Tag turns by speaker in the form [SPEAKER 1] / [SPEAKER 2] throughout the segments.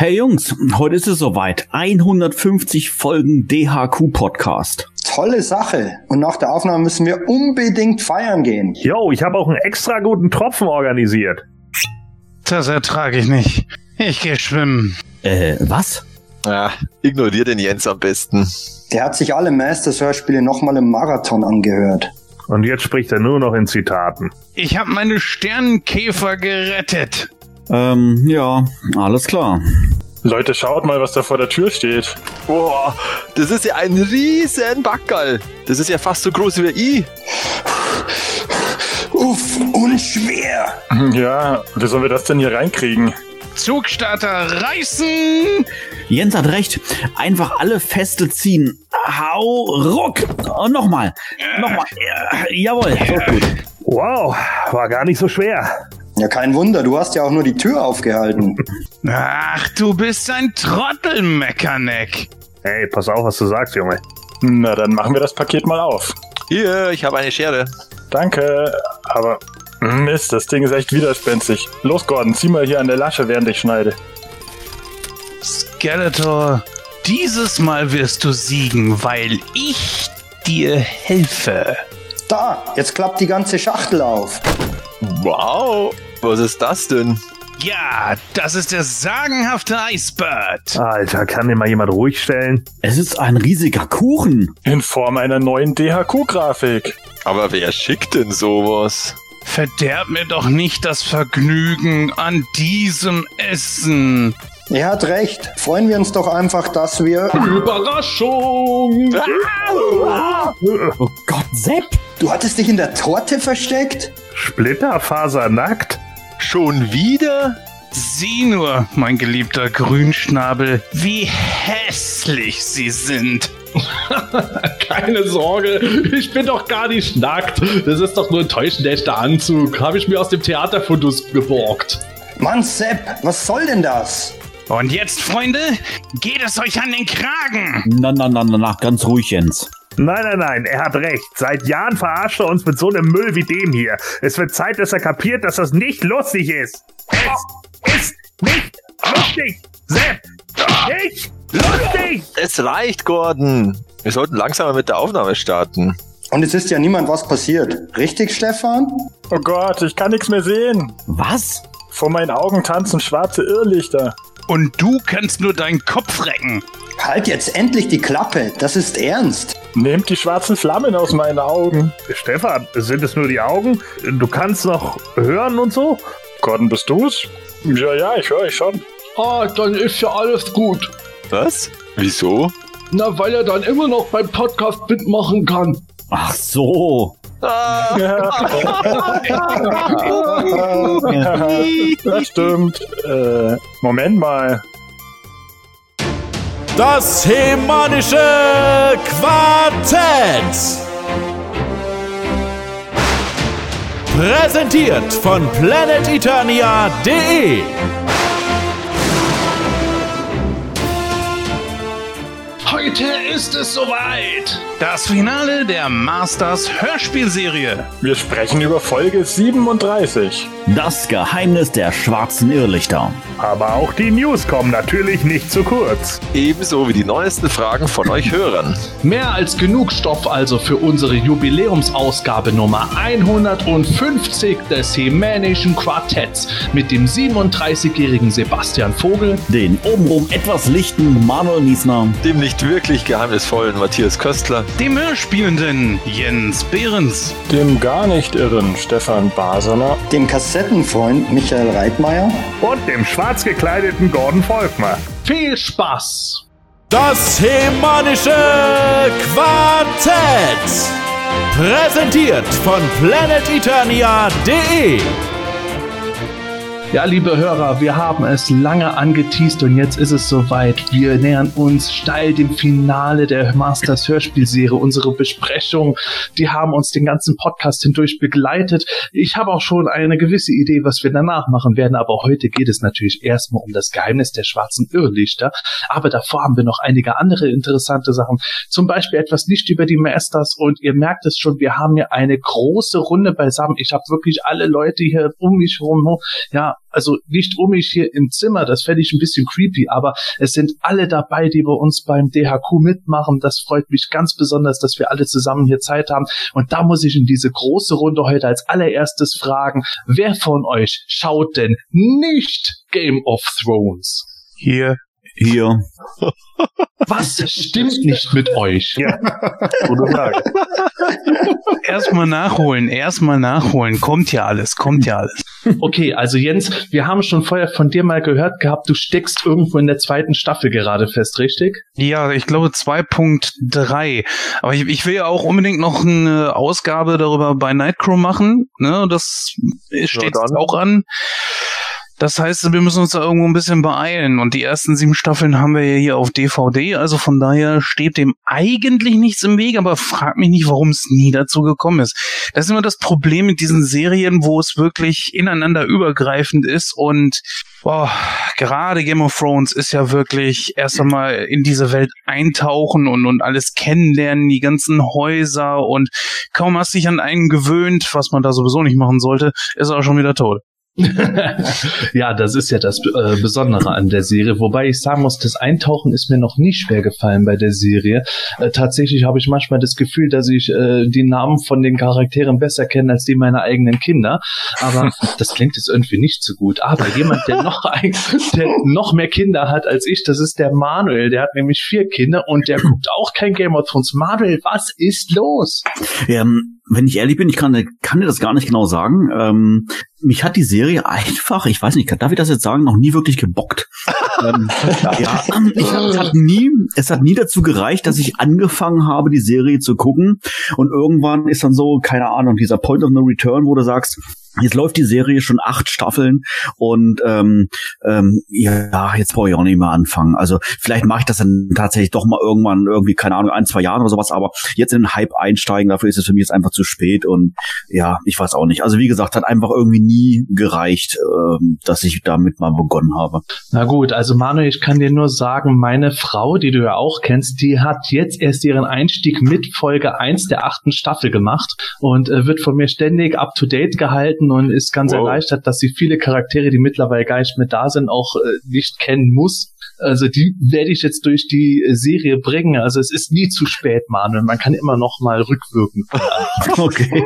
[SPEAKER 1] Hey Jungs, heute ist es soweit. 150 Folgen DHQ Podcast.
[SPEAKER 2] Tolle Sache. Und nach der Aufnahme müssen wir unbedingt feiern gehen.
[SPEAKER 3] Jo, ich habe auch einen extra guten Tropfen organisiert.
[SPEAKER 4] Das ertrage ich nicht. Ich gehe schwimmen.
[SPEAKER 1] Äh, was?
[SPEAKER 5] Ja, ignorier den Jens am besten.
[SPEAKER 2] Der hat sich alle Masters-Hörspiele nochmal im Marathon angehört.
[SPEAKER 3] Und jetzt spricht er nur noch in Zitaten.
[SPEAKER 4] Ich habe meine Sternenkäfer gerettet.
[SPEAKER 1] Ähm, ja, alles klar.
[SPEAKER 6] Leute, schaut mal, was da vor der Tür steht.
[SPEAKER 5] Boah, das ist ja ein riesen Backerl. Das ist ja fast so groß wie ich.
[SPEAKER 2] Uff, und schwer.
[SPEAKER 6] Ja, wie sollen wir das denn hier reinkriegen?
[SPEAKER 4] Zugstarter reißen.
[SPEAKER 1] Jens hat recht. Einfach alle Feste ziehen. Hau, ruck. Und nochmal. Nochmal. Ja, jawohl. So gut.
[SPEAKER 3] Wow, war gar nicht so schwer.
[SPEAKER 2] Ja, kein Wunder, du hast ja auch nur die Tür aufgehalten.
[SPEAKER 4] Ach, du bist ein Trottel, Meckerneck.
[SPEAKER 3] Hey, pass auf, was du sagst, Junge.
[SPEAKER 6] Na, dann machen wir das Paket mal auf.
[SPEAKER 5] Hier, ich habe eine Schere.
[SPEAKER 6] Danke, aber Mist, das Ding ist echt widerspenstig. Los, Gordon, zieh mal hier an der Lasche, während ich schneide.
[SPEAKER 4] Skeletor, dieses Mal wirst du siegen, weil ich dir helfe.
[SPEAKER 2] Da, jetzt klappt die ganze Schachtel auf.
[SPEAKER 5] Wow, was ist das denn?
[SPEAKER 4] Ja, das ist der sagenhafte Icebird.
[SPEAKER 3] Alter, kann den mal jemand ruhig stellen?
[SPEAKER 1] Es ist ein riesiger Kuchen.
[SPEAKER 6] In Form einer neuen DHQ-Grafik.
[SPEAKER 5] Aber wer schickt denn sowas?
[SPEAKER 4] Verderb mir doch nicht das Vergnügen an diesem Essen.
[SPEAKER 2] Er hat recht. Freuen wir uns doch einfach, dass wir...
[SPEAKER 6] Überraschung!
[SPEAKER 1] Oh Gott, Sepp.
[SPEAKER 2] Du hattest dich in der Torte versteckt?
[SPEAKER 3] Splitterfasernackt?
[SPEAKER 5] Schon wieder?
[SPEAKER 4] Sieh nur, mein geliebter Grünschnabel, wie hässlich sie sind.
[SPEAKER 7] Keine Sorge, ich bin doch gar nicht nackt. Das ist doch nur ein täuschend echter Anzug. Habe ich mir aus dem Theaterfundus geborgt.
[SPEAKER 2] Mann, Sepp, was soll denn das?
[SPEAKER 4] Und jetzt, Freunde, geht es euch an den Kragen.
[SPEAKER 1] Na, na, na, na, na, ganz ruhig, Jens.
[SPEAKER 3] Nein, nein, nein, er hat recht. Seit Jahren verarscht er uns mit so einem Müll wie dem hier. Es wird Zeit, dass er kapiert, dass das nicht lustig ist. Es ist nicht lustig. Sepp, nicht lustig.
[SPEAKER 5] Es reicht, Gordon. Wir sollten langsam mal mit der Aufnahme starten.
[SPEAKER 2] Und es ist ja niemand was passiert. Richtig, Stefan?
[SPEAKER 6] Oh Gott, ich kann nichts mehr sehen.
[SPEAKER 1] Was?
[SPEAKER 6] Vor meinen Augen tanzen schwarze Irrlichter.
[SPEAKER 4] Und du kannst nur deinen Kopf recken.
[SPEAKER 2] Halt jetzt endlich die Klappe. Das ist ernst.
[SPEAKER 6] Nehmt die schwarzen Flammen aus meinen Augen.
[SPEAKER 3] Stefan, sind es nur die Augen? Du kannst noch hören und so?
[SPEAKER 6] Gordon, bist du's? Ja, ja, ich höre euch schon.
[SPEAKER 7] Ah, dann ist ja alles gut.
[SPEAKER 5] Was? Wieso?
[SPEAKER 7] Na, weil er dann immer noch beim Podcast mitmachen kann.
[SPEAKER 1] Ach so.
[SPEAKER 6] das stimmt. Äh, Moment mal.
[SPEAKER 8] Das hemanische Quartett. Präsentiert von planeteternia.de.
[SPEAKER 4] Heute ist es soweit. Das Finale der Masters Hörspielserie.
[SPEAKER 6] Wir sprechen über Folge 37.
[SPEAKER 1] Das Geheimnis der schwarzen Irrlichter.
[SPEAKER 3] Aber auch die News kommen natürlich nicht zu kurz.
[SPEAKER 5] Ebenso wie die neuesten Fragen von euch Hörern.
[SPEAKER 7] Mehr als genug Stoff also für unsere Jubiläumsausgabe Nummer 150 des Hemänischen Quartetts mit dem 37-jährigen Sebastian Vogel,
[SPEAKER 1] Den obenrum etwas lichten Manuel Niesner.
[SPEAKER 5] Dem nicht wirklich geheimnisvollen Matthias Köstler.
[SPEAKER 4] Dem Hörspielenden Jens Behrens.
[SPEAKER 6] Dem gar nicht irren Stefan Basener.
[SPEAKER 2] Dem Kassettenfreund Michael Reitmeier.
[SPEAKER 3] Und dem schwarz gekleideten Gordon Volkmar.
[SPEAKER 7] viel Spaß!
[SPEAKER 8] Das hemanische Quartett. Präsentiert von planeteternia.de.
[SPEAKER 7] Ja, liebe Hörer, wir haben es lange angeteased und jetzt ist es soweit. Wir nähern uns steil dem Finale der Masters Hörspielserie. Unsere Besprechung, die haben uns den ganzen Podcast hindurch begleitet. Ich habe auch schon eine gewisse Idee, was wir danach machen werden, aber heute geht es natürlich erstmal um das Geheimnis der schwarzen Irrlichter. Aber davor haben wir noch einige andere interessante Sachen. Zum Beispiel etwas nicht über die Masters und ihr merkt es schon, wir haben hier eine große Runde beisammen. Ich habe wirklich alle Leute hier um mich herum, ja, also nicht um mich hier im Zimmer, das fände ich ein bisschen creepy, aber es sind alle dabei, die bei uns beim DHQ mitmachen. Das freut mich ganz besonders, dass wir alle zusammen hier Zeit haben. Und da muss ich in diese große Runde heute als allererstes fragen, wer von euch schaut denn nicht Game of Thrones?
[SPEAKER 4] Hier.
[SPEAKER 1] Hier.
[SPEAKER 7] Was stimmt nicht mit euch?
[SPEAKER 3] Ja, gute Frage.
[SPEAKER 4] Erstmal nachholen, erstmal nachholen. Kommt ja alles, kommt ja alles.
[SPEAKER 7] Okay, also Jens, wir haben schon vorher von dir mal gehört gehabt, du steckst irgendwo in der zweiten Staffel gerade fest, richtig?
[SPEAKER 4] Ja, ich glaube 2.3. Aber ich, ich will ja auch unbedingt noch eine Ausgabe darüber bei Nightcrow machen. Ne? Das steht jetzt
[SPEAKER 5] dann.
[SPEAKER 4] auch an. Das heißt, wir müssen uns da irgendwo ein bisschen beeilen. Und die ersten sieben Staffeln haben wir ja hier auf DVD. Also von daher steht dem eigentlich nichts im Weg. Aber frag mich nicht, warum es nie dazu gekommen ist. Das ist immer das Problem mit diesen Serien, wo es wirklich ineinander übergreifend ist. Und boah, gerade Game of Thrones ist ja wirklich erst einmal in diese Welt eintauchen und, und alles kennenlernen, die ganzen Häuser. Und kaum hast dich an einen gewöhnt, was man da sowieso nicht machen sollte, ist er auch schon wieder tot.
[SPEAKER 7] ja, das ist ja das äh, Besondere an der Serie. Wobei ich sagen muss, das Eintauchen ist mir noch nie schwer gefallen bei der Serie. Äh, tatsächlich habe ich manchmal das Gefühl, dass ich äh, die Namen von den Charakteren besser kenne als die meiner eigenen Kinder. Aber das klingt jetzt irgendwie nicht so gut. Aber jemand, der noch, ein, der noch mehr Kinder hat als ich, das ist der Manuel. Der hat nämlich vier Kinder und der guckt auch kein Game of Thrones. Manuel, was ist los?
[SPEAKER 1] Ähm, wenn ich ehrlich bin, ich kann, kann dir das gar nicht genau sagen. Ähm, mich hat die Serie einfach, ich weiß nicht, darf ich das jetzt sagen, noch nie wirklich gebockt. ähm, ja, ich es hat nie, es hat nie dazu gereicht, dass ich angefangen habe, die Serie zu gucken und irgendwann ist dann so, keine Ahnung, dieser Point of No Return, wo du sagst, Jetzt läuft die Serie schon acht Staffeln und ähm, ähm, ja, jetzt brauche ich auch nicht mehr anfangen. Also vielleicht mache ich das dann tatsächlich doch mal irgendwann irgendwie, keine Ahnung, ein, zwei Jahren oder sowas, aber jetzt in den Hype einsteigen, dafür ist es für mich jetzt einfach zu spät und ja, ich weiß auch nicht. Also wie gesagt, hat einfach irgendwie nie gereicht, ähm, dass ich damit mal begonnen habe.
[SPEAKER 7] Na gut, also Manuel, ich kann dir nur sagen, meine Frau, die du ja auch kennst, die hat jetzt erst ihren Einstieg mit Folge 1 der achten Staffel gemacht und äh, wird von mir ständig up to und ist ganz
[SPEAKER 5] Wow.
[SPEAKER 7] erleichtert, dass sie viele Charaktere, die mittlerweile gar nicht mehr da sind, auch äh, nicht kennen muss. Also die werde ich jetzt durch die äh, Serie bringen. Also es ist nie zu spät, Manuel. Man kann immer noch mal rückwirken.
[SPEAKER 1] Okay.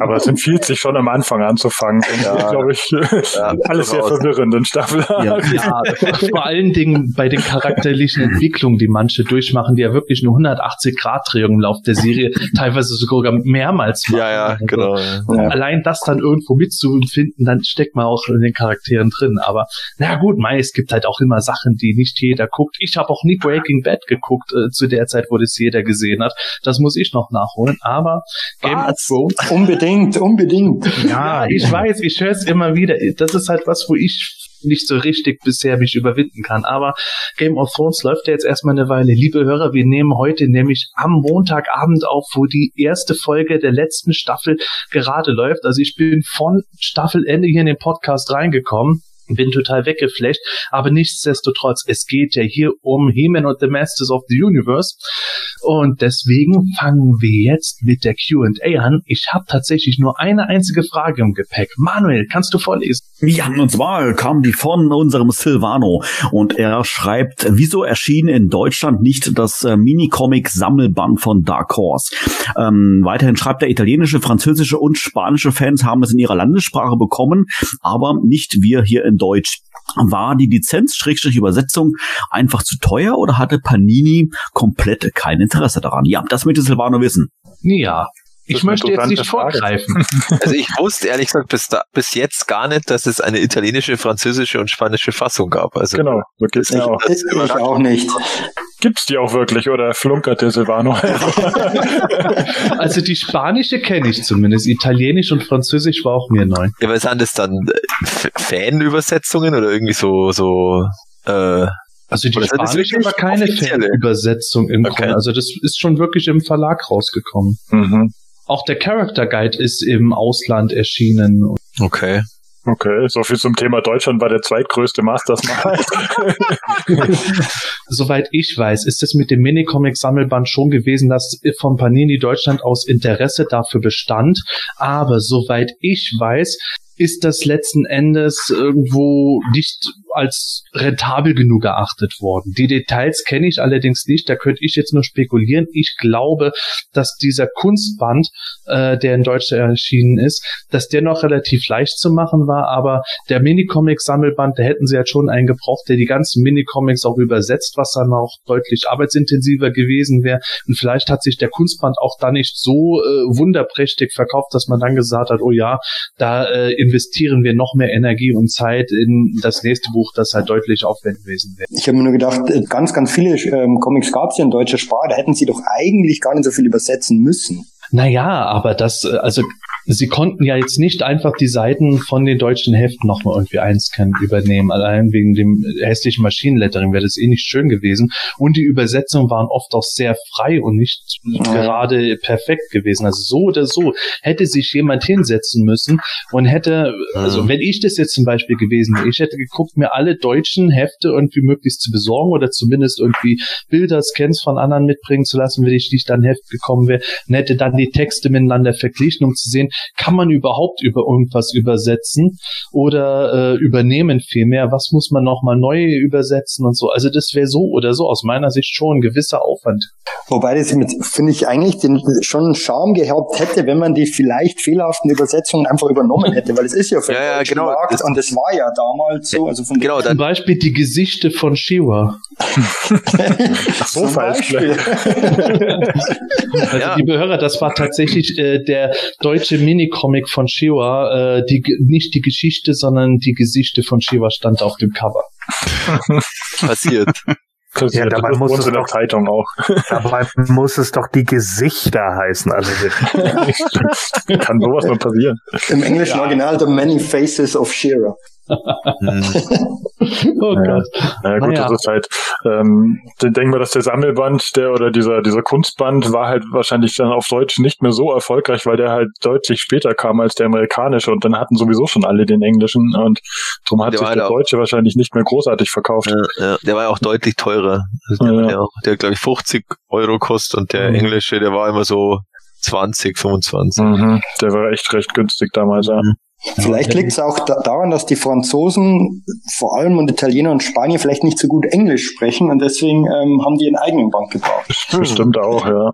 [SPEAKER 6] Aber es empfiehlt sich schon am Anfang anzufangen.
[SPEAKER 5] Ja.
[SPEAKER 6] Glaube ich,
[SPEAKER 5] Ja,
[SPEAKER 6] alles sehr verwirrend in Staffel.
[SPEAKER 1] Ja.
[SPEAKER 7] Ja, vor allen Dingen bei den charakterlichen Entwicklungen, die manche durchmachen, die ja wirklich eine 180-Grad-Drehung im Lauf der Serie teilweise sogar mehrmals machen.
[SPEAKER 5] Ja, ja,
[SPEAKER 7] Also,
[SPEAKER 5] genau. ja.
[SPEAKER 7] Und allein das dann irgendwo mitzuempfinden, dann steckt man auch in den Charakteren drin. Aber na gut, mei, es gibt halt auch immer Sachen, die nicht jeder guckt. Ich habe auch nie Breaking Bad geguckt äh, zu der Zeit, wo das jeder gesehen hat. Das muss ich noch nachholen. Aber Game of
[SPEAKER 2] Was?
[SPEAKER 7] Thrones
[SPEAKER 2] Unbedingt, unbedingt.
[SPEAKER 7] ja, ich weiß, ich höre es immer wieder. Das ist halt was, wo ich nicht so richtig bisher mich überwinden kann. Aber Game of Thrones läuft ja jetzt erstmal eine Weile. Liebe Hörer, wir nehmen heute nämlich am Montagabend auf, wo die erste Folge der letzten Staffel gerade läuft. Also ich bin von Staffelende hier in den Podcast reingekommen. Bin total weggeflecht, aber nichtsdestotrotz, es geht ja hier um He-Man und the Masters of the Universe und deswegen fangen wir jetzt mit der Q&A an. Ich habe tatsächlich nur eine einzige Frage im Gepäck. Manuel, kannst du vorlesen?
[SPEAKER 1] Ja, und zwar kam die von unserem Silvano und er schreibt, wieso erschien in Deutschland nicht das äh, Minicomic-Sammelband von Dark Horse? Ähm, weiterhin schreibt er, italienische, französische und spanische Fans haben es in ihrer Landessprache bekommen, aber nicht wir hier in Deutsch. War die Lizenz-Übersetzung einfach zu teuer oder hatte Panini komplett kein Interesse daran? Ja, das möchte Silvano wissen.
[SPEAKER 7] Ja. Ich möchte jetzt nicht
[SPEAKER 6] Frage.
[SPEAKER 7] vorgreifen.
[SPEAKER 5] Also ich wusste ehrlich gesagt bis, da, bis jetzt gar nicht, dass es eine italienische, französische und spanische Fassung gab. Also
[SPEAKER 6] Genau.
[SPEAKER 5] Das
[SPEAKER 2] Ich auch nicht.
[SPEAKER 6] Gibt's die auch wirklich oder flunkert der Silvano?
[SPEAKER 7] Also die spanische kenne ich zumindest. Italienisch und Französisch war auch mir neu.
[SPEAKER 5] Ja, aber sind das dann äh, Fanübersetzungen oder irgendwie so, so, äh,
[SPEAKER 7] Also die spanische war keine
[SPEAKER 5] offizielle?
[SPEAKER 7] Übersetzung im
[SPEAKER 5] Okay.
[SPEAKER 7] Grunde. Also das ist schon wirklich im Verlag rausgekommen.
[SPEAKER 6] mhm.
[SPEAKER 7] Auch der Character Guide ist im Ausland erschienen.
[SPEAKER 5] okay.
[SPEAKER 6] Okay, so viel zum Thema Deutschland war der zweitgrößte Masters-Markt.
[SPEAKER 7] Soweit ich weiß, ist es mit dem Minicomic-Sammelband schon gewesen, dass von Panini Deutschland aus Interesse dafür bestand. Aber soweit ich weiß, ist das letzten Endes irgendwo nicht als rentabel genug erachtet worden. Die Details kenne ich allerdings nicht, da könnte ich jetzt nur spekulieren. Ich glaube, dass dieser Kunstband, äh, der in Deutschland erschienen ist, dass der noch relativ leicht zu machen war, aber der Minicomic-Sammelband, da hätten sie halt schon einen gebraucht, der die ganzen Minicomics auch übersetzt, was dann auch deutlich arbeitsintensiver gewesen wäre. Und vielleicht hat sich der Kunstband auch da nicht so äh, wunderprächtig verkauft, dass man dann gesagt hat, oh ja, da äh, investieren wir noch mehr Energie und Zeit in das nächste Buch, das halt deutlich aufwendig gewesen wäre.
[SPEAKER 2] Ich habe mir nur gedacht, äh, ganz, ganz viele ähm, Comics gab es ja in deutscher Sprache, da hätten sie doch eigentlich gar nicht so viel übersetzen müssen.
[SPEAKER 7] Naja, aber das, äh, also sie konnten ja jetzt nicht einfach die Seiten von den deutschen Heften nochmal irgendwie einscannen übernehmen. Allein wegen dem hässlichen Maschinenlettering wäre das eh nicht schön gewesen. Und die Übersetzungen waren oft auch sehr frei und nicht
[SPEAKER 2] Ja.
[SPEAKER 7] gerade perfekt gewesen. Also so oder so hätte sich jemand hinsetzen müssen und hätte, also wenn ich das jetzt zum Beispiel gewesen wäre, ich hätte geguckt, mir alle deutschen Hefte irgendwie möglichst zu besorgen oder zumindest irgendwie Bilder, Scans von anderen mitbringen zu lassen, wenn ich nicht an Heft gekommen wäre und hätte dann die Texte miteinander verglichen, um zu sehen, kann man überhaupt über irgendwas übersetzen oder äh, übernehmen vielmehr, was muss man nochmal neu übersetzen und so. Also das wäre so oder so aus meiner Sicht schon ein gewisser Aufwand.
[SPEAKER 2] Wobei das mit, finde ich, eigentlich den, schon einen Charme gehabt hätte, wenn man die vielleicht fehlerhaften Übersetzungen einfach übernommen hätte, weil es ist ja für
[SPEAKER 5] Ja,
[SPEAKER 2] den
[SPEAKER 5] ja, genau.
[SPEAKER 2] Markt und das war ja damals so. Also von
[SPEAKER 5] Genau,
[SPEAKER 7] Zum Beispiel die Gesichter von Shiva.
[SPEAKER 6] Ach, so falsch.
[SPEAKER 2] Beispiel.
[SPEAKER 7] Also
[SPEAKER 5] Ja.
[SPEAKER 7] liebe Hörer, das war tatsächlich äh, der deutsche Minicomic von Shiva. Äh, die, nicht die Geschichte, sondern die Gesichter von Shiva stand auf dem Cover.
[SPEAKER 5] passiert.
[SPEAKER 6] Passiert.
[SPEAKER 3] Ja, dabei muss es
[SPEAKER 6] in der
[SPEAKER 3] doch-
[SPEAKER 6] Zeitung auch.
[SPEAKER 3] Dabei muss es doch die Gesichter heißen. Also
[SPEAKER 6] Kann sowas mal passieren.
[SPEAKER 2] Im englischen Original The Many Faces of Shearer.
[SPEAKER 5] Hm.
[SPEAKER 7] Oh
[SPEAKER 6] Ja.
[SPEAKER 7] Gott.
[SPEAKER 6] Ja gut,
[SPEAKER 7] Naja.
[SPEAKER 6] das ist halt, ähm, dann denken wir, dass der Sammelband, der oder dieser, dieser Kunstband war halt wahrscheinlich dann auf Deutsch nicht mehr so erfolgreich, weil der halt deutlich später kam als der amerikanische und dann hatten sowieso schon alle den englischen und darum hat
[SPEAKER 5] Der
[SPEAKER 6] sich der
[SPEAKER 5] halt auch-
[SPEAKER 6] deutsche wahrscheinlich nicht mehr großartig verkauft.
[SPEAKER 5] Ja, ja, der war ja auch deutlich teurer. Also der,
[SPEAKER 6] Ja.
[SPEAKER 5] auch, der glaube ich 50 Euro kostet und der
[SPEAKER 6] Mhm.
[SPEAKER 5] englische, der war immer so 20, 25.
[SPEAKER 6] Mhm. Der war echt recht günstig damals, ja.
[SPEAKER 2] Vielleicht liegt es auch da daran, dass die Franzosen vor allem und Italiener und Spanier vielleicht nicht so gut Englisch sprechen und deswegen ähm, haben die ihren eigenen Band gebraucht.
[SPEAKER 6] Bestimmt auch, ja.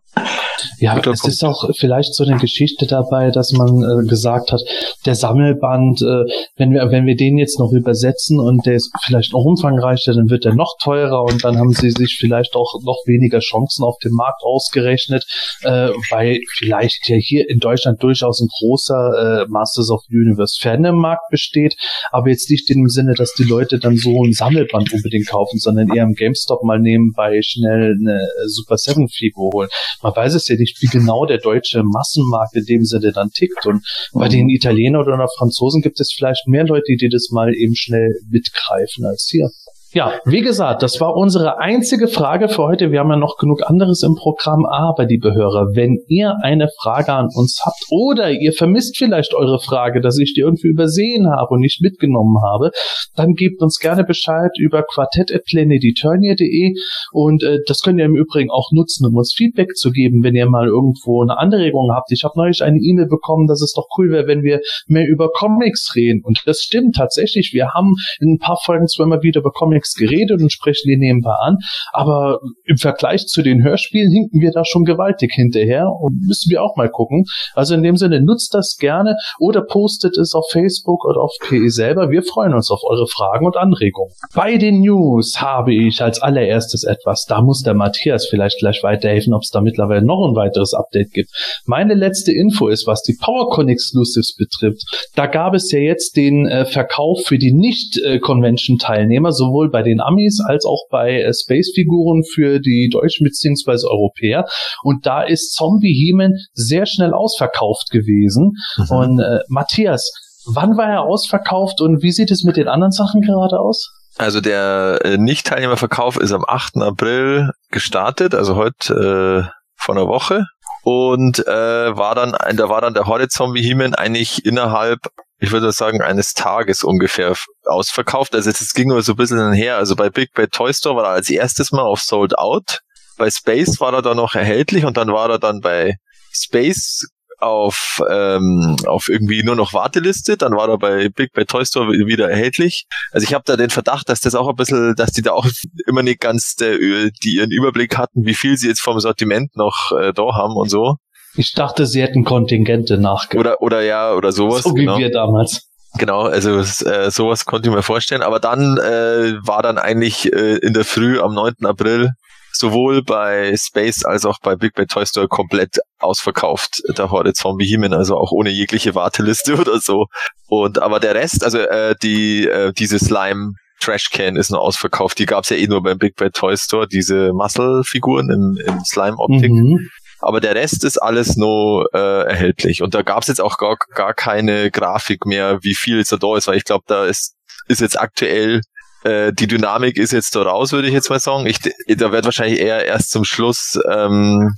[SPEAKER 7] Ja,
[SPEAKER 5] Guter
[SPEAKER 7] es
[SPEAKER 5] Punkt.
[SPEAKER 7] ist auch vielleicht so eine Geschichte dabei, dass man äh, gesagt hat, der Sammelband, äh, wenn wir wenn wir den jetzt noch übersetzen und der ist vielleicht noch umfangreicher, dann wird er noch teurer und dann haben sie sich vielleicht auch noch weniger Chancen auf dem Markt ausgerechnet, äh, weil vielleicht ja hier in Deutschland durchaus ein großer äh, Masters of the Universe Fandom Markt besteht, aber jetzt nicht in dem Sinne, dass die Leute dann so ein Sammelband unbedingt kaufen, sondern eher im GameStop mal nebenbei schnell eine äh, Super Seven Figur holen man weiß es ja nicht, wie genau der deutsche Massenmarkt in dem Sinne dann tickt. Und bei den Italienern oder Franzosen gibt es vielleicht mehr Leute, die das mal eben schnell mitgreifen als hier. Ja, wie gesagt, das war unsere einzige Frage für heute. Wir haben ja noch genug anderes im Programm, aber liebe Hörer, wenn ihr eine Frage an uns habt oder ihr vermisst vielleicht eure Frage, dass ich die irgendwie übersehen habe und nicht mitgenommen habe, dann gebt uns gerne Bescheid über quartett.planeteturnier.de und äh, das könnt ihr im Übrigen auch nutzen, um uns Feedback zu geben, wenn ihr mal irgendwo eine Anregung habt. Ich habe neulich eine E-Mail bekommen, dass es doch cool wäre, wenn wir mehr über Comics reden. Und das stimmt tatsächlich. Wir haben in ein paar Folgen immer wieder über Comics geredet und sprechen die nebenbei an, aber im Vergleich zu den Hörspielen hinken wir da schon gewaltig hinterher und müssen wir auch mal gucken. Also in dem Sinne, nutzt das gerne oder postet es auf Facebook oder auf PE selber. Wir freuen uns auf eure Fragen und Anregungen. Bei den News habe ich als allererstes etwas. Da muss der Matthias vielleicht gleich weiterhelfen, ob es da mittlerweile noch ein weiteres Update gibt. Meine letzte Info ist, was die PowerCon Exclusives betrifft. Da gab es ja jetzt den äh, Verkauf für die Nicht-Convention-Teilnehmer, sowohl bei den Amis als auch bei äh, Space-Figuren für die Deutschen bzw. Europäer. Und da ist Zombie He-Man sehr schnell ausverkauft gewesen. Und äh, Matthias, wann war er ausverkauft und wie sieht es mit den anderen Sachen gerade aus?
[SPEAKER 5] Also der äh, Nicht-Teilnehmerverkauf ist am 8. April gestartet, also heute äh, vor einer Woche. Und äh, war dann, da war dann der Horde-Zombie He-Man eigentlich innerhalb, ich würde sagen, eines Tages ungefähr ausverkauft. Also es ging nur so ein bisschen her. Also bei Big Bad Toy Store war er als erstes Mal auf Sold Out. Bei Space war er dann noch erhältlich und dann war er dann bei Space auf, ähm, auf irgendwie nur noch Warteliste, dann war er bei Big Bad Toy Store wieder erhältlich. Also ich habe da den Verdacht, dass das auch ein bisschen, dass die da auch immer nicht ganz der, die ihren Überblick hatten, wie viel sie jetzt vom Sortiment noch äh, da haben und so.
[SPEAKER 7] Ich dachte, sie hätten Kontingente nachgegeben.
[SPEAKER 5] Oder, oder ja, oder sowas.
[SPEAKER 7] So wie
[SPEAKER 5] genau.
[SPEAKER 7] wir damals.
[SPEAKER 5] Genau, also äh, sowas konnte ich mir vorstellen. Aber dann äh, war dann eigentlich äh, in der Früh am 9. April sowohl bei Space als auch bei Big Bad Toy Store komplett ausverkauft, der Horde Zombie He-Man, also auch ohne jegliche Warteliste oder so. Und aber der Rest, also äh, die äh, diese Slime Trash Can ist nur ausverkauft. Die gab's ja eh nur beim Big Bad Toy Store, diese Muscle-Figuren im, im Slime-Optik.
[SPEAKER 7] Mhm.
[SPEAKER 5] Aber der Rest ist alles nur äh, erhältlich. Und da gab's jetzt auch gar, gar keine Grafik mehr, wie viel es da ist, weil ich glaube, da ist, ist jetzt aktuell äh, die Dynamik ist jetzt da raus, würde ich jetzt mal sagen. Ich, da wird wahrscheinlich eher erst zum Schluss, ähm,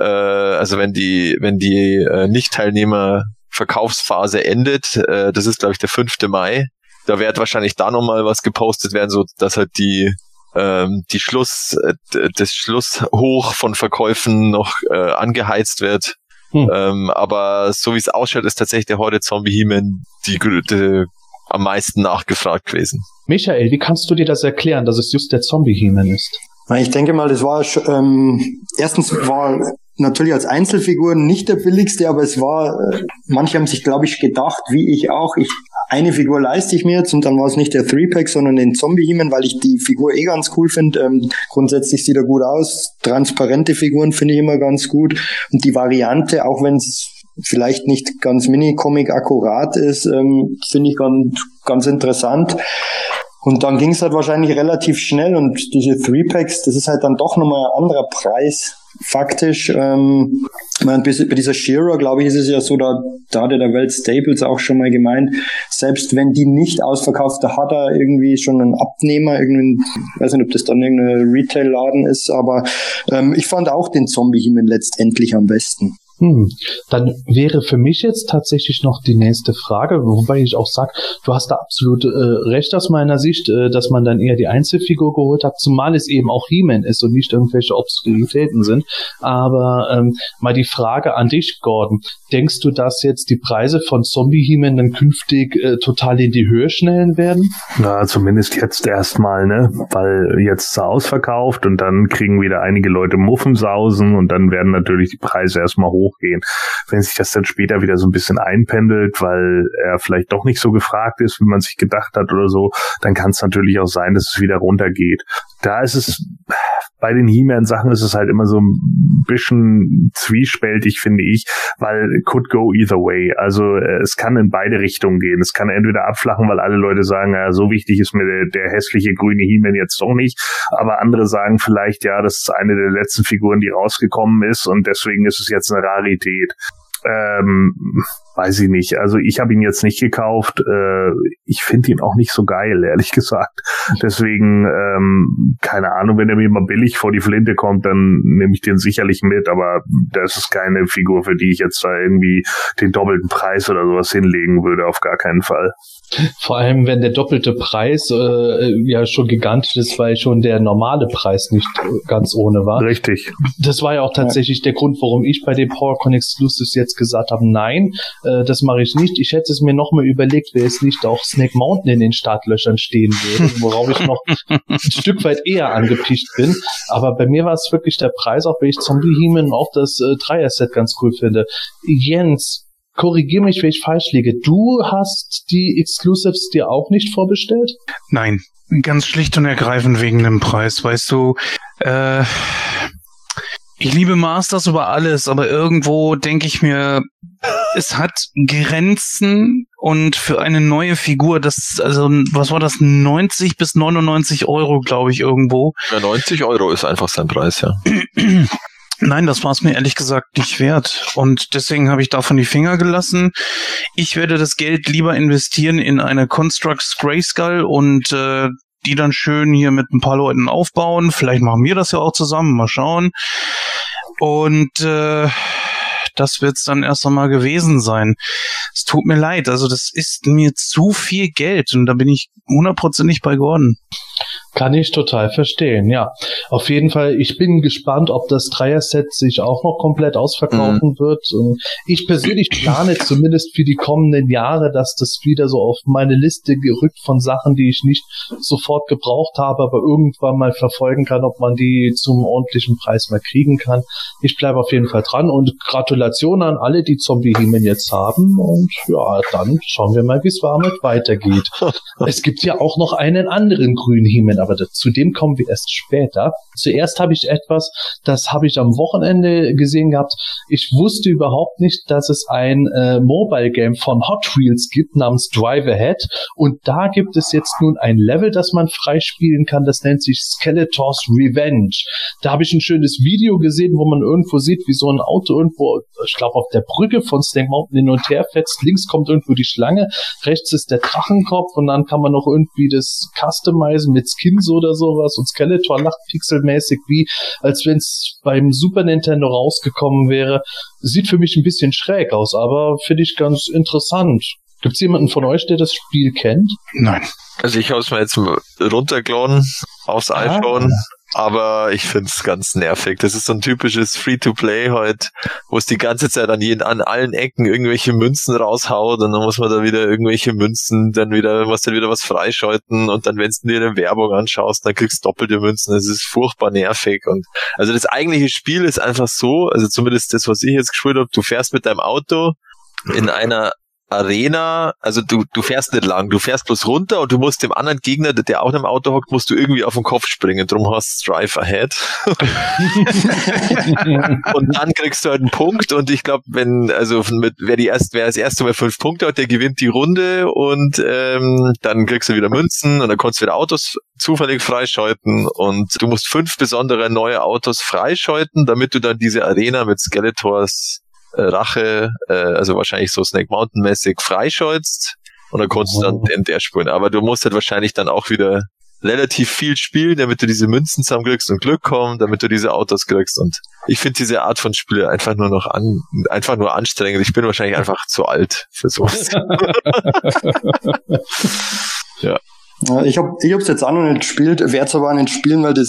[SPEAKER 5] äh, also wenn die, wenn die äh, Nicht-Teilnehmer Verkaufsphase endet, äh, das ist glaube ich der 5. Mai, da wird wahrscheinlich da nochmal was gepostet werden, so dass halt die ähm, die Schluss, äh, das Schluss hoch von Verkäufen noch äh, angeheizt wird.
[SPEAKER 7] Hm.
[SPEAKER 5] Ähm, aber so wie es ausschaut, ist tatsächlich der Horde Zombie He-Man die, die am meisten nachgefragt gewesen.
[SPEAKER 7] Michael, wie kannst du dir das erklären, dass es just der Zombie-He-Man ist?
[SPEAKER 2] Ich denke mal, das war ähm, erstens war natürlich als Einzelfigur nicht der billigste, aber es war, äh, manche haben sich, glaube ich, gedacht, wie ich auch, ich eine Figur leiste ich mir jetzt und dann war es nicht der Three-Pack, sondern den Zombie-Heman, weil ich die Figur eh ganz cool finde. Ähm, grundsätzlich sieht er gut aus. Transparente Figuren finde ich immer ganz gut. Und die Variante, auch wenn es vielleicht nicht ganz Mini-Comic akkurat ist, ähm, finde ich ganz, ganz interessant. Und dann ging es halt wahrscheinlich relativ schnell und diese Three-Packs, das ist halt dann doch nochmal ein anderer Preis faktisch. Ähm, meine, bei dieser Shearer, glaube ich, ist es ja so, da, da hatte der Welt Staples auch schon mal gemeint, selbst wenn die nicht ausverkauft, da hat er irgendwie schon einen Abnehmer, irgendeinen, ich weiß nicht, ob das dann irgendein Retail-Laden ist, aber ähm, ich fand auch den Zombie-Himmel letztendlich am besten.
[SPEAKER 7] Hm. Dann wäre für mich jetzt tatsächlich noch die nächste Frage, wobei ich auch sage, du hast da absolut äh, recht aus meiner Sicht, äh, dass man dann eher die Einzelfigur geholt hat, zumal es eben auch He-Man ist und nicht irgendwelche Obskuritäten sind. Aber ähm, mal die Frage an dich, Gordon. Denkst du, dass jetzt die Preise von Zombie He-Man dann künftig äh, total in die Höhe schnellen werden?
[SPEAKER 3] Na, zumindest jetzt erstmal, ne? Weil jetzt ist er ausverkauft und dann kriegen wieder einige Leute Muffensausen und dann werden natürlich die Preise erstmal hochgehen. Wenn sich das dann später wieder so ein bisschen einpendelt, weil er vielleicht doch nicht so gefragt ist, wie man sich gedacht hat oder so, dann kann es natürlich auch sein, dass es wieder runtergeht. Da ist es bei den He-Man-Sachen ist es halt immer so ein bisschen zwiespältig, finde ich, weil could go either way. Also äh, es kann in beide Richtungen gehen. Es kann entweder abflachen, weil alle Leute sagen, ja, so wichtig ist mir der, der hässliche grüne He-Man jetzt doch nicht. Aber andere sagen vielleicht, ja, das ist eine der letzten Figuren, die rausgekommen ist und deswegen ist es jetzt eine Rarität. Ähm, weiß ich nicht. Also ich habe ihn jetzt nicht gekauft. Äh, ich finde ihn auch nicht so geil, ehrlich gesagt. Deswegen, ähm, keine Ahnung, wenn er mir mal billig vor die Flinte kommt, dann nehme ich den sicherlich mit. Aber das ist keine Figur, für die ich jetzt da irgendwie den doppelten Preis oder sowas hinlegen würde, auf gar keinen Fall.
[SPEAKER 7] Vor allem, wenn der doppelte Preis äh, ja schon gigantisch ist, weil schon der normale Preis nicht ganz ohne war.
[SPEAKER 3] Richtig.
[SPEAKER 7] Das war ja auch tatsächlich ja. der Grund, warum ich bei den PowerCon Exclusives jetzt gesagt habe, nein, äh, das mache ich nicht. Ich hätte es mir nochmal überlegt, wer es nicht auch Snake Mountain in den Startlöchern stehen würde, worauf ich noch ein Stück weit eher angepicht bin. Aber bei mir war es wirklich der Preis, auch wenn ich Zombie Heeman und auch das äh, Dreier-Set ganz cool finde. Jens, korrigier mich, wenn ich falsch liege. Du hast die Exclusives dir auch nicht vorbestellt?
[SPEAKER 4] Nein, ganz schlicht und ergreifend wegen dem Preis. Weißt du, äh, ich liebe Masters über alles, aber irgendwo denke ich mir, es hat Grenzen und für eine neue Figur, das, also, was war das, 90 bis 99 Euro, glaube ich, irgendwo.
[SPEAKER 5] Ja, 90 Euro ist einfach sein Preis, ja.
[SPEAKER 4] Nein, das war es mir ehrlich gesagt nicht wert. Und deswegen habe ich davon die Finger gelassen. Ich werde das Geld lieber investieren in eine Constructs Grayskull und äh, die dann schön hier mit ein paar Leuten aufbauen. Vielleicht machen wir das ja auch zusammen, mal schauen. Und äh, das wird's dann erst einmal gewesen sein. Es tut mir leid, also das ist mir zu viel Geld und da bin ich hundertprozentig bei Gordon.
[SPEAKER 7] Kann ich total verstehen, ja. Auf jeden Fall, ich bin gespannt, ob das Dreier-Set sich auch noch komplett ausverkaufen
[SPEAKER 5] Mhm.
[SPEAKER 7] wird. Ich persönlich plane zumindest für die kommenden Jahre, dass das wieder so auf meine Liste gerückt von Sachen, die ich nicht sofort gebraucht habe, aber irgendwann mal verfolgen kann, ob man die zum ordentlichen Preis mal kriegen kann. Ich bleibe auf jeden Fall dran und Gratulation an alle, die Zombie-Hemen jetzt haben. Und ja, dann schauen wir mal, wie es damit weitergeht. Es gibt ja auch noch einen anderen grünen He-Man, aber zu dem kommen wir erst später. Zuerst habe ich etwas, das habe ich am Wochenende gesehen gehabt. Ich wusste überhaupt nicht, dass es ein äh, Mobile Game von Hot Wheels gibt namens Drive Ahead und da gibt es jetzt nun ein Level, das man freispielen kann, das nennt sich Skeletor's Revenge. Da habe ich ein schönes Video gesehen, wo man irgendwo sieht, wie so ein Auto irgendwo, ich glaube auf der Brücke von Snake Mountain hin und her fetzt. Links kommt irgendwo die Schlange, rechts ist der Drachenkopf und dann kann man noch irgendwie das customizen mit Skins oder sowas und Skeletor lacht pixelmäßig wie, als wenn es beim Super Nintendo rausgekommen wäre. Sieht für mich ein bisschen schräg aus, aber finde ich ganz interessant. Gibt es jemanden von euch, der das Spiel kennt?
[SPEAKER 4] Nein.
[SPEAKER 5] Also ich habe es mir jetzt mal runtergeladen aufs iPhone, aber ich find's ganz nervig. Das ist so ein typisches Free-to-Play halt, wo es die ganze Zeit an, jeden, an allen Ecken irgendwelche Münzen raushaut und dann muss man da wieder irgendwelche Münzen, dann wieder, muss dann wieder was freischalten und dann, wenn du dir eine Werbung anschaust, dann kriegst du doppelte Münzen. Das ist furchtbar nervig und also das eigentliche Spiel ist einfach so, also zumindest das, was ich jetzt gespielt habe, du fährst mit deinem Auto in einer Arena, also du, du fährst nicht lang, du fährst bloß runter und du musst dem anderen Gegner, der- auch in einem Auto hockt, musst du irgendwie auf den Kopf springen. Drum hast du Drive Ahead. und dann kriegst du halt einen Punkt und ich glaube, wenn, also mit, wer die erst, wer das erste Mal fünf Punkte hat, der gewinnt die Runde und ähm, dann kriegst du wieder Münzen und dann kannst du wieder Autos zufällig freischalten und du musst fünf besondere neue Autos freischalten, damit du dann diese Arena mit Skeletors Rache, äh, also wahrscheinlich so Snake Mountain mäßig freischaltst und dann kannst du dann den der spielen. Aber du musst halt wahrscheinlich dann auch wieder relativ viel spielen, damit du diese Münzen zusammenkriegst und Glück kommen, damit du diese Autos kriegst. Und ich finde diese Art von Spiele einfach nur noch an, einfach nur anstrengend. Ich bin wahrscheinlich einfach zu alt für sowas.
[SPEAKER 2] Ja, ich habe ich hab's jetzt auch noch nicht gespielt, werde es aber auch nicht spielen, weil das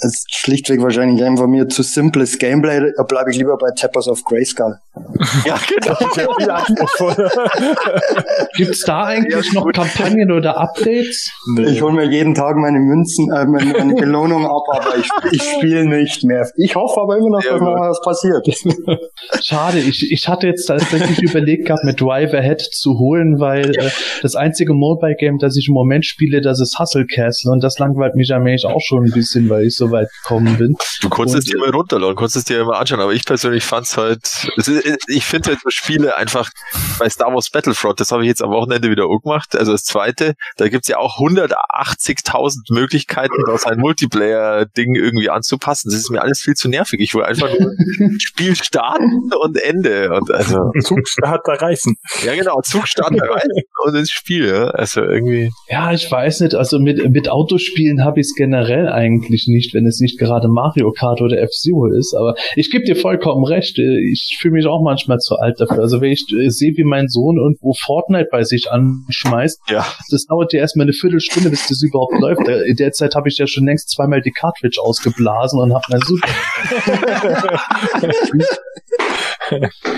[SPEAKER 2] ist, schlichtweg wahrscheinlich einfach mir zu simples Gameplay. Da bleibe ich lieber bei Tappers of Grayskull.
[SPEAKER 5] ja, genau.
[SPEAKER 6] Ja.
[SPEAKER 7] Gibt es da eigentlich noch Kampagnen oder Updates?
[SPEAKER 2] Ich hole mir jeden Tag meine Münzen, äh, meine, meine Belohnung ab, aber ich, ich spiele nicht mehr. Ich hoffe aber immer noch,
[SPEAKER 5] Ja,
[SPEAKER 2] dass noch
[SPEAKER 5] gut.
[SPEAKER 2] was passiert.
[SPEAKER 7] Schade, ich, ich hatte jetzt tatsächlich überlegt gehabt, mit Drive Ahead zu holen, weil äh, das einzige Mobile Game, das ich im Moment spiele, das ist Hustle Castle und das langweilt mich allmählich auch schon ein bisschen, weil ich so weit gekommen bin.
[SPEAKER 5] Du konntest es
[SPEAKER 7] Und-
[SPEAKER 5] dir immer runterladen, konntest es dir immer anschauen, aber ich persönlich fand's halt, es ist, ich finde halt so Spiele einfach bei Star Wars Battlefront, das habe ich jetzt am Wochenende wieder auch gemacht, also das zweite, da gibt's ja auch 180.000 Möglichkeiten, da sein Multiplayer-Ding irgendwie anzupassen. Das ist mir alles viel zu nervig. Ich will einfach nur Spiel starten und Ende. Und also,
[SPEAKER 6] Zugstart da reißen.
[SPEAKER 5] ja genau, Zug starten rein und ins Spiel. Ja. Also irgendwie.
[SPEAKER 7] Ja, ich weiß nicht, also mit, mit Autospielen habe ich es generell eigentlich nicht, wenn es nicht gerade Mario Kart oder F-Zero ist, aber ich gebe dir vollkommen recht, äh, ich fühle mich auch manchmal zu alt dafür. Also wenn ich äh, sehe, wie mein Sohn irgendwo Fortnite bei sich anschmeißt,
[SPEAKER 5] Ja.
[SPEAKER 7] das dauert ja erstmal eine Viertelstunde, bis das überhaupt läuft. Äh, In der Zeit habe ich ja schon längst zweimal die Cartridge ausgeblasen und habe mein Super.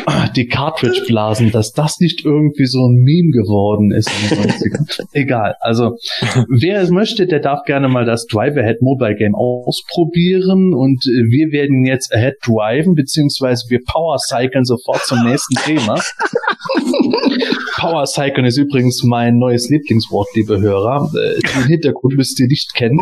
[SPEAKER 7] Ah, die Cartridge blasen, dass das nicht irgendwie so ein Meme geworden ist. in den 90ern. Egal. Also, wer es möchte, der darf gerne mal das Drive Ahead Mobile Game ausprobieren und äh, wir werden jetzt Ahead driven, beziehungsweise wir Power Cyclen sofort zum nächsten Thema. Power Cyclen ist übrigens mein neues Lieblingswort, liebe Hörer. Äh, Den Hintergrund müsst ihr nicht kennen.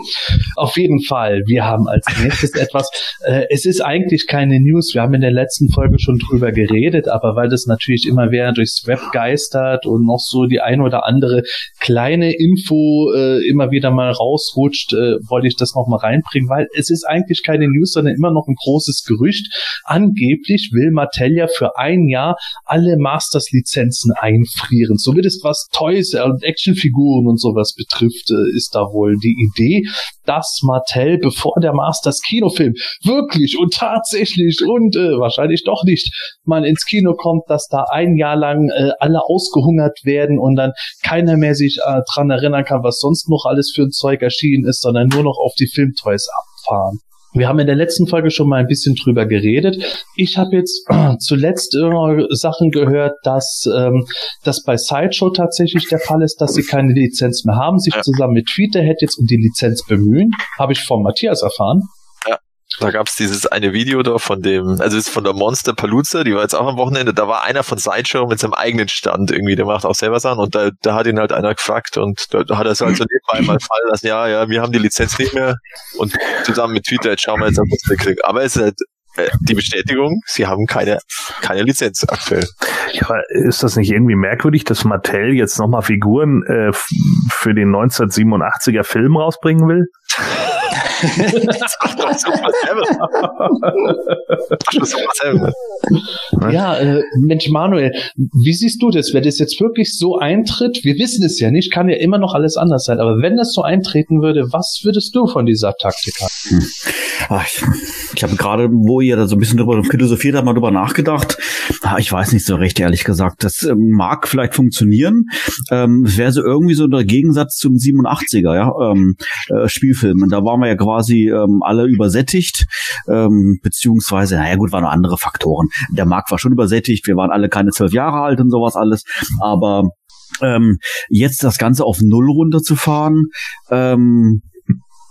[SPEAKER 7] Auf jeden Fall, wir haben als nächstes etwas, äh, es ist eigentlich keine News, wir haben in der letzten Folge schon drüber geredet, aber weil das natürlich immer wieder durchs Web geistert und noch so die ein oder andere kleine Info äh, immer wieder mal rausrutscht, äh, wollte ich das nochmal reinbringen, weil es ist eigentlich keine News, sondern immer noch ein großes Gerücht. Angeblich will Mattel ja für ein Jahr alle Masters-Lizenzen einfrieren. Zumindest was Toys und Actionfiguren und sowas betrifft, äh, ist da wohl die Idee, dass Mattel, bevor der Masters Kinofilm wirklich und tatsächlich und äh, wahrscheinlich doch nicht man ins Kino kommt, dass da ein Jahr lang äh, alle ausgehungert werden und dann keiner mehr sich äh, dran erinnern kann, was sonst noch alles für ein Zeug erschienen ist, sondern nur noch auf die Filmtoys abfahren. Wir haben in der letzten Folge schon mal ein bisschen drüber geredet. Ich habe jetzt zuletzt äh, Sachen gehört, dass ähm, das bei Sideshow tatsächlich der Fall ist, dass sie keine Lizenz mehr haben, sich zusammen mit Tweeterhead jetzt um die Lizenz bemühen. Habe ich von Matthias erfahren.
[SPEAKER 5] Da gab's dieses eine Video da von dem, also ist von der Monster Palooza, die war jetzt auch am Wochenende, da war einer von Sideshow mit seinem eigenen Stand irgendwie, der macht auch selber Sachen und da, da hat ihn halt einer gefragt und da, da hat er es halt so nebenbei mal fallen lassen, ja, ja, wir haben die Lizenz nicht mehr und zusammen mit Twitter, jetzt schauen wir jetzt, ob wir es kriegen. Aber es ist halt äh, die Bestätigung, sie haben keine, keine Lizenz aktuell.
[SPEAKER 3] Ja, ist das nicht irgendwie merkwürdig, dass Mattel jetzt nochmal Figuren äh, für den 1987er Film rausbringen will?
[SPEAKER 5] Ach doch, Super Seven. Ach, schon Super Seven.
[SPEAKER 7] Ja, äh, Mensch, Manuel, wie siehst du das? Wenn das jetzt wirklich so eintritt, wir wissen es ja nicht, kann ja immer noch alles anders sein, aber wenn das so eintreten würde, was würdest du von dieser Taktik halten?
[SPEAKER 1] Ach, ich ich habe gerade, wo ihr da so ein bisschen drüber philosophiert habt, mal drüber nachgedacht. Ah, Ich weiß nicht so recht, ehrlich gesagt. Das ähm, mag vielleicht funktionieren. Ähm, Es wäre so irgendwie so der Gegensatz zum 87er, ja, ähm, äh, Spielfilm. Und da waren wir ja quasi ähm, alle übersättigt, ähm, beziehungsweise, naja gut, waren noch andere Faktoren. Der Markt war schon übersättigt, wir waren alle keine zwölf Jahre alt und sowas alles, aber ähm, jetzt das Ganze auf Null runterzufahren, ähm,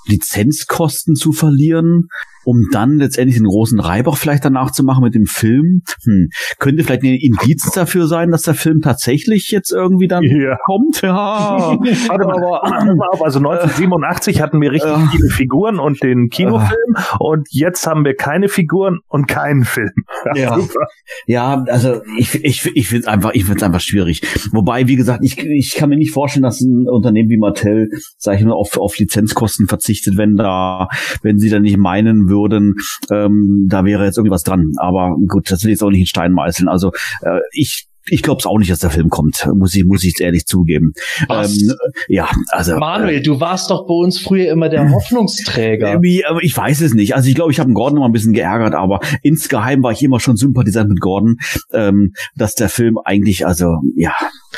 [SPEAKER 1] Lizenzkosten zu verlieren, um dann letztendlich einen großen Reibach vielleicht danach zu machen mit dem Film. Hm. Könnte vielleicht ein Indiz dafür sein, dass der Film tatsächlich jetzt irgendwie dann
[SPEAKER 3] Ja.
[SPEAKER 1] kommt. Ja.
[SPEAKER 3] Warte mal, warte mal auf, also 1987 hatten wir richtig viele Figuren und den Kinofilm und jetzt haben wir keine Figuren und keinen Film.
[SPEAKER 1] Ja.
[SPEAKER 3] super.
[SPEAKER 1] Ja, also ich, ich, ich finde es einfach, ich find's einfach schwierig. Wobei, wie gesagt, ich, ich kann mir nicht vorstellen, dass ein Unternehmen wie Mattel, sag ich mal, auf, auf Lizenzkosten verzichtet, wenn da, wenn sie dann nicht meinen würden, ähm, da wäre jetzt irgendwas dran. Aber gut, das will ich jetzt auch nicht in Stein meißeln. Also äh, ich ich glaube es auch nicht, dass der Film kommt, muss ich, muss ich jetzt ehrlich zugeben. Ähm, ja, also.
[SPEAKER 7] Manuel, du warst doch bei uns früher immer der Hoffnungsträger.
[SPEAKER 1] Irgendwie, aber ich weiß es nicht. Also ich glaube, ich habe Gordon mal ein bisschen geärgert, aber insgeheim war ich immer schon sympathisant mit Gordon, ähm, dass der Film eigentlich, also ja,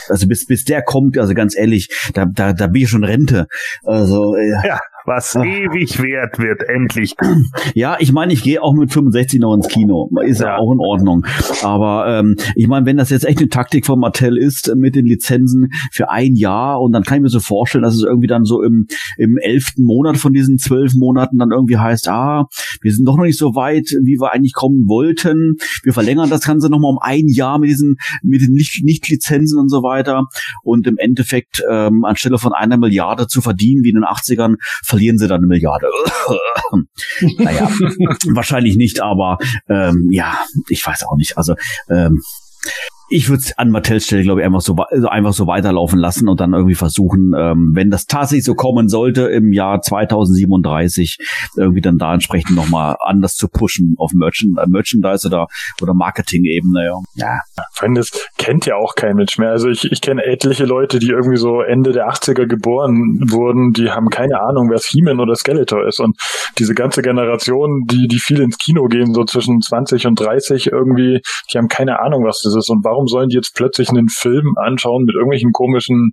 [SPEAKER 1] also bis bis der kommt, also ganz ehrlich, da da da bin ich schon Rente. Also äh,
[SPEAKER 3] Ja, was ewig wert wird, endlich.
[SPEAKER 1] ja, ich meine, ich gehe auch mit 65 noch ins Kino, ist ja,
[SPEAKER 3] Ja.
[SPEAKER 1] auch in Ordnung. Aber ähm, ich meine, wenn das jetzt echt eine Taktik von Mattel ist mit den Lizenzen für ein Jahr und dann kann ich mir so vorstellen, dass es irgendwie dann so im im elften Monat von diesen zwölf Monaten dann irgendwie heißt, ah, wir sind doch noch nicht so weit, wie wir eigentlich kommen wollten. Wir verlängern das Ganze nochmal um ein Jahr mit diesen mit den nicht nicht Lizenzen und so weiter. Und im Endeffekt ähm, anstelle von einer Milliarde zu verdienen wie in den 80ern, verlieren sie dann eine Milliarde. naja, wahrscheinlich nicht, aber ähm, ja, ich weiß auch nicht. Also ähm, ich würde es an Mattels Stelle, glaube ich, einfach so, also einfach so weiterlaufen lassen und dann irgendwie versuchen, ähm, wenn das tatsächlich so kommen sollte im Jahr 2037, irgendwie dann da entsprechend nochmal anders zu pushen auf Merchand äh, Merchandise oder, oder Marketing-Ebene. Ja. ja.
[SPEAKER 6] Vor allem, das kennt ja auch kein Mensch mehr. Also ich, ich kenne etliche Leute, die irgendwie so Ende der 80er geboren wurden, die haben keine Ahnung, wer He-Man oder Skeletor ist. Und diese ganze Generation, die, die viel ins Kino gehen, so zwischen 20 und 30 irgendwie, die haben keine Ahnung, was das ist. Und warum sollen die jetzt plötzlich einen Film anschauen mit irgendwelchen komischen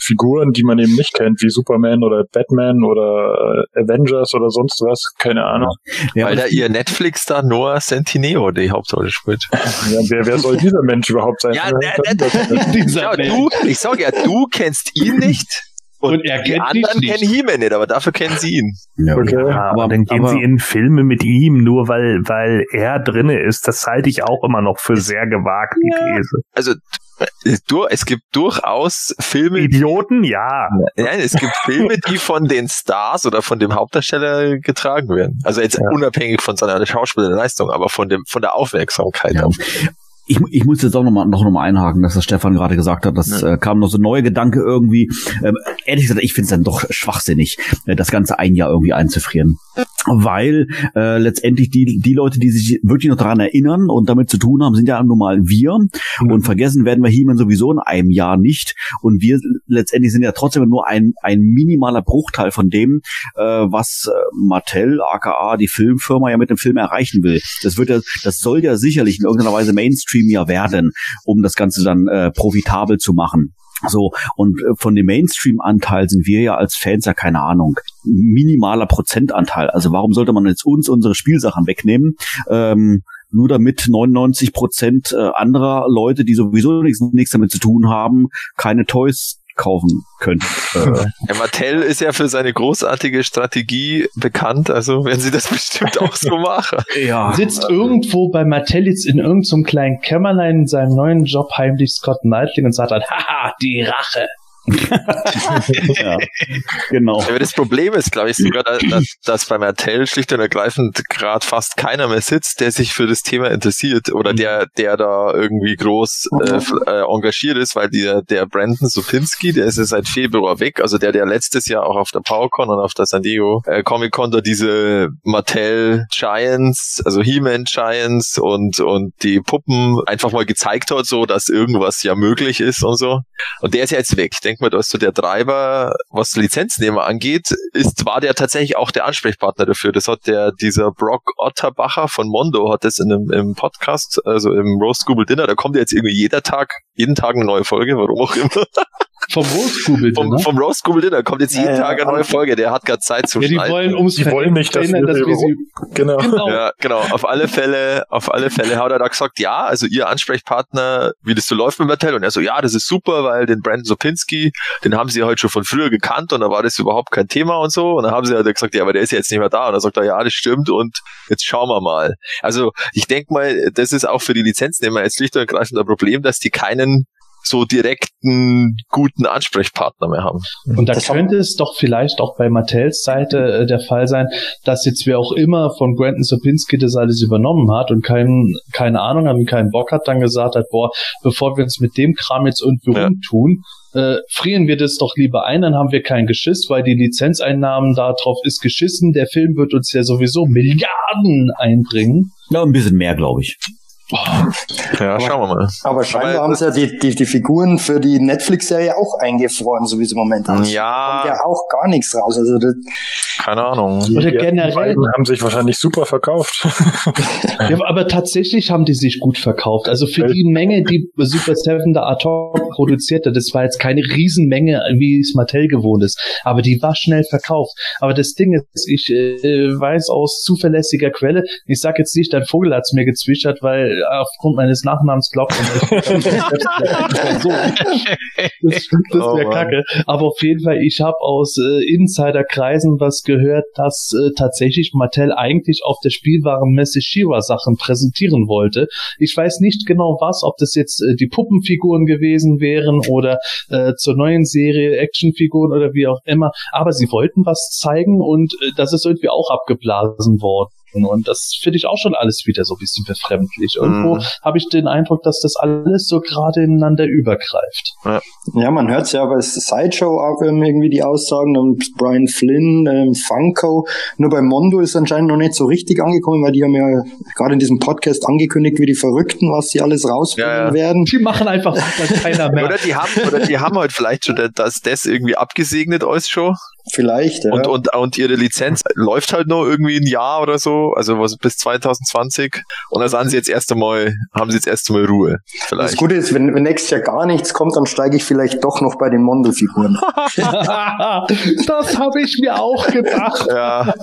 [SPEAKER 6] Figuren, die man eben nicht kennt, wie Superman oder Batman oder äh, Avengers oder sonst was? Keine Ahnung.
[SPEAKER 1] ja
[SPEAKER 5] Weil da ihr Netflix-Star Noah Centineo die Hauptrolle spielt.
[SPEAKER 6] Ja, wer, wer soll dieser Mensch überhaupt sein?
[SPEAKER 5] Ja, der- der-
[SPEAKER 7] Dieser
[SPEAKER 5] Ja, du, ich sag ja, du kennst ihn nicht. Und,
[SPEAKER 7] Und er
[SPEAKER 5] die
[SPEAKER 7] kennt dich
[SPEAKER 5] anderen
[SPEAKER 7] nicht.
[SPEAKER 5] kennen He-Man nicht, aber dafür kennen sie ihn.
[SPEAKER 1] ja,
[SPEAKER 6] Okay.
[SPEAKER 3] Ja, aber dann gehen
[SPEAKER 1] aber-
[SPEAKER 3] sie in Filme mit ihm, nur weil, weil er drinne ist. Das halte ich auch immer noch für sehr gewagt, die These.
[SPEAKER 5] Also äh, es gibt durchaus Filme,
[SPEAKER 3] Idioten, ja.
[SPEAKER 5] Nein, es gibt Filme, die von den Stars oder von dem Hauptdarsteller getragen werden. Also jetzt
[SPEAKER 3] Ja.
[SPEAKER 5] unabhängig von seiner Schauspielerleistung, aber von dem von der Aufmerksamkeit.
[SPEAKER 1] Ja.
[SPEAKER 5] auf.
[SPEAKER 1] Ich, ich muss jetzt auch noch mal, noch noch mal einhaken, dass das Stefan gerade gesagt hat, das äh, kam noch so ein neuer Gedanke irgendwie. Ähm, ehrlich gesagt, ich finde es dann doch schwachsinnig, äh, das Ganze ein Jahr irgendwie einzufrieren. weil äh, letztendlich die die Leute, die sich wirklich noch daran erinnern und damit zu tun haben, sind ja nun mal wir
[SPEAKER 6] Mhm.
[SPEAKER 1] und vergessen werden wir He-Man sowieso in einem Jahr nicht und wir letztendlich sind ja trotzdem nur ein ein minimaler Bruchteil von dem, äh, was äh, Mattel, aka die Filmfirma ja mit dem Film erreichen will. Das wird ja, das soll ja sicherlich in irgendeiner Weise Mainstream ja werden, um das Ganze dann äh, profitabel zu machen. So, und äh, von dem Mainstream-Anteil sind wir ja als Fans ja keine Ahnung. Minimaler Prozentanteil. Also warum sollte man jetzt uns unsere Spielsachen wegnehmen? Ähm, nur damit 99 Prozent äh, anderer Leute, die sowieso nichts, nichts damit zu tun haben, keine Toys kaufen können. Äh,
[SPEAKER 5] Ja, Mattel ist ja für seine großartige Strategie bekannt, also werden sie das bestimmt auch so machen.
[SPEAKER 1] ja.
[SPEAKER 7] Sitzt irgendwo bei Mattel jetzt in irgendeinem so kleinen Kämmerlein in seinem neuen Job heimlich Scott Knightley und sagt dann, haha, die Rache.
[SPEAKER 1] ja. Genau.
[SPEAKER 5] Aber das Problem ist, glaube ich, sogar, dass, dass, dass bei Mattel schlicht und ergreifend gerade fast keiner mehr sitzt, der sich für das Thema interessiert oder der, der da irgendwie groß äh, f- äh, engagiert ist, weil der, der Brandon Supinski, der ist ja seit Februar weg, also der, der letztes Jahr auch auf der PowerCon und auf der San Diego äh, Comic Con da diese Mattel Giants, also He-Man Giants und, und die Puppen einfach mal gezeigt hat, so dass irgendwas ja möglich ist und so. Und der ist ja jetzt weg. Ich denke mal, da ist so der Treiber, was Lizenznehmer angeht, ist, war der tatsächlich auch der Ansprechpartner dafür. Das hat der, dieser Brock Otterbacher von Mondo hat das in einem, im Podcast, also im Roast Google Dinner, da kommt jetzt irgendwie jeder Tag, jeden Tag eine neue Folge, warum auch immer.
[SPEAKER 7] Vom Rotskubel,
[SPEAKER 5] Vom,
[SPEAKER 7] ne?
[SPEAKER 5] vom Roast Google Dinner kommt jetzt jeden
[SPEAKER 2] Ja, ja,
[SPEAKER 5] Tag eine neue Folge, der hat gerade Zeit zum
[SPEAKER 7] Ja, die
[SPEAKER 5] Schneiden.
[SPEAKER 7] wollen ums
[SPEAKER 6] Die wollen nicht, dass wir
[SPEAKER 7] dass wir sie
[SPEAKER 6] Genau.
[SPEAKER 7] genau.
[SPEAKER 5] Ja, genau. Auf alle Fälle, auf alle Fälle hat er da gesagt, ja, also ihr Ansprechpartner, wie das so läuft mit Mattel. Und er so, ja, das ist super, weil den Brandon Sopinski, den haben sie halt schon von früher gekannt und da war das überhaupt kein Thema und so. Und dann haben sie halt gesagt, ja, aber der ist ja jetzt nicht mehr da. Und dann sagt er, ja, das stimmt und jetzt schauen wir mal. Also ich denke mal, das ist auch für die Lizenznehmer jetzt schlicht und ergreifend ein Problem, dass die keinen so direkten, guten Ansprechpartner mehr haben.
[SPEAKER 7] Und da
[SPEAKER 2] Das
[SPEAKER 7] könnte es doch vielleicht auch bei Mattels Seite äh, der Fall sein, dass jetzt wer auch immer von Granton Sopinski das alles übernommen hat und kein, keine Ahnung hat und keinen Bock hat, dann gesagt hat, boah, bevor wir uns mit dem Kram jetzt irgendwie
[SPEAKER 5] Ja.
[SPEAKER 7] rumtun, äh, frieren wir das doch lieber ein, dann haben wir kein Geschiss, weil die Lizenzeinnahmen darauf ist geschissen. Der Film wird uns ja sowieso Milliarden einbringen.
[SPEAKER 1] Ja, ein bisschen mehr, glaube ich.
[SPEAKER 5] Ja, schauen wir mal.
[SPEAKER 2] Aber scheinbar
[SPEAKER 5] Aber-
[SPEAKER 2] haben sie ja die, die, die Figuren für die Netflix-Serie auch eingefroren, so wie es im Moment aussieht.
[SPEAKER 5] Ja.
[SPEAKER 2] Kommt ja auch gar nichts raus. Also das,
[SPEAKER 5] Keine Ahnung.
[SPEAKER 7] Oder
[SPEAKER 6] Die ersten
[SPEAKER 7] generell.
[SPEAKER 6] beiden haben sich wahrscheinlich super verkauft.
[SPEAKER 7] Ja, aber tatsächlich haben die sich gut verkauft. Also für die Menge, die Super Seven da ad hoc produzierte, das war jetzt keine Riesenmenge, wie es Mattel gewohnt ist. Aber die war schnell verkauft. Aber das Ding ist, ich äh, weiß aus zuverlässiger Quelle, ich sag jetzt nicht, dein Vogel hat's mir gezwitschert, weil aufgrund meines Nachnamens glaubt man, ich so. Das, das
[SPEAKER 5] Oh
[SPEAKER 7] wäre
[SPEAKER 5] Mann.
[SPEAKER 7] kacke. Aber auf jeden Fall, ich habe aus äh, Insiderkreisen was gehört, dass äh, tatsächlich Mattel eigentlich auf der Spielwarenmesse Shira Sachen präsentieren wollte. Ich weiß nicht genau was, ob das jetzt äh, die Puppenfiguren gewesen wären oder äh, zur neuen Serie Actionfiguren oder wie auch immer. Aber sie wollten was zeigen und äh, das ist irgendwie auch abgeblasen worden. Und das finde ich auch schon alles wieder so ein bisschen befremdlich. Irgendwo
[SPEAKER 5] Mhm.
[SPEAKER 7] habe ich den Eindruck, dass das alles so gerade ineinander übergreift.
[SPEAKER 2] ja, man hört es ja bei Sideshow auch ähm, irgendwie die Aussagen, und Brian Flynn, ähm, Funko. Nur bei Mondo ist anscheinend noch nicht so richtig angekommen, weil die haben ja gerade in diesem Podcast angekündigt, wie die Verrückten, was sie alles rausbringen
[SPEAKER 5] Ja, ja.
[SPEAKER 2] werden.
[SPEAKER 7] Die machen einfach, keiner mehr.
[SPEAKER 5] Oder die haben, oder die haben halt vielleicht schon das, das irgendwie abgesegnet alles schon.
[SPEAKER 2] Vielleicht, ja.
[SPEAKER 5] Und, und, und ihre Lizenz läuft halt nur irgendwie ein Jahr oder so, also was bis 2020. Und da sind sie jetzt erst einmal, haben sie jetzt erst einmal Ruhe.
[SPEAKER 2] das
[SPEAKER 5] Vielleicht.
[SPEAKER 2] Gute ist, wenn, wenn nächstes Jahr gar nichts kommt, dann steige ich vielleicht doch noch bei den Mondo-Figuren.
[SPEAKER 7] das habe ich mir auch gedacht.
[SPEAKER 5] Ja,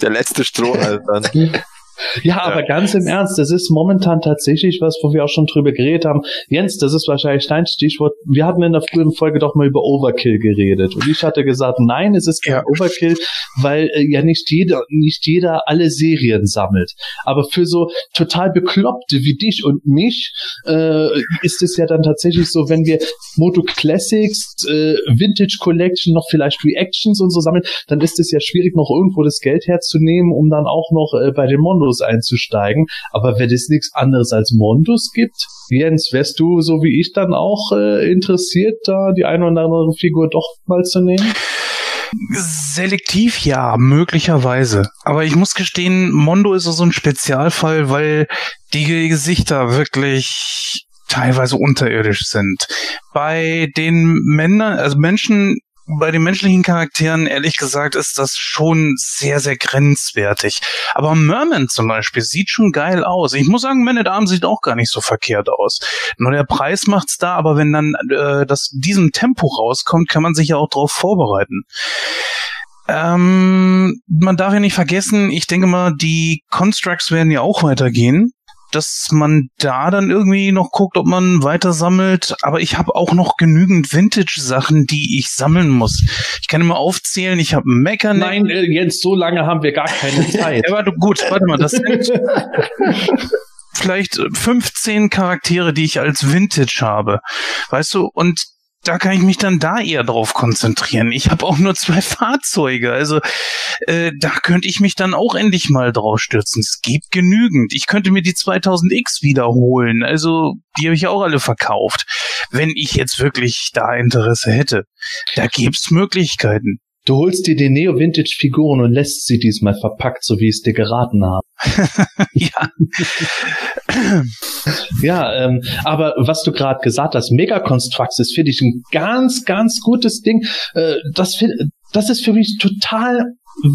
[SPEAKER 5] der letzte Strohhalm dann.
[SPEAKER 7] Ja, aber ganz im Ernst, das ist momentan tatsächlich was, wo wir auch schon drüber geredet haben. Jens, das ist wahrscheinlich dein Stichwort. Wir hatten in der frühen Folge doch mal über Overkill geredet. Und ich hatte gesagt, nein, es ist kein
[SPEAKER 6] Ja.
[SPEAKER 7] Overkill, weil äh, ja nicht jeder, nicht jeder alle Serien sammelt. Aber für so total Bekloppte wie dich und mich äh, ist es ja dann tatsächlich so, wenn wir Moto Classics, äh, Vintage Collection, noch vielleicht Reactions und so sammeln, dann ist es ja schwierig, noch irgendwo das Geld herzunehmen, um dann auch noch äh, bei den Mondos einzusteigen. Aber wenn es nichts anderes als Mondos gibt, Jens, wärst du so wie ich dann auch äh, interessiert, da die eine oder andere Figur doch mal zu nehmen?
[SPEAKER 4] Selektiv ja, möglicherweise. Aber ich muss gestehen, Mondo ist so ein Spezialfall, weil die Gesichter wirklich teilweise unterirdisch sind. Bei den Männern, also Menschen bei den menschlichen Charakteren, ehrlich gesagt, ist das schon sehr, sehr grenzwertig. Aber Merman zum Beispiel sieht schon geil aus. Ich muss sagen, Man at Arms sieht auch gar nicht so verkehrt aus. Nur der Preis macht's da, aber wenn dann äh, das diesem Tempo rauskommt, kann man sich ja auch darauf vorbereiten. Ähm, man darf ja nicht vergessen, ich denke mal, die Constructs werden ja auch weitergehen dass man da dann irgendwie noch guckt, ob man weiter sammelt. Aber ich habe auch noch genügend Vintage-Sachen, die ich sammeln muss. Ich kann immer aufzählen, ich habe Mechaneck.
[SPEAKER 7] Nein, äh, Jens, so lange haben wir gar keine Zeit.
[SPEAKER 4] aber gut, warte mal, das sind vielleicht 15 Charaktere, die ich als Vintage habe. Weißt du, und da kann ich mich dann da eher drauf konzentrieren. Ich habe auch nur zwei Fahrzeuge, also äh, da könnte ich mich dann auch endlich mal drauf stürzen. Es gibt genügend. Ich könnte mir die 2000X wiederholen, also die habe ich auch alle verkauft. Wenn ich jetzt wirklich da Interesse hätte, da gibt's Möglichkeiten.
[SPEAKER 7] Du holst dir die Neo-Vintage-Figuren und lässt sie diesmal verpackt, so wie ich es dir geraten habe.
[SPEAKER 4] ja.
[SPEAKER 7] ja, ähm, aber was du gerade gesagt hast, Mega Constructs ist, finde ich, ein ganz, ganz gutes Ding. Äh, das, das ist für mich total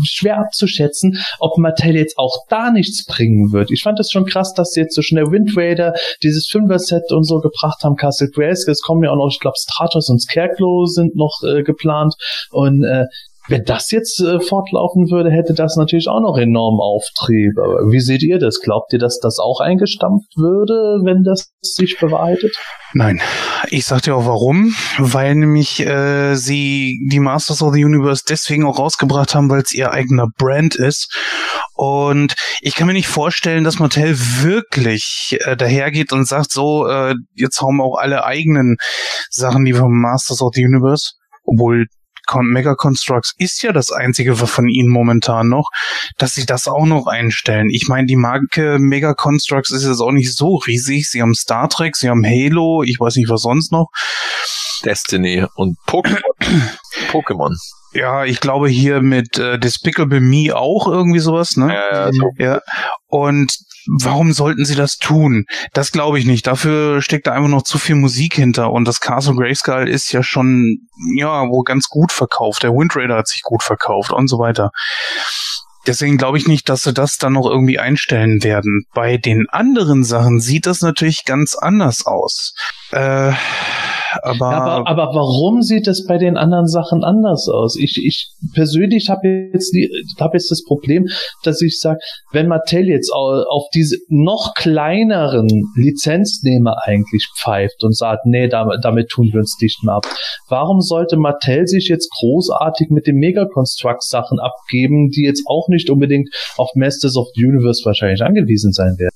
[SPEAKER 7] schwer abzuschätzen, ob Mattel jetzt auch da nichts bringen wird. Ich fand es schon krass, dass sie jetzt so schnell Wind Raider, dieses Fünfer-Set und so gebracht haben. Castle Grayskull, es kommen ja auch noch, ich glaube, Stratos und Scarecrow sind noch äh, geplant und äh, wenn das jetzt äh, fortlaufen würde, hätte das natürlich auch noch enorm Auftrieb. Aber wie seht ihr das? Glaubt ihr, dass das auch eingestampft würde, wenn das sich bewahrheitet?
[SPEAKER 4] Nein, ich sag dir auch warum, weil nämlich äh, sie die Masters of the Universe deswegen auch rausgebracht haben, weil es ihr eigener Brand ist. Und ich kann mir nicht vorstellen, dass Mattel wirklich äh, dahergeht und sagt, so, äh, jetzt haben wir auch alle eigenen Sachen, die vom Masters of the Universe, obwohl Mega Constructs ist ja das einzige von ihnen momentan noch, dass sie das auch noch einstellen. Ich meine, die Marke Mega Constructs ist jetzt auch nicht so riesig. Sie haben Star Trek, sie haben Halo, ich weiß nicht was sonst noch.
[SPEAKER 5] Destiny und Pokémon. Pokémon.
[SPEAKER 4] Ja, ich glaube hier mit äh, Despicable Me auch irgendwie sowas, ne?
[SPEAKER 5] Ja, ja, so.
[SPEAKER 4] ja. Und warum sollten sie das tun? Das glaube ich nicht. Dafür steckt da einfach noch zu viel Musik hinter und das Castle Grayskull ist ja schon, ja, wohl ganz gut verkauft. Der Wind Raider hat sich gut verkauft und so weiter. Deswegen glaube ich nicht, dass sie das dann noch irgendwie einstellen werden. Bei den anderen Sachen sieht das natürlich ganz anders aus. Äh, aber,
[SPEAKER 7] ja, aber, aber warum sieht es bei den anderen Sachen anders aus? Ich, ich persönlich habe jetzt, die, hab jetzt das Problem, dass ich sage, wenn Mattel jetzt auf diese noch kleineren Lizenznehmer eigentlich pfeift und sagt, nee, damit, damit tun wir uns nicht mehr ab. Warum sollte Mattel sich jetzt großartig mit den Mega Construct Sachen abgeben, die jetzt auch nicht unbedingt auf Masters of the Universe wahrscheinlich angewiesen sein werden?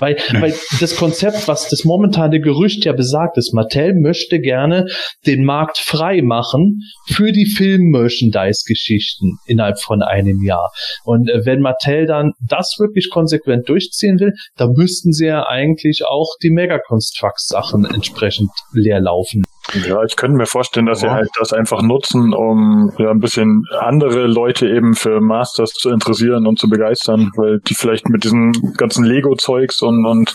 [SPEAKER 7] Weil, weil das Konzept, was das momentane Gerücht ja besagt, ist, Mattel möchte gerne den Markt frei machen für die Film-Merchandise-Geschichten innerhalb von einem Jahr. Und äh, wenn Mattel dann das wirklich konsequent durchziehen will, dann müssten sie ja eigentlich auch die Mega-Constructs-Sachen entsprechend leer laufen.
[SPEAKER 6] Ja, ich könnte mir vorstellen, dass ja. sie halt das einfach nutzen, um ja ein bisschen andere Leute eben für Masters zu interessieren und zu begeistern, weil die vielleicht mit diesem ganzen Lego-Zeugs und, und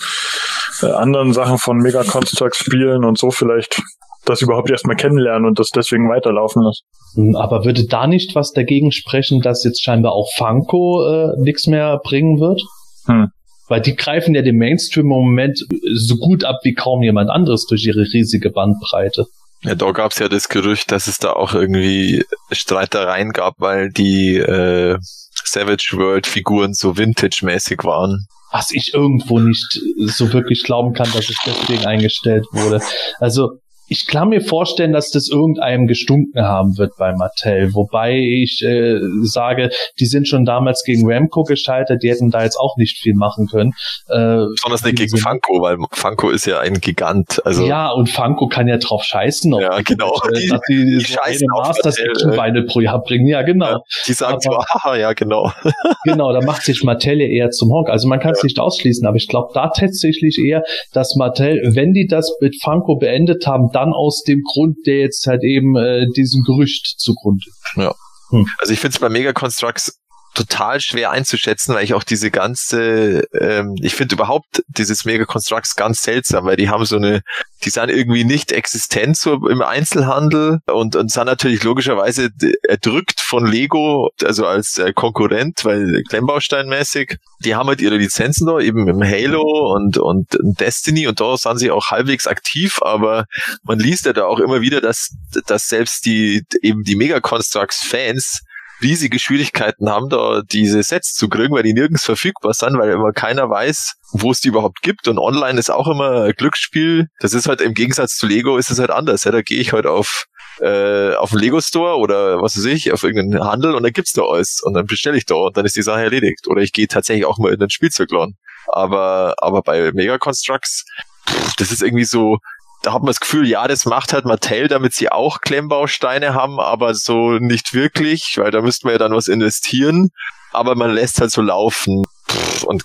[SPEAKER 6] äh, anderen Sachen von Mega Construct spielen und so vielleicht das überhaupt erstmal kennenlernen und das deswegen weiterlaufen lassen.
[SPEAKER 7] Hm, aber würde da nicht was dagegen sprechen, dass jetzt scheinbar auch Funko äh, nichts mehr bringen wird? Hm. Weil die greifen ja den Mainstream im Moment so gut ab wie kaum jemand anderes durch ihre riesige Bandbreite.
[SPEAKER 5] Ja, da gab es ja das Gerücht, dass es da auch irgendwie Streitereien gab, weil die äh, Savage World Figuren so vintage-mäßig waren.
[SPEAKER 7] Was ich irgendwo nicht so wirklich glauben kann, dass es deswegen eingestellt wurde. Also ich kann mir vorstellen, dass das irgendeinem gestunken haben wird bei Mattel. Wobei ich äh, sage, die sind schon damals gegen Ramco gescheitert, die hätten da jetzt auch nicht viel machen können.
[SPEAKER 5] Äh, Besonders nicht gegen Funko, weil Funko ist ja ein Gigant. Also
[SPEAKER 7] ja, und Funko kann ja drauf scheißen.
[SPEAKER 5] Ja, genau.
[SPEAKER 7] Die, dass die, die so eine Masters Beine pro Jahr bringen. Ja, genau. Ja,
[SPEAKER 5] die sagen aber, so, haha, ja, genau.
[SPEAKER 7] genau, da macht sich Mattel ja eher zum Honk. Also man kann es ja. nicht ausschließen, aber ich glaube da tatsächlich eher, dass Mattel, wenn die das mit Funko beendet haben, dann aus dem Grund, der jetzt halt eben äh, diesem Gerücht zugrunde.
[SPEAKER 5] Ja.
[SPEAKER 7] Hm.
[SPEAKER 5] Also ich finde es bei Mega Constructs total schwer einzuschätzen, weil ich auch diese ganze, ähm, ich finde überhaupt dieses Mega Constructs ganz seltsam, weil die haben so eine, die sind irgendwie nicht existent so im Einzelhandel und, und sind natürlich logischerweise erdrückt von Lego, also als äh, Konkurrent, weil Klemmbausteinmäßig, die haben halt ihre Lizenzen da, eben im Halo und, und Destiny und da sind sie auch halbwegs aktiv, aber man liest ja da auch immer wieder, dass, dass selbst die, eben die Mega Constructs Fans riesige Schwierigkeiten haben, da diese Sets zu kriegen, weil die nirgends verfügbar sind, weil immer keiner weiß, wo es die überhaupt gibt. Und online ist auch immer Glücksspiel. Das ist halt im Gegensatz zu Lego ist es halt anders. Ja, da gehe ich halt auf äh, auf den Lego Store oder was weiß ich, auf irgendeinen Handel und dann gibt's da alles und dann bestelle ich da und dann ist die Sache erledigt. Oder ich gehe tatsächlich auch mal in den Spielzeugladen. Aber aber bei Mega Constructs, pff, das ist irgendwie so, da hat man das Gefühl, ja, das macht halt Mattel, damit sie auch Klemmbausteine haben, aber so nicht wirklich, weil da müsste man ja dann was investieren. Aber man lässt halt so laufen. Pff, und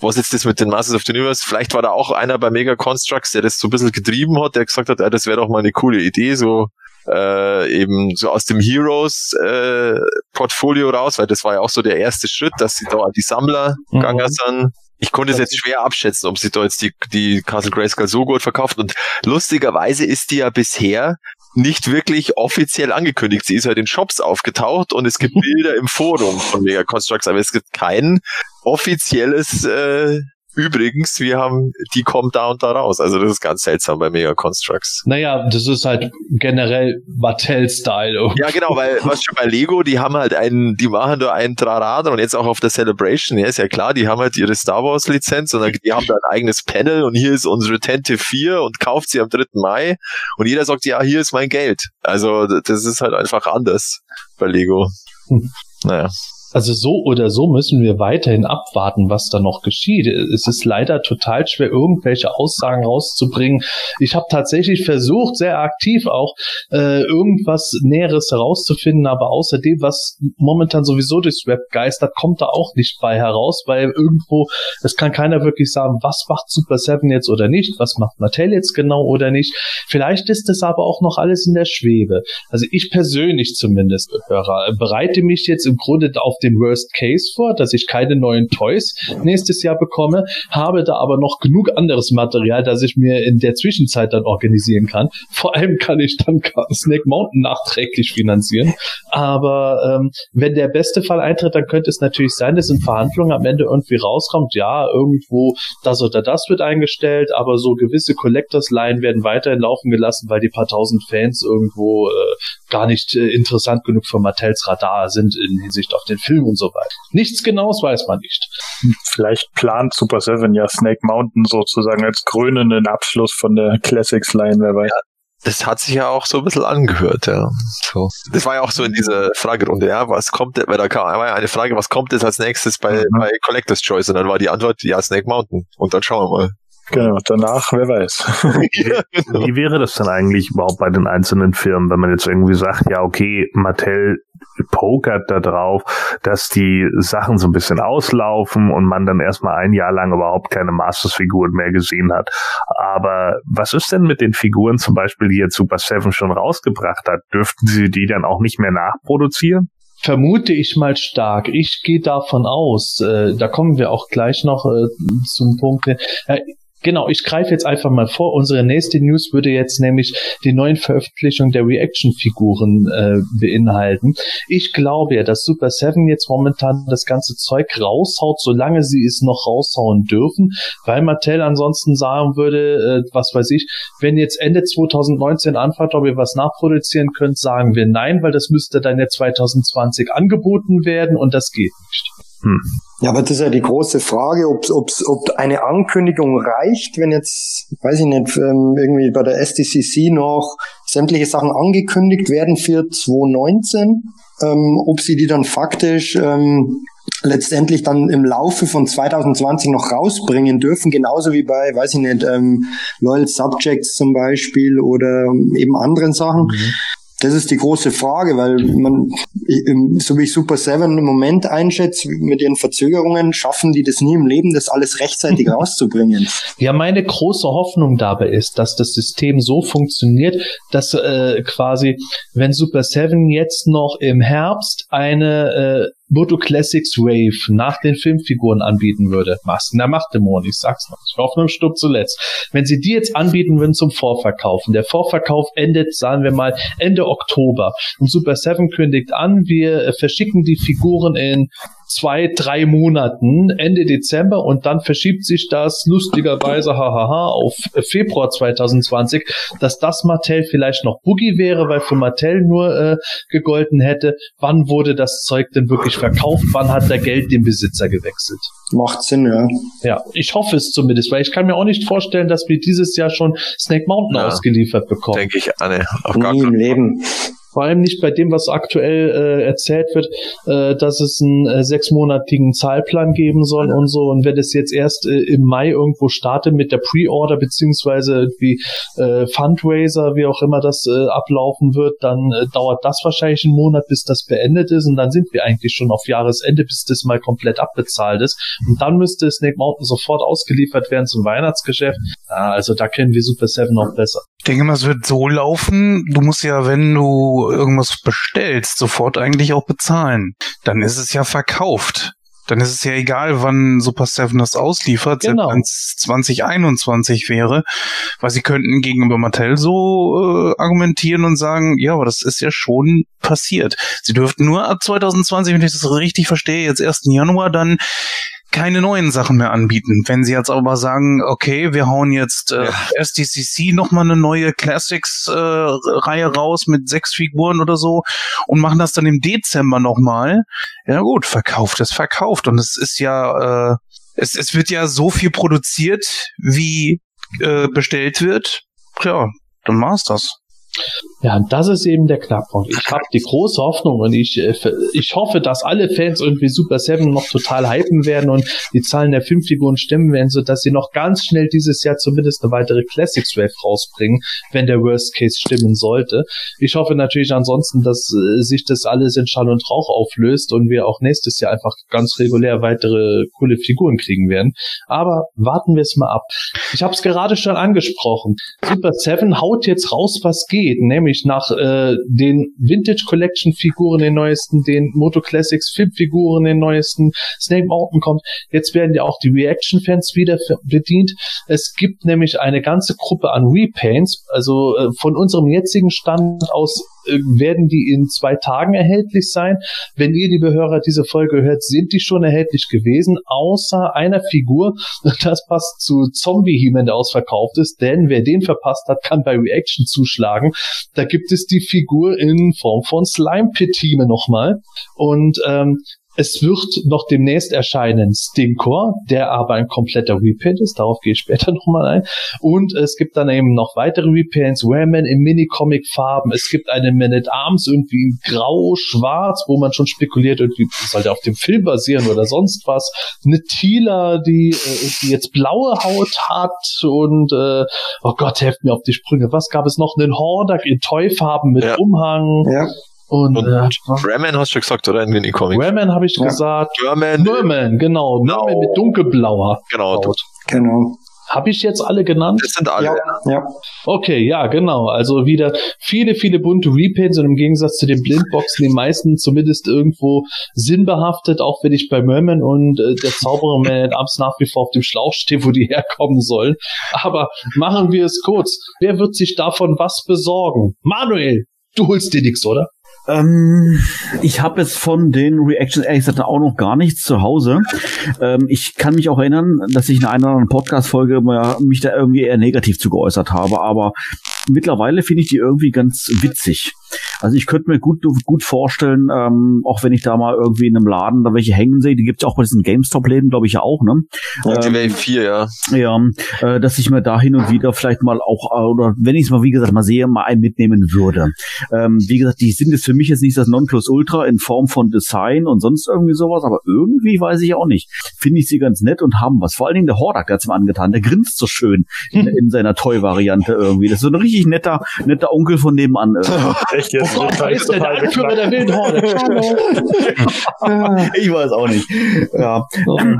[SPEAKER 5] was jetzt das mit den Masters of the Universe? Vielleicht war da auch einer bei Mega Constructs, der das so ein bisschen getrieben hat, der gesagt hat, ja, das wäre doch mal eine coole Idee, so äh, eben so aus dem Heroes äh, Portfolio raus, weil das war ja auch so der erste Schritt, dass sie da an die Sammler
[SPEAKER 7] Mhm.
[SPEAKER 5] gegangen sind. Ich konnte es jetzt schwer abschätzen, ob sie da jetzt die, die Castle Grayskull so gut verkauft. Und lustigerweise ist die ja bisher nicht wirklich offiziell angekündigt. Sie ist halt in Shops aufgetaucht und es gibt Bilder im Forum von Mega Constructs, aber es gibt kein offizielles äh, Übrigens, wir haben, die kommt da und da raus. Also das ist ganz seltsam bei Mega Constructs.
[SPEAKER 7] Naja, das ist halt generell Mattel-Style.
[SPEAKER 5] Ja, genau, weil was schon bei Lego, die haben halt einen, die machen da einen Trarad und jetzt auch auf der Celebration, ja, ist ja klar, die haben halt ihre Star Wars Lizenz und dann, die haben da ein eigenes Panel und hier ist unsere Tente 4 und kauft sie am 3. Mai und jeder sagt, ja, hier ist mein Geld. Also das ist halt einfach anders bei Lego.
[SPEAKER 7] Hm.
[SPEAKER 5] Naja.
[SPEAKER 7] Also so oder so müssen wir weiterhin abwarten, was da noch geschieht. Es ist leider total schwer, irgendwelche Aussagen rauszubringen. Ich habe tatsächlich versucht, sehr aktiv auch äh, irgendwas Näheres herauszufinden, aber außerdem, was momentan sowieso durchs Web geistert, kommt da auch nicht bei heraus, weil irgendwo, es kann keiner wirklich sagen, was macht Super Seven jetzt oder nicht, was macht Mattel jetzt genau oder nicht. Vielleicht ist das aber auch noch alles in der Schwebe. Also ich persönlich zumindest, Hörer, bereite mich jetzt im Grunde auf den Worst Case vor, dass ich keine neuen Toys nächstes Jahr bekomme, habe da aber noch genug anderes Material, das ich mir in der Zwischenzeit dann organisieren kann. Vor allem kann ich dann Snake Mountain nachträglich finanzieren. Aber ähm, wenn der beste Fall eintritt, dann könnte es natürlich sein, dass in Verhandlungen am Ende irgendwie rauskommt, ja, irgendwo das oder das wird eingestellt, aber so gewisse Collectors-Line werden weiterhin laufen gelassen, weil die paar tausend Fans irgendwo äh, gar nicht äh, interessant genug für Mattels Radar sind in Hinsicht auf den Film und so weiter. Nichts Genaues weiß man nicht.
[SPEAKER 6] Vielleicht plant Super Seven ja Snake Mountain sozusagen als krönenden Abschluss von der Classics Line, wer weiß.
[SPEAKER 5] Das hat sich ja auch so ein bisschen angehört, ja. So. Das war ja auch so in dieser Fragerunde, ja, was kommt, weil da kam war ja eine Frage, was kommt jetzt als nächstes bei,
[SPEAKER 6] Mhm.
[SPEAKER 5] bei Collector's Choice? Und dann war die Antwort, ja, Snake Mountain. Und dann schauen wir mal.
[SPEAKER 6] Genau, danach, wer weiß.
[SPEAKER 3] Wie wäre das denn eigentlich überhaupt bei den einzelnen Firmen, wenn man jetzt irgendwie sagt, ja, okay, Mattel pokert da drauf, dass die Sachen so ein bisschen auslaufen und man dann erstmal ein Jahr lang überhaupt keine Masters-Figuren mehr gesehen hat. Aber was ist denn mit den Figuren zum Beispiel, die jetzt Super Seven schon rausgebracht hat? Dürften sie die dann auch nicht mehr nachproduzieren?
[SPEAKER 7] Vermute ich mal stark. Ich gehe davon aus, äh, da kommen wir auch gleich noch äh, zum Punkt. Äh, Genau, ich greife jetzt einfach mal vor. Unsere nächste News würde jetzt nämlich die neuen Veröffentlichungen der Reaction-Figuren äh, beinhalten. Ich glaube ja, dass Super Seven jetzt momentan das ganze Zeug raushaut, solange sie es noch raushauen dürfen, weil Mattel ansonsten sagen würde, äh, was weiß ich, wenn jetzt Ende 2019 anfragt, ob ihr was nachproduzieren könnt, sagen wir nein, weil das müsste dann ja 2020 angeboten werden und das geht nicht.
[SPEAKER 3] Hm.
[SPEAKER 2] Ja, aber das ist ja die große Frage, ob, ob's, ob eine Ankündigung reicht, wenn jetzt, weiß ich nicht, ähm, irgendwie bei der SDCC noch sämtliche Sachen angekündigt werden für 2019, ähm, ob sie die dann faktisch ähm, letztendlich dann im Laufe von 2020 noch rausbringen dürfen, genauso wie bei, weiß ich nicht, ähm, Loyal Subjects zum Beispiel oder eben anderen Sachen. Das ist die große Frage, weil man, so wie ich Super Seven im Moment einschätze, mit ihren Verzögerungen, schaffen die das nie im Leben, das alles rechtzeitig rauszubringen.
[SPEAKER 7] Ja, meine große Hoffnung dabei ist, dass das System so funktioniert, dass äh, quasi, wenn Super Seven jetzt noch im Herbst eine äh, Moto Classics Wave nach den Filmfiguren anbieten würde, was na macht Dämon, ich sag's noch, ich Hoffnung stirbt zuletzt. Wenn sie die jetzt anbieten würden zum Vorverkaufen, der Vorverkauf endet, sagen wir mal, Ende Oktober. Und Super 7 kündigt an, wir äh, verschicken die Figuren in zwei, drei Monaten, Ende Dezember und dann verschiebt sich das lustigerweise, hahaha, auf Februar 2020, dass das Mattel vielleicht noch Boogie wäre, weil für Mattel nur äh, gegolten hätte. Wann wurde das Zeug denn wirklich verkauft? Wann hat der Geld den Besitzer gewechselt?
[SPEAKER 2] Macht Sinn, ja.
[SPEAKER 7] Ja, ich hoffe es zumindest, weil ich kann mir auch nicht vorstellen, dass wir dieses Jahr schon Snake Mountain ja, ausgeliefert bekommen.
[SPEAKER 5] Denke ich, Anne,
[SPEAKER 2] auf gar Nie im Leben.
[SPEAKER 7] Vor allem nicht bei dem, was aktuell äh, erzählt wird, äh, dass es einen äh, sechsmonatigen Zahlplan geben soll und so. Und wenn es jetzt erst äh, im Mai irgendwo startet mit der Pre-Order beziehungsweise irgendwie äh, Fundraiser, wie auch immer das äh, ablaufen wird, dann äh, dauert das wahrscheinlich einen Monat, bis das beendet ist. Und dann sind wir eigentlich schon auf Jahresende, bis das mal komplett abbezahlt ist. Und dann müsste Snake Mountain sofort ausgeliefert werden zum Weihnachtsgeschäft. Ja, also da kennen wir Super Seven noch besser.
[SPEAKER 4] Ich denke mal, es wird so laufen. Du musst ja, wenn du irgendwas bestellst, sofort eigentlich auch bezahlen. Dann ist es ja verkauft. Dann ist es ja egal, wann Super 7 das ausliefert, genau. wenn es 2021 wäre, weil sie könnten gegenüber Mattel so äh, argumentieren und sagen, ja, aber das ist ja schon passiert. Sie dürften nur ab 2020, wenn ich das richtig verstehe, jetzt 1. Januar dann keine neuen Sachen mehr anbieten. Wenn sie jetzt aber sagen, okay, wir hauen jetzt äh, ja. SDCC nochmal eine neue Classics-Reihe äh, raus mit sechs Figuren oder so und machen das dann im Dezember nochmal, ja gut, verkauft ist verkauft. Und es ist ja, äh, es, es wird ja so viel produziert, wie äh, bestellt wird. Ja, dann war's das.
[SPEAKER 7] Ja, und das ist eben der Knackpunkt. Ich habe die große Hoffnung und ich, äh, ich hoffe, dass alle Fans irgendwie Super 7 noch total hypen werden und die Zahlen der Filmfiguren stimmen werden, sodass sie noch ganz schnell dieses Jahr zumindest eine weitere Classics Wave rausbringen, wenn der Worst Case stimmen sollte. Ich hoffe natürlich ansonsten, dass äh, sich das alles in Schall und Rauch auflöst und wir auch nächstes Jahr einfach ganz regulär weitere coole Figuren kriegen werden. Aber warten wir es mal ab. Ich habe es gerade schon angesprochen. Super 7 haut jetzt raus, was geht, nämlich nach äh, den Vintage Collection Figuren, den neuesten, den Moto Classics Flip Figuren, den neuesten, Snake Mountain kommt. Jetzt werden ja auch die Reaction Fans wieder bedient. Es gibt nämlich eine ganze Gruppe an Repaints, also äh, von unserem jetzigen Stand aus werden die in zwei Tagen erhältlich sein. Wenn ihr, liebe Hörer, diese Folge hört, sind die schon erhältlich gewesen, außer einer Figur. Das passt zu Zombie He-Man, der ausverkauft ist, denn wer den verpasst hat, kann bei Reaction zuschlagen. Da gibt es die Figur in Form von Slime Pit He-Man nochmal. Und ähm, es wird noch demnächst erscheinen Stinkor, der aber ein kompletter Repaint ist. Darauf gehe ich später nochmal ein. Und es gibt dann eben noch weitere Repaints. Wayman in Mini-Comic-Farben. Es gibt eine Man at Arms irgendwie in grau, schwarz, wo man schon spekuliert, irgendwie sollte auf dem Film basieren oder sonst was. Eine Tila, die, äh, die jetzt blaue Haut hat und äh, oh Gott, helft mir auf die Sprünge. Was gab es noch? Einen Hordak in Toy-Farben mit
[SPEAKER 5] ja.
[SPEAKER 7] Umhang.
[SPEAKER 2] Ja.
[SPEAKER 7] Und,
[SPEAKER 5] und äh, Raman hast du gesagt, oder? In Mini-Comic.
[SPEAKER 7] Raman habe ich ja. gesagt.
[SPEAKER 5] Merman.
[SPEAKER 7] Merman, genau. genau. Merman mit dunkelblauer
[SPEAKER 5] Genau.
[SPEAKER 7] Haut.
[SPEAKER 2] Genau.
[SPEAKER 7] Habe ich jetzt alle genannt?
[SPEAKER 5] Das sind alle.
[SPEAKER 2] Ja, ja.
[SPEAKER 7] Okay, ja, genau. Also wieder viele, viele bunte Repaints und im Gegensatz zu den Blindboxen die meisten zumindest irgendwo sinnbehaftet, auch wenn ich bei Merman und äh, der Zauberer Man abends nach wie vor auf dem Schlauch stehe, wo die herkommen sollen. Aber machen wir es kurz. Wer wird sich davon was besorgen? Manuel, du holst dir nichts, oder?
[SPEAKER 1] Ähm, ich habe jetzt von den Reactions ehrlich gesagt auch noch gar nichts zu Hause. Ähm, ich kann mich auch erinnern, dass ich in einer anderen Podcast-Folge mich da irgendwie eher negativ zu geäußert habe, aber mittlerweile finde ich die irgendwie ganz witzig. Also ich könnte mir gut, gut vorstellen, ähm, auch wenn ich da mal irgendwie in einem Laden da welche hängen sehe, die gibt's auch bei diesen GameStop-Läden, glaube ich ja auch, ne?
[SPEAKER 5] Ja, die Wave 4, ja.
[SPEAKER 1] Ja, äh, dass ich mir da hin und wieder vielleicht mal auch, äh, oder wenn ich es mal, wie gesagt, mal sehe, mal einen mitnehmen würde. Ähm, wie gesagt, die sind jetzt für mich jetzt nicht das Nonplusultra in Form von Design und sonst irgendwie sowas, aber irgendwie weiß ich auch nicht. Finde ich sie ganz nett und haben was. Vor allen Dingen der Hordak, der hat's mir angetan, der grinst so schön in, in seiner Toy-Variante irgendwie. Das ist so ein richtig netter, netter Onkel von nebenan.
[SPEAKER 6] Echt
[SPEAKER 7] Oh, da ist der, der Anführer der wilden Horde.
[SPEAKER 1] ich weiß auch nicht. Ja.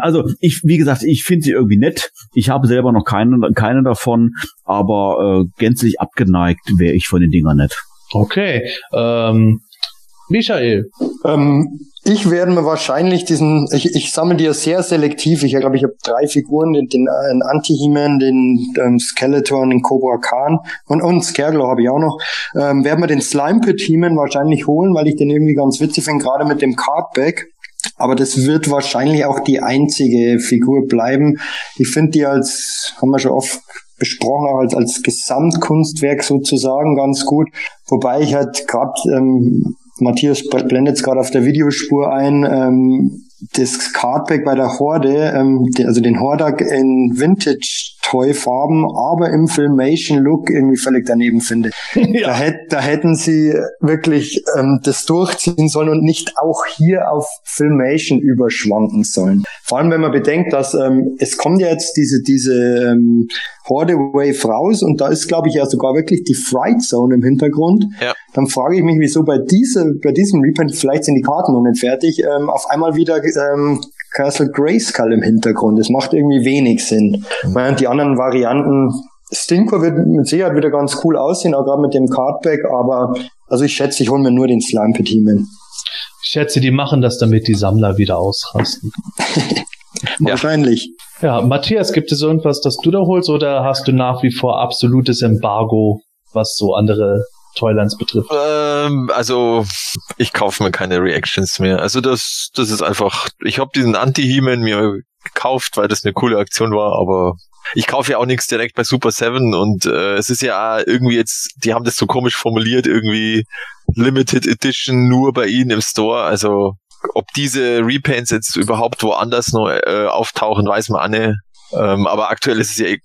[SPEAKER 1] Also ich, wie gesagt, ich finde sie irgendwie nett. Ich habe selber noch keine, keine davon, aber äh, gänzlich abgeneigt wäre ich von den Dingern nicht.
[SPEAKER 7] Okay. Ähm, Michael.
[SPEAKER 2] Ähm, ich werde mir wahrscheinlich diesen, ich, ich sammle die ja sehr selektiv. Ich glaube, ich habe drei Figuren, den, den äh, Anti-He-Man, den ähm, Skeletor und den Cobra Khan und, und Scareglow habe ich auch noch. Ähm, werde mir den Slime Pit He-Man wahrscheinlich holen, weil ich den irgendwie ganz witzig finde, gerade mit dem Cardback. Aber das wird wahrscheinlich auch die einzige Figur bleiben. Ich finde die als, haben wir schon oft besprochen, als, als Gesamtkunstwerk sozusagen ganz gut. Wobei ich halt gerade, ähm, Matthias blendet es gerade auf der Videospur ein, ähm, das Cardback bei der Horde, ähm, also den Hordak in Vintage Toy-Farben, aber im Filmation-Look irgendwie völlig daneben finde.
[SPEAKER 7] Ja.
[SPEAKER 2] Da, hätt, da hätten sie wirklich ähm, das durchziehen sollen und nicht auch hier auf Filmation überschwanken sollen. Vor allem, wenn man bedenkt, dass ähm, es kommt ja jetzt diese, diese ähm, Horde Wave raus und da ist, glaube ich, ja sogar wirklich die Fright Zone im Hintergrund.
[SPEAKER 5] Ja.
[SPEAKER 2] Dann frage ich mich, wieso bei dieser, bei diesem Reprint, vielleicht sind die Karten noch nicht fertig, ähm, auf einmal wieder ähm, Castle Grayskull im Hintergrund. Das macht irgendwie wenig Sinn. Während die anderen Varianten, Stinkor wird mit Sicherheit wieder ganz cool aussehen, auch gerade mit dem Cardback, aber also ich schätze, ich hole mir nur den Slime Petimen.
[SPEAKER 7] Ich schätze, die machen das, damit die Sammler wieder ausrasten.
[SPEAKER 2] Wahrscheinlich.
[SPEAKER 7] Ja, Matthias, gibt es irgendwas, das du da holst oder hast du nach wie vor absolutes Embargo, was so andere Toylands betrifft?
[SPEAKER 5] Ähm, also ich kaufe mir keine Reactions mehr. Also das, das ist einfach. Ich habe diesen Anti-He-Man mir gekauft, weil das eine coole Aktion war, aber ich kaufe ja auch nichts direkt bei Super 7 und äh, es ist ja irgendwie jetzt, die haben das so komisch formuliert, irgendwie Limited Edition nur bei ihnen im Store. Also ob diese Repaints jetzt überhaupt woanders noch äh, auftauchen, weiß man nicht. Ähm, aber aktuell ist es ja, eh-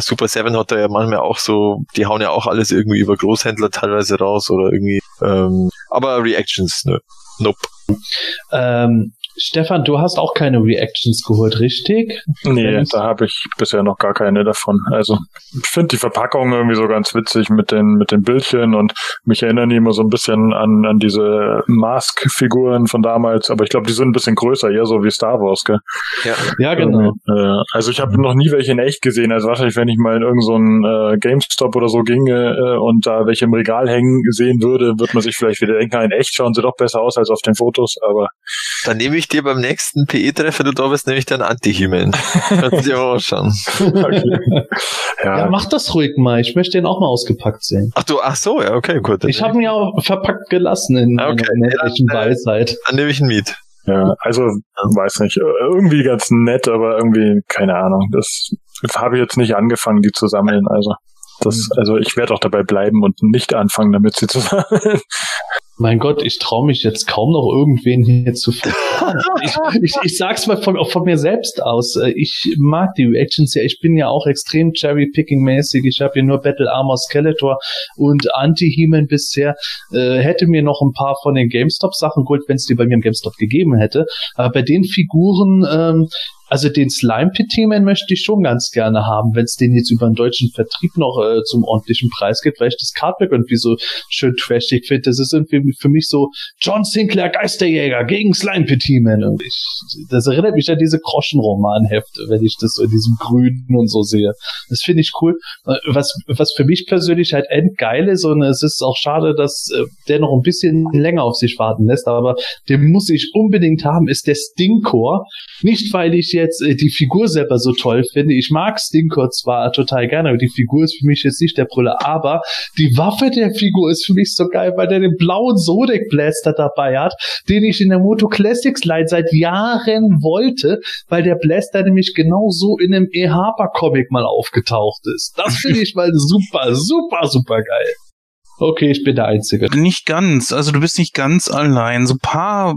[SPEAKER 5] Super 7 hat da ja manchmal auch so, die hauen ja auch alles irgendwie über Großhändler teilweise raus oder irgendwie. Ähm, aber Reactions, ne. Nope.
[SPEAKER 7] Ähm, Stefan, du hast auch keine Reactions geholt, richtig?
[SPEAKER 6] Nee, da habe ich bisher noch gar keine davon. Also ich finde die Verpackung irgendwie so ganz witzig mit den mit den Bildchen und mich erinnern die immer so ein bisschen an an diese Mask-Figuren von damals, aber ich glaube, die sind ein bisschen größer, eher so wie Star Wars, gell?
[SPEAKER 7] Ja, genau.
[SPEAKER 6] Äh, also ich habe noch nie welche in echt gesehen. Also wahrscheinlich, wenn ich mal in irgendeinen so äh, GameStop oder so ginge äh, und da welche im Regal hängen sehen würde, wird man sich vielleicht wieder denken, in echt schauen sie doch besser aus als auf den Fotos, aber
[SPEAKER 5] Dann nehme ich dir beim nächsten PE-Treffer, du da bist, nämlich dein Anti-He-Man. Kannst du dir mal anschauen.
[SPEAKER 6] okay.
[SPEAKER 7] Ja,
[SPEAKER 6] ja,
[SPEAKER 7] mach das ruhig mal. Ich möchte den auch mal ausgepackt sehen.
[SPEAKER 5] Ach du, ach so, ja, okay, gut. Dann,
[SPEAKER 7] Ich habe ihn ja auch verpackt gelassen in
[SPEAKER 5] Okay,
[SPEAKER 7] meiner unendlichen
[SPEAKER 5] ja, dann, äh,
[SPEAKER 7] Weisheit.
[SPEAKER 5] dann nehme ich ihn mit.
[SPEAKER 6] ja, also weiß nicht, irgendwie ganz nett, aber irgendwie keine Ahnung. Das habe ich jetzt nicht angefangen, die zu sammeln. Also das, also ich werde auch dabei bleiben und nicht anfangen, damit sie zu sammeln.
[SPEAKER 7] Mein Gott, ich traue mich jetzt kaum noch irgendwen hier zu fragen. ich, ich, ich sag's mal von, von mir selbst aus. Äh, Ich mag die Reactions ja. Ich bin ja auch extrem Cherry-Picking-mäßig. Ich habe hier nur Battle Armor Skeletor und Anti-He-Man bisher. Äh, hätte mir noch ein paar von den GameStop-Sachen geholt, wenn es die bei mir im GameStop gegeben hätte. Aber bei den Figuren, ähm, also den Slime Pit He-Man möchte ich schon ganz gerne haben, wenn es den jetzt über den deutschen Vertrieb noch äh, zum ordentlichen Preis gibt, weil ich das Cardback irgendwie so schön trashig finde. Das ist irgendwie für mich so John Sinclair Geisterjäger gegen Slime Pit He-Man. Und ich, das erinnert mich an diese Groschenromanhefte, wenn ich das so in diesem Grünen und so sehe. Das finde ich cool. Äh, Was, was für mich persönlich halt endgeil ist und es ist auch schade, dass äh, der noch ein bisschen länger auf sich warten lässt, aber den muss ich unbedingt haben, ist der Stinkor. Nicht, weil ich jetzt äh, die Figur selber so toll finde. Ich mag Stinkor zwar total gerne, aber die Figur ist für mich jetzt nicht der Brüller. Aber die Waffe der Figur ist für mich so geil, weil der den blauen Zodiac Blaster dabei hat, den ich in der Moto Classics Line seit Jahren wollte, weil der Blaster nämlich genau so in einem E. Harper Comic mal aufgetaucht ist. Das finde ich mal super, super, super geil. Okay, ich bin der Einzige.
[SPEAKER 4] Nicht ganz, also du bist nicht ganz allein. So ein paar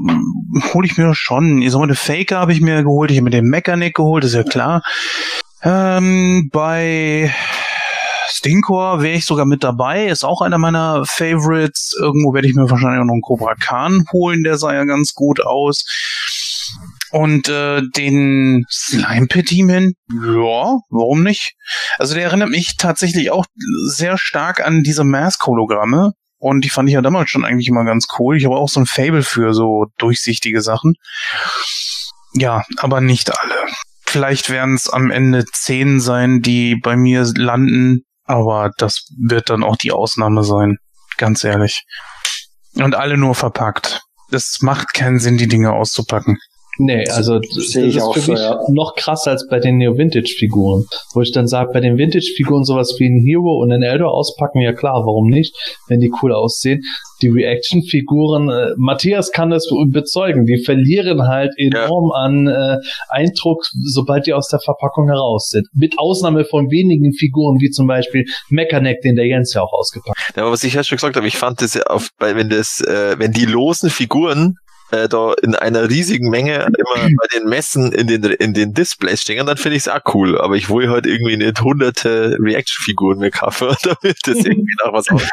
[SPEAKER 4] hole ich mir schon. Ich sag mal, den Faker habe ich mir geholt, ich habe mir den Mechanic geholt, ist ja klar. Ähm, bei Stinkor wäre ich sogar mit dabei, ist auch einer meiner Favorites. Irgendwo werde ich mir wahrscheinlich auch noch einen Cobra Khan holen, der sah ja ganz gut aus. Und äh, den Slime Pit Demon, ja, warum nicht? Also der erinnert mich tatsächlich auch sehr stark an diese Mask-Hologramme. Und die fand ich ja damals schon eigentlich immer ganz cool. Ich habe auch so ein Fable für so durchsichtige Sachen. Ja, aber nicht alle. Vielleicht werden es am Ende zehn sein, die bei mir landen, aber das wird dann auch die Ausnahme sein. Ganz ehrlich. Und alle nur verpackt. Es macht keinen Sinn, die Dinge auszupacken.
[SPEAKER 7] Nee, also das
[SPEAKER 2] sehe ich
[SPEAKER 7] ist
[SPEAKER 2] auch
[SPEAKER 7] für
[SPEAKER 2] so,
[SPEAKER 7] mich
[SPEAKER 2] ja.
[SPEAKER 7] noch krasser als bei den Neo-Vintage-Figuren. Wo ich dann sage, bei den Vintage-Figuren sowas wie ein Hero und ein Eldor auspacken, ja klar, warum nicht, wenn die cool aussehen. Die Reaction-Figuren, äh, Matthias kann das bezeugen, die verlieren halt enorm an äh, Eindruck, sobald die aus der Verpackung heraus sind. Mit Ausnahme von wenigen Figuren, wie zum Beispiel Mechaneck, den der Jens ja auch ausgepackt hat.
[SPEAKER 5] Ja, aber was ich ja schon gesagt habe, ich fand das ja auf, wenn das, äh, wenn die losen Figuren äh, da in einer riesigen Menge immer bei den Messen in den in den Displays stehen, dann finde ich es auch cool. Aber ich will halt irgendwie nicht hunderte Reaction-Figuren mir kaufen, damit das irgendwie nach was aus.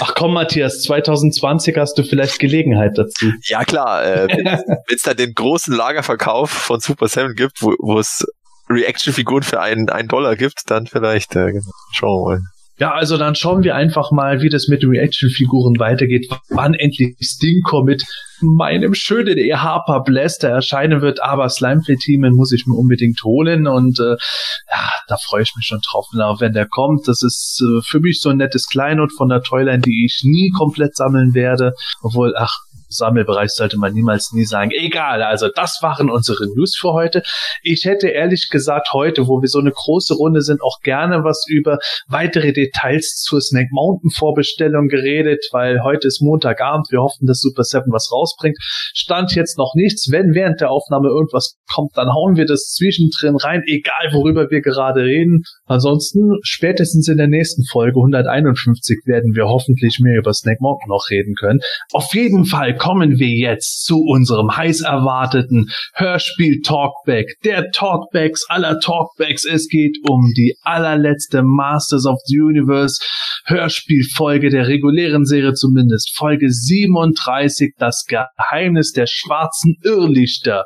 [SPEAKER 7] Ach komm, Matthias, 2020 hast du vielleicht Gelegenheit dazu.
[SPEAKER 5] Ja klar, äh, wenn es da den großen Lagerverkauf von Super 7 gibt, wo wo es Reaction-Figuren für einen, einen Dollar gibt, dann vielleicht, äh, genau. schauen wir mal.
[SPEAKER 7] Ja, also dann schauen wir einfach mal, wie das mit den Reaction-Figuren weitergeht, wann endlich Stinkor mit meinem schönen E Harper Blaster erscheinen wird, aber Slimefit-Teamen muss ich mir unbedingt holen und äh, ja, da freue ich mich schon drauf, na, wenn der kommt. Das ist äh, für mich so ein nettes Kleinod von der Toyline, die ich nie komplett sammeln werde, obwohl, ach, Sammelbereich sollte man niemals nie sagen. Egal, also das waren unsere News für heute. Ich hätte ehrlich gesagt heute, wo wir so eine große Runde sind, auch gerne was über weitere Details zur Snake Mountain Vorbestellung geredet, weil heute ist Montagabend. Wir hoffen, dass Super 7 was rausbringt. Stand jetzt noch nichts. Wenn während der Aufnahme irgendwas kommt, dann hauen wir das zwischendrin rein, egal worüber wir gerade reden. Ansonsten spätestens in der nächsten Folge 151 werden wir hoffentlich mehr über Snake Mountain noch reden können. Auf jeden Fall kommen wir jetzt zu unserem heiß erwarteten Hörspiel Talkback, der Talkbacks aller Talkbacks. Es geht um die allerletzte Masters of the Universe Hörspielfolge der regulären Serie zumindest, Folge 37, das Geheimnis der schwarzen Irrlichter.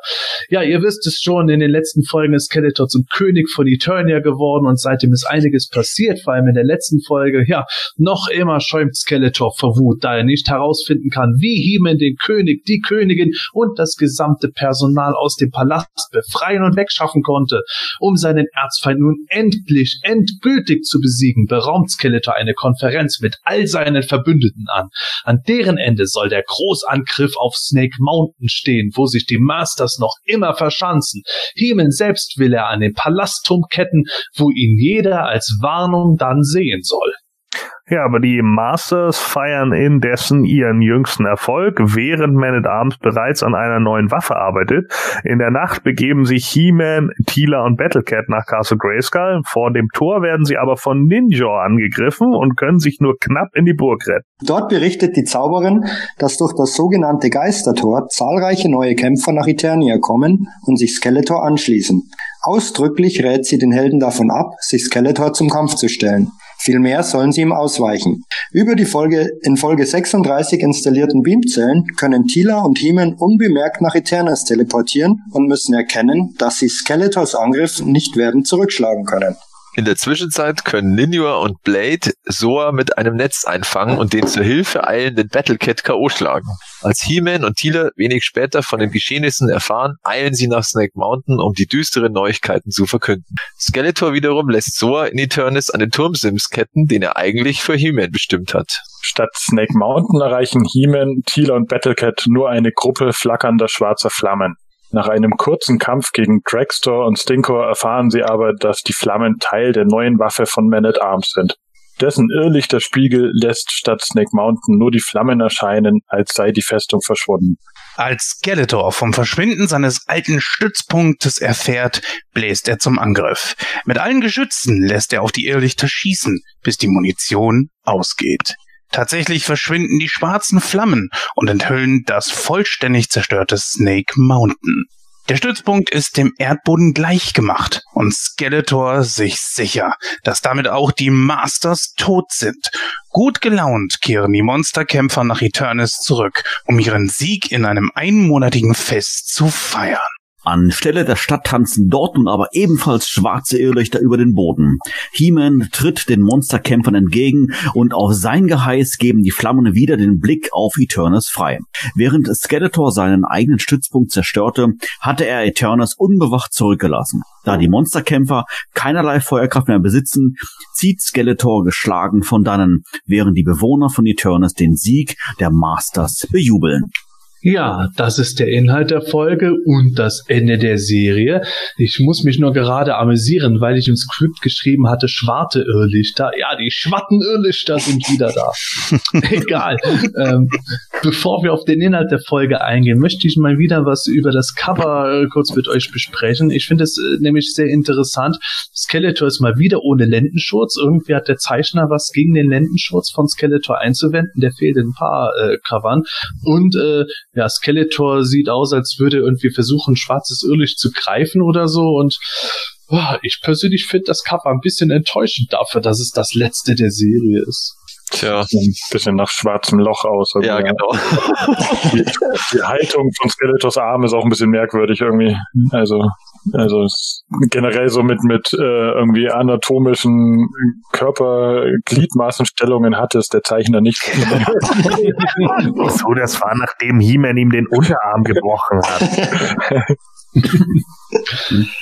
[SPEAKER 7] Ja, ihr wisst es schon, in den letzten Folgen ist Skeletor zum König von Eternia geworden und seitdem ist einiges passiert, vor allem in der letzten Folge. Ja, noch immer schäumt Skeletor vor Wut, da er nicht herausfinden kann, wie He-Man den König, die Königin und das gesamte Personal aus dem Palast befreien und wegschaffen konnte. Um seinen Erzfeind nun endlich, endgültig zu besiegen, beraumt Skeletor eine Konferenz mit all seinen Verbündeten an. An deren Ende soll der Großangriff auf Snake Mountain stehen, wo sich die Masters noch immer verschanzen. Heeman selbst will er an den Palastturm ketten, wo ihn jeder als Warnung dann sehen soll.
[SPEAKER 3] Ja, aber die Masters feiern indessen ihren jüngsten Erfolg, während Man at Arms bereits an einer neuen Waffe arbeitet. In der Nacht begeben sich He-Man, Teela und Battlecat nach Castle Grayskull. Vor dem Tor werden sie aber von Ninja angegriffen und können sich nur knapp in die Burg retten.
[SPEAKER 2] Dort berichtet die Zauberin, dass durch das sogenannte Geistertor zahlreiche neue Kämpfer nach Eternia kommen und sich Skeletor anschließen. Ausdrücklich rät sie den Helden davon ab, sich Skeletor zum Kampf zu stellen. Vielmehr sollen sie ihm ausweichen. Über die Folge, in Folge 36 installierten Beamzellen können Tila und He-Man unbemerkt nach Eternas teleportieren und müssen erkennen, dass sie Skeletors Angriff nicht werden zurückschlagen können.
[SPEAKER 5] In der Zwischenzeit können Ninja und Blade Soa mit einem Netz einfangen und den zur Hilfe eilenden Battlecat K.O. schlagen. Als He-Man und Teela wenig später von den Geschehnissen erfahren, eilen sie nach Snake Mountain, um die düsteren Neuigkeiten zu verkünden. Skeletor wiederum lässt Soa in Eternis an den Turmsims ketten, den er eigentlich für He-Man bestimmt hat.
[SPEAKER 6] Statt Snake Mountain erreichen He-Man, Teela und Battlecat nur eine Gruppe flackernder schwarzer Flammen. Nach einem kurzen Kampf gegen Dragstore und Stinkor erfahren sie aber, dass die Flammen Teil der neuen Waffe von Man at Arms sind. Dessen Irrlichterspiegel lässt statt Snake Mountain nur die Flammen erscheinen, als sei die Festung verschwunden.
[SPEAKER 4] Als Skeletor vom Verschwinden seines alten Stützpunktes erfährt, bläst er zum Angriff. Mit allen Geschützen lässt er auf die Irrlichter schießen, bis die Munition ausgeht. Tatsächlich verschwinden die schwarzen Flammen und enthüllen das vollständig zerstörte Snake Mountain. Der Stützpunkt ist dem Erdboden gleichgemacht und Skeletor sich sicher, dass damit auch die Masters tot sind. Gut gelaunt kehren die Monsterkämpfer nach Eternis zurück, um ihren Sieg in einem einmonatigen Fest zu feiern.
[SPEAKER 1] Anstelle der Stadt tanzen dort nun aber ebenfalls schwarze Irrlichter über den Boden. He-Man tritt den Monsterkämpfern entgegen und auf sein Geheiß geben die Flammen wieder den Blick auf Eternus frei. Während Skeletor seinen eigenen Stützpunkt zerstörte, hatte er Eternus unbewacht zurückgelassen. Da die Monsterkämpfer keinerlei Feuerkraft mehr besitzen, zieht Skeletor geschlagen von dannen, während die Bewohner von Eternus den Sieg der Masters bejubeln.
[SPEAKER 7] Ja, das ist der Inhalt der Folge und das Ende der Serie. Ich muss mich nur gerade amüsieren, weil ich im Skript geschrieben hatte, schwarte Irrlichter. Ja, die schwatten Irrlichter sind wieder da. Egal. Ähm, bevor wir auf den Inhalt der Folge eingehen, möchte ich mal wieder was über das Cover äh, kurz mit euch besprechen. Ich finde es äh, nämlich sehr interessant. Skeletor ist mal wieder ohne Lendenschutz. Irgendwie hat der Zeichner was gegen den Lendenschutz von Skeletor einzuwenden. Der fehlt in ein paar äh, Covern. Und äh, ja, Skeletor sieht aus, als würde irgendwie versuchen, schwarzes Irrlicht zu greifen oder so und oh, ich persönlich finde das Cover ein bisschen enttäuschend dafür, dass es das letzte der Serie ist.
[SPEAKER 5] Tja.
[SPEAKER 6] Ein bisschen nach schwarzem Loch aus. Also
[SPEAKER 5] Ja, genau.
[SPEAKER 6] Die, die Haltung von Skeletors Arm ist auch ein bisschen merkwürdig irgendwie. Also, also generell so mit mit äh, irgendwie anatomischen Körpergliedmaßenstellungen hat es der Zeichner nicht.
[SPEAKER 3] So, das war nachdem He-Man ihm den Unterarm gebrochen hat.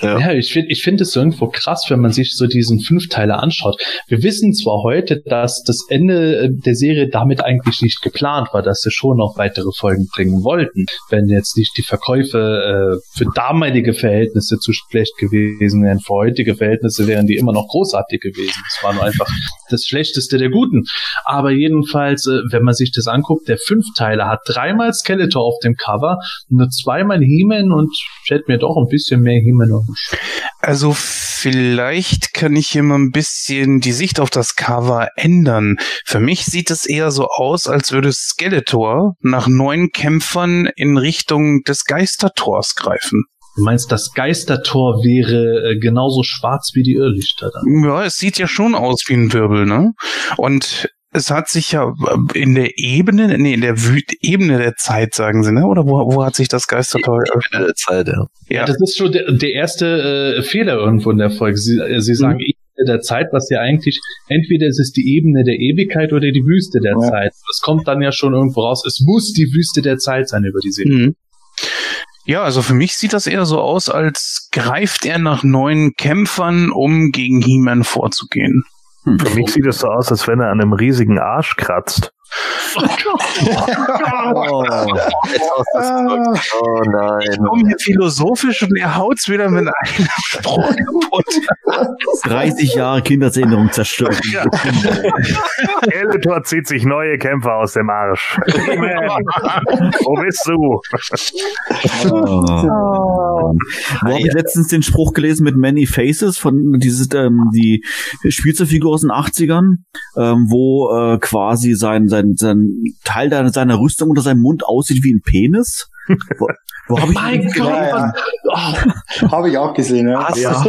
[SPEAKER 5] Ja.
[SPEAKER 7] Ja, ich finde ich finde es irgendwo krass, wenn man sich so diesen Fünfteiler anschaut. Wir wissen zwar heute, dass das Ende äh, der Serie damit eigentlich nicht geplant war, dass sie schon noch weitere Folgen bringen wollten, wenn jetzt nicht die Verkäufe äh, für damalige Verhältnisse zu schlecht gewesen wären. Für heutige Verhältnisse wären die immer noch großartig gewesen. Es war nur einfach das Schlechteste der Guten. Aber jedenfalls, äh, wenn man sich das anguckt, der Fünfteiler hat dreimal Skeletor auf dem Cover, nur zweimal He-Man und hätte mir doch ein bisschen mehr He-Man gewünscht.
[SPEAKER 4] Also vielleicht kann ich hier mal ein bisschen die Sicht auf das Cover ändern. Für mich sieht es eher so aus, als würde Skeletor nach neuen Kämpfern in Richtung des Geistertors greifen.
[SPEAKER 7] Du meinst, das Geistertor wäre äh, genauso schwarz wie die Irrlichter dann?
[SPEAKER 4] Ja, es sieht ja schon aus wie ein Wirbel, ne? Und es hat sich ja in der Ebene, nee, in der Wü Ebene der Zeit, sagen sie, ne? Oder wo, wo hat sich das Geistertor
[SPEAKER 5] In der Zeit, ja.
[SPEAKER 7] Ja, das ist schon der, der erste äh, Fehler irgendwo in der Folge. Sie, äh, sie sagen Ebene der Zeit, was ja eigentlich, entweder es ist die Ebene der Ewigkeit oder die Wüste der
[SPEAKER 2] Ja.
[SPEAKER 7] Zeit. Das kommt dann ja schon irgendwo raus. Es muss die Wüste der Zeit sein über die Serie.
[SPEAKER 4] Mhm. Ja, also für mich sieht das eher so aus, als greift er nach neuen Kämpfern, um gegen He-Man vorzugehen.
[SPEAKER 3] Für mich sieht es so aus, als wenn er an einem riesigen Arsch kratzt.
[SPEAKER 1] Oh.
[SPEAKER 5] Oh nein.
[SPEAKER 4] Komm hier philosophisch und er haut's wieder mit einem Spruch kaputt.
[SPEAKER 1] 30 Jahre Kindheitserinnerung zerstört.
[SPEAKER 3] Skeletor zieht sich neue Kämpfer aus dem Arsch. Wo bist du?
[SPEAKER 1] Oh. Wo habe ich letztens den Spruch gelesen mit Many Faces von dieses ähm, die Spielzeugfigur aus den 80ern, ähm, wo äh, quasi sein sein sein Teil deiner- seiner Rüstung unter seinem Mund aussieht wie ein Penis. Wo, habe ich
[SPEAKER 7] Mein Gott,
[SPEAKER 1] gelesen?
[SPEAKER 2] ja.
[SPEAKER 7] was-
[SPEAKER 2] Habe ich auch gesehen, ja.
[SPEAKER 1] Ja.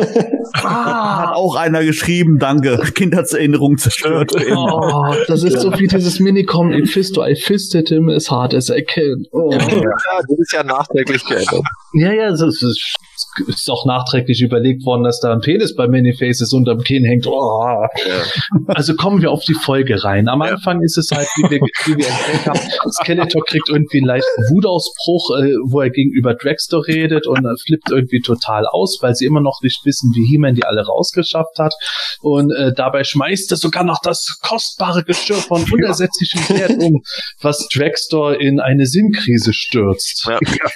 [SPEAKER 1] Hat auch einer geschrieben, danke. Kindheitserinnerung zerstört.
[SPEAKER 7] Oh, das ist so wie dieses Minicom in Fisto. I fisted him as hard as I can. Oh.
[SPEAKER 5] Ja, das ist ja nachträglich geändert.
[SPEAKER 7] Ja, ja, es ist, ist auch nachträglich überlegt worden, dass da ein Penis bei Manyfaces unterm Kinn hängt. Oh. Also kommen wir auf die Folge rein. Am Anfang ist es halt, wie wir, wie wir erzählt haben, Skeletor kriegt irgendwie einen leichten Wutausbruch, äh, wo er gegenüber Dragster redet und er flippt irgendwie total aus, weil sie immer noch nicht wissen, wie He-Man die alle rausgeschafft hat. Und äh, dabei schmeißt er sogar noch das kostbare Geschirr von unersetzlichem Wert um, was Dragster in eine Sinnkrise stürzt.
[SPEAKER 5] Ja.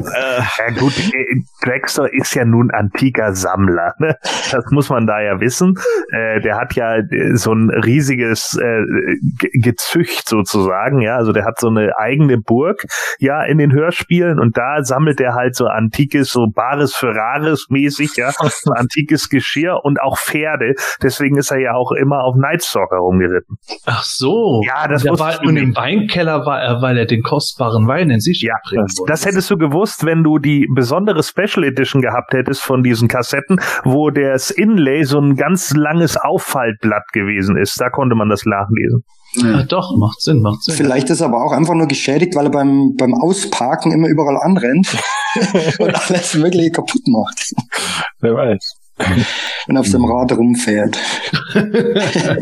[SPEAKER 3] Äh, ja gut, äh, Dragster ist ja nun antiker Sammler. Ne? Das muss man da ja wissen. Äh, der hat ja äh, so ein riesiges äh, Ge- Gezücht sozusagen. Ja, also der hat so eine eigene Burg ja in den Hörspielen und da sammelt er halt so antikes, so Bares Ferraris mäßig, ja, so antikes Geschirr und auch Pferde. Deswegen ist er ja auch immer auf Nightstalker rumgeritten.
[SPEAKER 7] Ach so.
[SPEAKER 3] Ja, das wusstest
[SPEAKER 7] war, Und im. Weinkeller war er, weil er den kostbaren Wein in sich
[SPEAKER 3] Ja,
[SPEAKER 7] bringen
[SPEAKER 3] das,
[SPEAKER 7] wollte.
[SPEAKER 3] das hättest du gewusst, wenn du die besondere Special Edition gehabt hättest von diesen Kassetten, wo das Inlay so ein ganz langes Auffaltblatt gewesen ist. Da konnte man das nachlesen.
[SPEAKER 7] Ja, doch, macht Sinn, macht Sinn.
[SPEAKER 2] Vielleicht ist er aber auch einfach nur geschädigt, weil er beim, beim Ausparken immer überall anrennt und alles Mögliche kaputt macht,
[SPEAKER 6] Wer weiß.
[SPEAKER 2] wenn er auf seinem Rad rumfährt.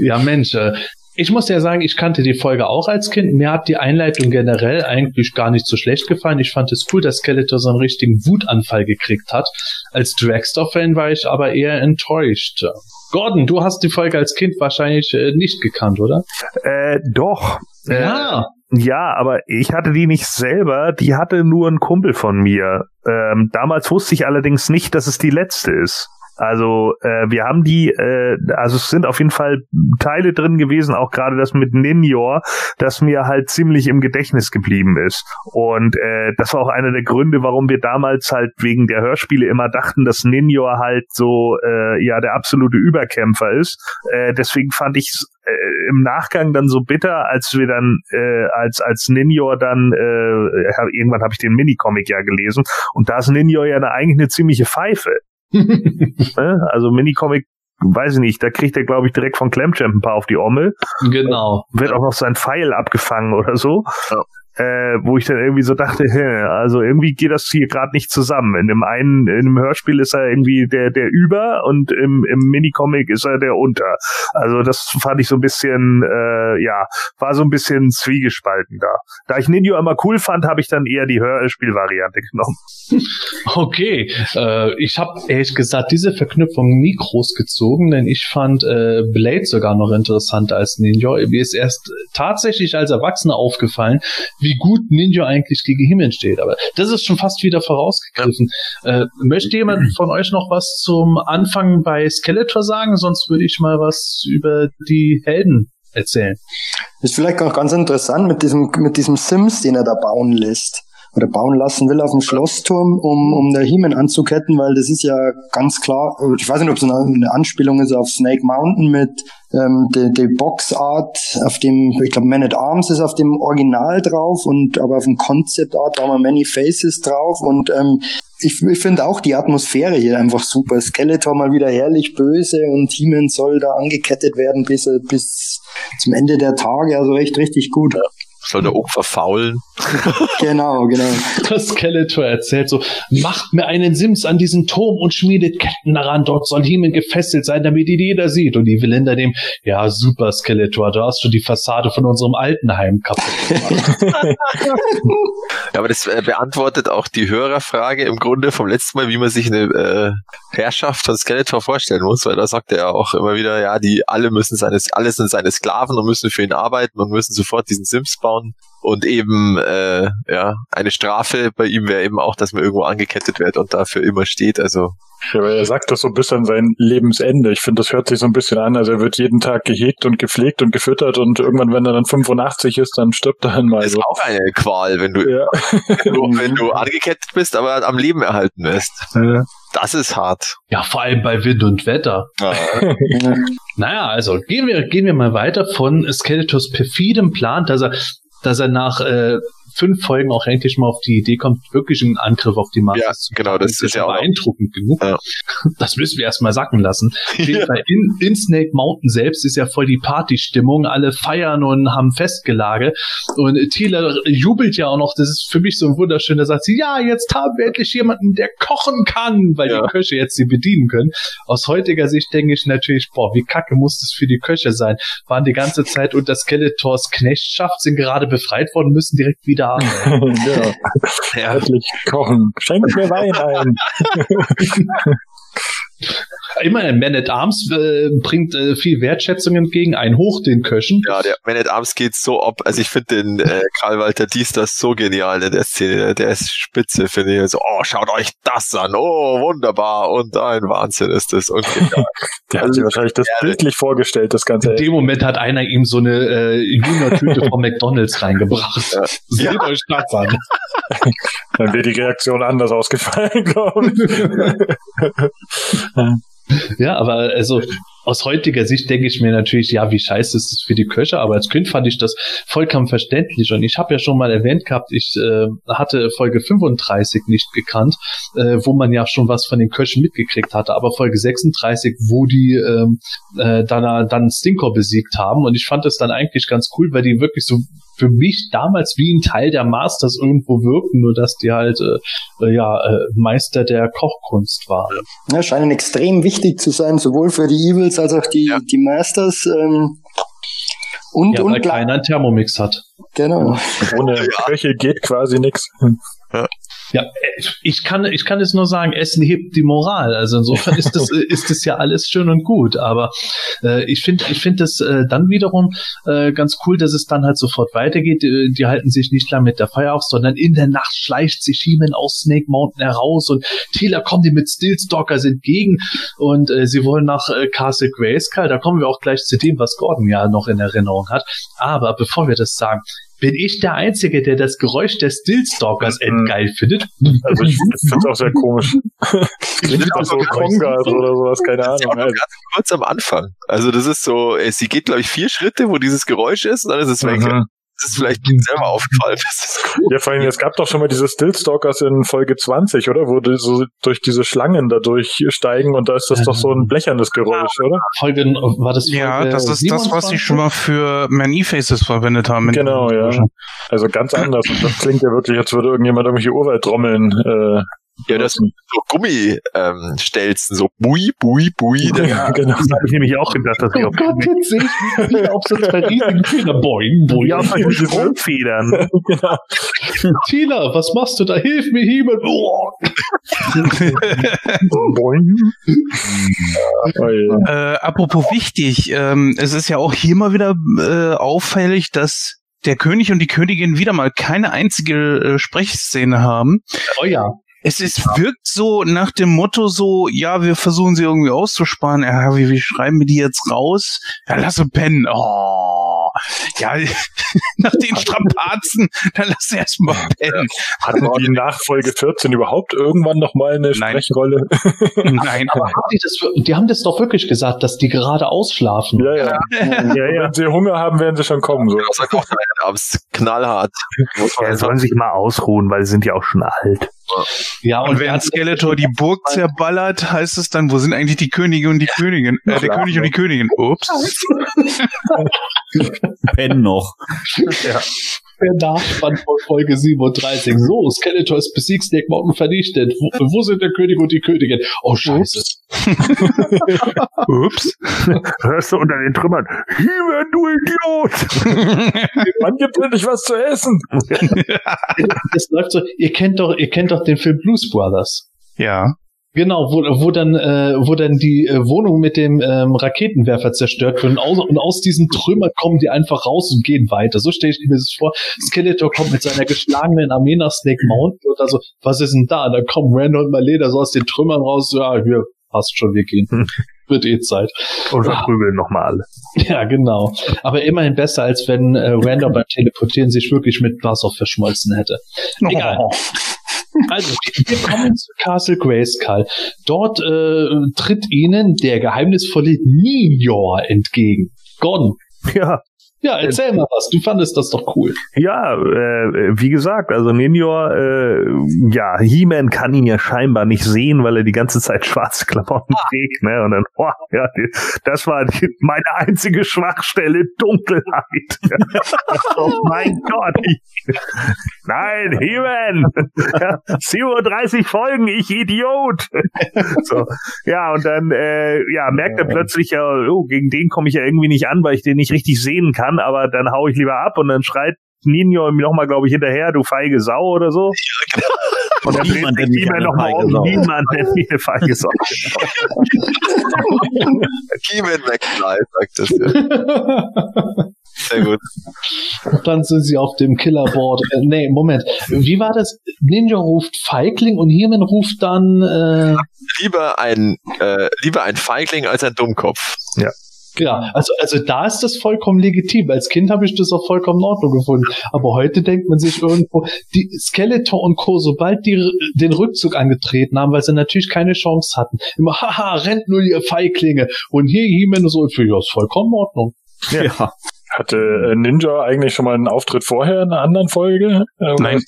[SPEAKER 7] ja, Mensch, äh, ich muss ja sagen, ich kannte die Folge auch als Kind. Mir hat die Einleitung generell eigentlich gar nicht so schlecht gefallen. Ich fand es cool, dass Skeletor so einen richtigen Wutanfall gekriegt hat. Als Dragster-Fan war ich aber eher enttäuscht. Gordon, du hast die Folge als Kind wahrscheinlich äh, nicht gekannt, oder?
[SPEAKER 3] Äh, doch. Äh,
[SPEAKER 7] Ja.
[SPEAKER 3] Ja, aber ich hatte die nicht selber, die hatte nur ein Kumpel von mir. Ähm, damals wusste ich allerdings nicht, dass es die letzte ist. Also äh, wir haben die, äh, also es sind auf jeden Fall Teile drin gewesen, auch gerade das mit Ninjor, das mir halt ziemlich im Gedächtnis geblieben ist. Und äh, das war auch einer der Gründe, warum wir damals halt wegen der Hörspiele immer dachten, dass Ninjor halt so äh, ja der absolute Überkämpfer ist. Äh, deswegen fand ich äh, im Nachgang dann so bitter, als wir dann äh, als als Ninjor dann äh, hab, irgendwann habe ich den Minicomic ja gelesen und da ist Ninjor ja eine, eigentlich eine ziemliche Pfeife. Ne? Also Minicomic, weiß ich nicht, da kriegt er, glaube ich, direkt von Clamchamp ein paar auf die Ommel.
[SPEAKER 7] Genau.
[SPEAKER 3] Wird auch noch sein Pfeil abgefangen oder so.
[SPEAKER 5] Ja.
[SPEAKER 3] Äh, wo ich dann irgendwie so dachte, hä, also irgendwie geht das hier gerade nicht zusammen. In dem einen, in dem Hörspiel ist er irgendwie der, der über und im, im Minicomic ist er der unter. Also das fand ich so ein bisschen, äh, ja, war so ein bisschen zwiegespalten da. Da ich Ninja immer cool fand, habe ich dann eher die Hörspielvariante genommen.
[SPEAKER 7] Okay, äh, ich habe ehrlich gesagt diese Verknüpfung nie groß gezogen, denn ich fand äh, Blade sogar noch interessanter als Ninja. Mir ist erst tatsächlich als Erwachsener aufgefallen, wie gut Ninja eigentlich gegen Himmel steht. Aber das ist schon fast wieder vorausgegriffen. Äh, möchte jemand von euch noch was zum Anfang bei Skeletor sagen? Sonst würde ich mal was über die Helden erzählen.
[SPEAKER 2] Ist vielleicht auch ganz interessant mit diesem, mit diesem Sims, den er da bauen lässt. Oder bauen lassen will auf dem Schlossturm, um, um der He-Man anzuketten, weil das ist ja ganz klar, ich weiß nicht, ob es eine, Anspielung ist auf Snake Mountain mit ähm, der die Boxart auf dem, ich glaube Man at Arms ist auf dem Original drauf und aber auf dem Concept Art war mal Many Faces drauf und ähm, ich, ich finde auch die Atmosphäre hier einfach super. Skeletor mal wieder herrlich böse und He-Man soll da angekettet werden bis, bis zum Ende der Tage, also echt richtig gut.
[SPEAKER 5] Soll der Opfer faulen?
[SPEAKER 2] Genau, genau.
[SPEAKER 7] Das Skeletor erzählt so, macht mir einen Sims an diesen Turm und schmiedet Ketten daran, dort soll Hemen gefesselt sein, damit ihn jeder sieht. Und die will hinter dem, ja super Skeletor, du hast schon die Fassade von unserem Altenheim kaputt gemacht.
[SPEAKER 5] Ja, aber das äh, beantwortet auch die Hörerfrage im Grunde vom letzten Mal, wie man sich eine äh, Herrschaft von Skeletor vorstellen muss, weil da sagt er ja auch immer wieder, ja, die alle müssen seine, alle sind seine Sklaven und müssen für ihn arbeiten und müssen sofort diesen Sims bauen. Und eben, äh, ja, eine Strafe bei ihm wäre eben auch, dass man irgendwo angekettet wird und dafür immer steht. Also
[SPEAKER 6] Ja, aber er sagt das so bis an sein Lebensende. Ich finde, das hört sich so ein bisschen an. Also er wird jeden Tag gehegt und gepflegt und gefüttert und irgendwann, wenn er dann 85 ist, dann stirbt er einmal.
[SPEAKER 5] ist
[SPEAKER 6] So.
[SPEAKER 5] auch eine Qual, wenn du,
[SPEAKER 6] Ja.
[SPEAKER 5] wenn du, wenn du angekettet bist, aber am Leben erhalten wirst.
[SPEAKER 6] Ja.
[SPEAKER 5] Das ist hart.
[SPEAKER 7] Ja, vor allem bei Wind und Wetter.
[SPEAKER 5] Ja.
[SPEAKER 7] Naja, also gehen wir, gehen wir mal weiter von Skeletors perfidem Plan, dass er, dass er nach äh, fünf Folgen auch endlich mal auf die Idee kommt, wirklich einen Angriff auf die Masters
[SPEAKER 5] Ja,
[SPEAKER 7] zu
[SPEAKER 5] genau,
[SPEAKER 7] machen.
[SPEAKER 5] das ist ja auch
[SPEAKER 7] beeindruckend genug.
[SPEAKER 5] Ja.
[SPEAKER 7] Das müssen wir erstmal sacken lassen. Fall In, in Snake Mountain selbst ist ja voll die Partystimmung. Alle feiern und haben Festgelage. Und Thiele jubelt ja auch noch. Das ist für mich so wunderschön. Da sagt sie, ja, jetzt haben wir endlich jemanden, der kochen kann, weil
[SPEAKER 5] Ja.
[SPEAKER 7] die Köche jetzt sie bedienen können. Aus heutiger Sicht denke ich natürlich, boah, wie kacke muss das für die Köche sein? Waren die ganze Zeit unter Skeletors Knechtschaft, sind gerade befreit worden, müssen direkt wieder arbeiten.
[SPEAKER 6] ja.
[SPEAKER 5] Ja.
[SPEAKER 6] Endlich kochen. Schenk mir Wein ein.
[SPEAKER 7] Immerhin, Man at Arms äh, bringt äh, viel Wertschätzung entgegen, ein Hoch den Köchen.
[SPEAKER 5] Ja, der Man at Arms geht so ab. Also ich finde den äh, Karl Walter Diester so genial in der Szene. Der ist spitze, finde ich. So, oh, schaut euch das an. Oh, wunderbar. Und ein Wahnsinn ist das. Und.
[SPEAKER 6] Der hat
[SPEAKER 5] Also,
[SPEAKER 6] sich wahrscheinlich das
[SPEAKER 5] ja,
[SPEAKER 6] bildlich vorgestellt, das Ganze.
[SPEAKER 7] In dem Moment hat einer ihm so eine äh, Junior-Tüte von McDonalds reingebracht. Seht
[SPEAKER 5] Ja.
[SPEAKER 7] euch das an.
[SPEAKER 6] Dann wäre die Reaktion anders ausgefallen, glaube ich.
[SPEAKER 7] Ja, aber also aus heutiger Sicht denke ich mir natürlich, ja, wie scheiße ist es für die Köche, aber als Kind fand ich das vollkommen verständlich. Und ich habe ja schon mal erwähnt gehabt, ich äh, hatte Folge 35 nicht gekannt, äh, wo man ja schon was von den Köchen mitgekriegt hatte, aber Folge 36, wo die ähm, äh, dann, dann Stinker besiegt haben. Und ich fand das dann eigentlich ganz cool, weil die wirklich so für mich damals wie ein Teil der Masters irgendwo wirken, nur dass die halt äh, ja äh, Meister der Kochkunst waren.
[SPEAKER 2] Ja, scheinen extrem wichtig zu sein, sowohl für die Evils als auch die,
[SPEAKER 5] Ja.
[SPEAKER 2] die Masters. Ähm, und,
[SPEAKER 7] Ja, weil
[SPEAKER 2] und gleich-
[SPEAKER 7] keiner einen Thermomix hat.
[SPEAKER 2] genau.
[SPEAKER 6] Ohne Köche geht quasi nichts.
[SPEAKER 7] Ja, äh, ich kann, ich kann es nur sagen, Essen hebt die Moral. Also insofern ist das, äh, ist das ja alles schön und gut. Aber äh, ich finde, ich finde es äh, dann wiederum äh, ganz cool, dass es dann halt sofort weitergeht. Die, die halten sich nicht lang mit der Feier auf, sondern in der Nacht schleicht sich He-Man aus Snake Mountain heraus und Taylor kommt ihm mit Stillstalkers entgegen und äh, sie wollen nach äh, Castle Grayskull. Da kommen wir auch gleich zu dem, was Gordon ja noch in Erinnerung hat. Aber bevor wir das sagen, bin ich der Einzige, der das Geräusch der Stillstalkers
[SPEAKER 6] Mhm.
[SPEAKER 7] endgeil findet?
[SPEAKER 6] Also ich finde es auch sehr komisch. Klingt
[SPEAKER 5] auch
[SPEAKER 6] so Kongas oder sowas, keine
[SPEAKER 5] Das ist ja auch
[SPEAKER 6] Ahnung.
[SPEAKER 5] nur ganz kurz am Anfang. Also das ist so, sie geht, glaube ich, vier Schritte, wo dieses Geräusch ist, und dann ist es weg.
[SPEAKER 6] Mhm.
[SPEAKER 5] Das ist vielleicht ihnen selber aufgefallen. Das ist cool.
[SPEAKER 6] Ja, vor allem, es gab doch schon mal diese Stillstalkers in Folge 20, oder? Wo die so durch diese Schlangen da durchsteigen und da ist das doch so ein blechernes Geräusch, oder?
[SPEAKER 7] Folge, war das Folge
[SPEAKER 4] Ja, das ist das, was sie
[SPEAKER 7] 27?
[SPEAKER 4] schon mal für Many Faces verwendet haben.
[SPEAKER 6] Genau, ja. Also ganz anders. Und das klingt ja wirklich, als würde irgendjemand irgendwelche Urwaldtrommeln äh,
[SPEAKER 5] Ja, das sind so Gummistelzen, ähm, Stelzen, so bui, bui, bui.
[SPEAKER 6] Ja, genau.
[SPEAKER 3] Das habe ich nämlich auch gedacht, dass ich
[SPEAKER 7] Oh
[SPEAKER 3] auf
[SPEAKER 7] Gott, jetzt sehe ich mich auf so zwei riesigen Federn. Boing, boing.
[SPEAKER 3] ja, auf solche Stromfedern.
[SPEAKER 6] genau.
[SPEAKER 7] Tina, was machst du da? Hilf mir, Himmel. Oh.
[SPEAKER 6] Boing.
[SPEAKER 4] Äh, apropos wichtig, ähm, es ist ja auch hier mal wieder äh, auffällig, dass der König und die Königin wieder mal keine einzige äh, Sprechszene haben.
[SPEAKER 7] oh ja.
[SPEAKER 4] Es ist, wirkt so nach dem Motto so, ja, wir versuchen sie irgendwie auszusparen. Ja, wie, wie schreiben wir die jetzt raus? Ja, lass sie pennen. Oh, ja, nach den Strapazen, dann lass sie erstmal pennen.
[SPEAKER 6] Hatten die nach Folge 14 überhaupt irgendwann noch mal eine
[SPEAKER 4] Nein.
[SPEAKER 6] Sprechrolle?
[SPEAKER 4] Nein.
[SPEAKER 7] Aber haben die, das, die haben das doch wirklich gesagt, dass die gerade ausschlafen.
[SPEAKER 6] Ja, ja.
[SPEAKER 3] Ja, ja.
[SPEAKER 6] Wenn sie Hunger haben, werden sie schon kommen. So.
[SPEAKER 5] Einer abends knallhart.
[SPEAKER 3] Ja, sollen sich mal ausruhen, weil sie sind ja auch schon alt.
[SPEAKER 7] Ja,
[SPEAKER 4] Und wenn Skeletor die Burg zerballert, heißt es dann, wo sind eigentlich die Könige und die Königin? Äh, der König und die Königin. Ups.
[SPEAKER 1] Pen noch.
[SPEAKER 7] der Nachspann von Folge 37. So, Skeletor ist besiegt, Snake Mountain vernichtet. Wo, wo sind der König und die Königin? Oh, scheiße.
[SPEAKER 4] Ups.
[SPEAKER 3] Hörst du unter den Trümmern, He-Man, du Idiot!
[SPEAKER 6] Wann gibt endlich was zu essen?
[SPEAKER 7] Das läuft so, ihr kennt doch, ihr kennt doch den Film Blues Brothers.
[SPEAKER 4] ja.
[SPEAKER 7] Genau, wo, wo dann, äh, wo dann die äh, Wohnung mit dem ähm, Raketenwerfer zerstört wird und aus, und aus diesen Trümmern kommen die einfach raus und gehen weiter. So stelle ich mir das vor. Skeletor kommt mit seiner geschlagenen Armee nach Snake Mountain und dann so, was ist denn da? Und dann kommen Randall und Maleda so aus den Trümmern raus, so, ja, hier, passt schon, wir gehen. Wird eh Zeit.
[SPEAKER 3] Und verprügeln nochmal alle.
[SPEAKER 7] Ja, genau. Aber immerhin besser, als wenn äh, Randall beim Teleportieren sich wirklich mit Wasser verschmolzen hätte. Egal. Also, wir kommen zu Castle Grayskull. Dort äh, tritt ihnen der geheimnisvolle Ninjor entgegen. Gordon.
[SPEAKER 3] Ja,
[SPEAKER 7] Ja, erzähl mal was. Du fandest das doch cool.
[SPEAKER 3] ja, äh, wie gesagt, also Ninjor, äh, ja, He-Man kann ihn ja scheinbar nicht sehen, weil er die ganze Zeit schwarze Klamotten trägt, ne? Und dann, boah, ja, die, das war die, meine einzige Schwachstelle, Dunkelheit. oh mein Gott. Ich, nein, He-Man! Ja, 37 Folgen, ich Idiot! so, ja, und dann, äh, ja, merkt er plötzlich, ja, oh, gegen den komme ich ja irgendwie nicht an, weil ich den nicht richtig sehen kann, aber dann hau ich lieber ab und dann schreit Nino ihm nochmal, glaube ich, hinterher, du feige Sau oder so. Und dann dreht sich nochmal
[SPEAKER 1] feige
[SPEAKER 3] um.
[SPEAKER 1] Sau.
[SPEAKER 3] Niemand nennt mich eine feige Sau.
[SPEAKER 5] He-Man McFly sagt das ja. Sehr gut.
[SPEAKER 7] Dann sind sie auf dem Killerboard. Äh, nee, Moment. Wie war das? Ninja ruft Feigling und Hierman ruft dann äh,
[SPEAKER 5] Lieber ein, äh, lieber ein Feigling als ein Dummkopf.
[SPEAKER 7] Ja, also, also da ist das vollkommen legitim. Als Kind habe ich das auch vollkommen in Ordnung gefunden. Aber heute denkt man sich irgendwo, die Skeletor und Co., sobald die den Rückzug angetreten haben, weil sie natürlich keine Chance hatten, immer, haha, rennt nur ihr Feiglinge. Und hier und so, ich finde, ja, ist vollkommen in Ordnung.
[SPEAKER 1] Ja.
[SPEAKER 6] Hatte äh, Ninja eigentlich schon mal einen Auftritt vorher in einer anderen Folge? Äh,
[SPEAKER 4] Nein.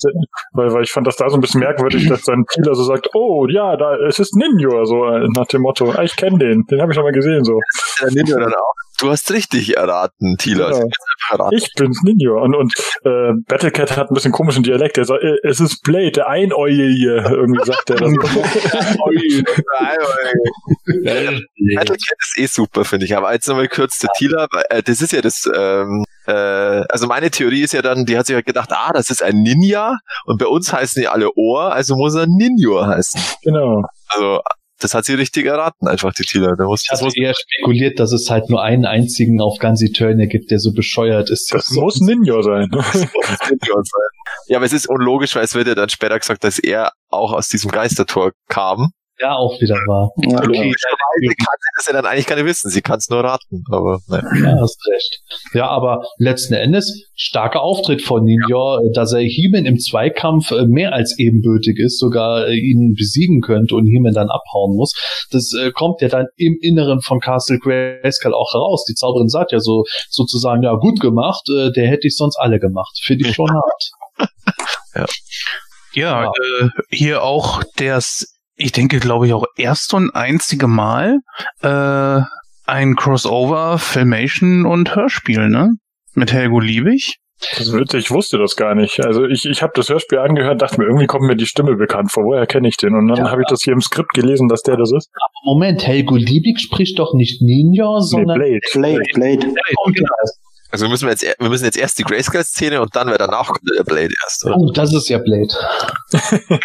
[SPEAKER 6] Weil, weil ich fand das da so ein bisschen merkwürdig, dass dann Kieler so sagt, oh ja, da es ist Ninja, so äh, nach dem Motto, ah, ich kenne den, den habe ich schon mal gesehen, so.
[SPEAKER 5] Der Ninja dann auch. Du hast richtig erraten.
[SPEAKER 6] Ja.
[SPEAKER 5] Jetzt einfach erraten.
[SPEAKER 6] Ich bin's Ninja. Und, und äh, Battlecat hat ein bisschen komischen Dialekt. Der sagt, äh, es ist Blade, der Einäugige. Irgendwie sagt er das.
[SPEAKER 5] Battlecat ist eh super, finde ich. Aber jetzt nochmal kurz zu Tila. Äh, das ist ja das, ähm, äh, also meine Theorie ist ja dann, die hat sich halt gedacht, ah, das ist ein Ninja und bei uns heißen die alle Ohr, also muss er Ninja heißen.
[SPEAKER 6] genau.
[SPEAKER 5] Also, das hat sie richtig erraten, einfach die Tila. Da muss,
[SPEAKER 7] Ich
[SPEAKER 5] das
[SPEAKER 7] hatte
[SPEAKER 5] muss,
[SPEAKER 7] eher spekuliert, dass es halt nur einen einzigen auf Ganz Eternia gibt, der so bescheuert ist.
[SPEAKER 6] Das muss Ninja sein.
[SPEAKER 5] Ninja sein. Ja, aber es ist unlogisch, weil es wird ja dann später gesagt, dass er auch aus diesem Geistertor kam.
[SPEAKER 7] Ja auch wieder wahr.
[SPEAKER 2] Ja,
[SPEAKER 5] Okay,
[SPEAKER 2] klar.
[SPEAKER 5] Logischerweise kann sie das ja dann eigentlich gar nicht wissen. Sie kann es nur raten, aber nein.
[SPEAKER 7] Ja, hast recht. Ja, aber letzten Endes starker Auftritt von Ninja, äh, dass er He-Man im Zweikampf äh, mehr als ebenbürtig ist, sogar äh, ihn besiegen könnte und He-Man dann abhauen muss. Das äh, kommt ja dann im Inneren von Castle Grayskull auch heraus. Die Zauberin sagt ja so sozusagen, ja, gut gemacht, äh, der hätte ich sonst alle gemacht. Finde ich schon hart.
[SPEAKER 4] Ja,
[SPEAKER 7] Ja.
[SPEAKER 4] Äh, hier auch das, ich denke, glaube ich, auch erste und einzige Mal äh, ein Crossover, Filmation und Hörspiel, ne? Mit Helgo Liebig.
[SPEAKER 6] Das ist witzig, ich wusste das gar nicht. Also ich, ich habe das Hörspiel angehört, dachte mir, irgendwie kommt mir die Stimme bekannt vor. Woher kenne ich den? Und dann
[SPEAKER 7] Ja.
[SPEAKER 6] habe ich das hier im Skript gelesen, dass der das ist.
[SPEAKER 7] Moment, Helgo Liebig spricht doch nicht Ninja,
[SPEAKER 6] Nee,
[SPEAKER 7] sondern
[SPEAKER 6] Blade.
[SPEAKER 2] Blade, Blade.
[SPEAKER 7] Oh, genau.
[SPEAKER 5] Also müssen wir jetzt, er- wir müssen jetzt erst die Grayscale-Szene und dann wäre danach kommt der Blade erst. Oder?
[SPEAKER 7] Oh, das ist ja Blade.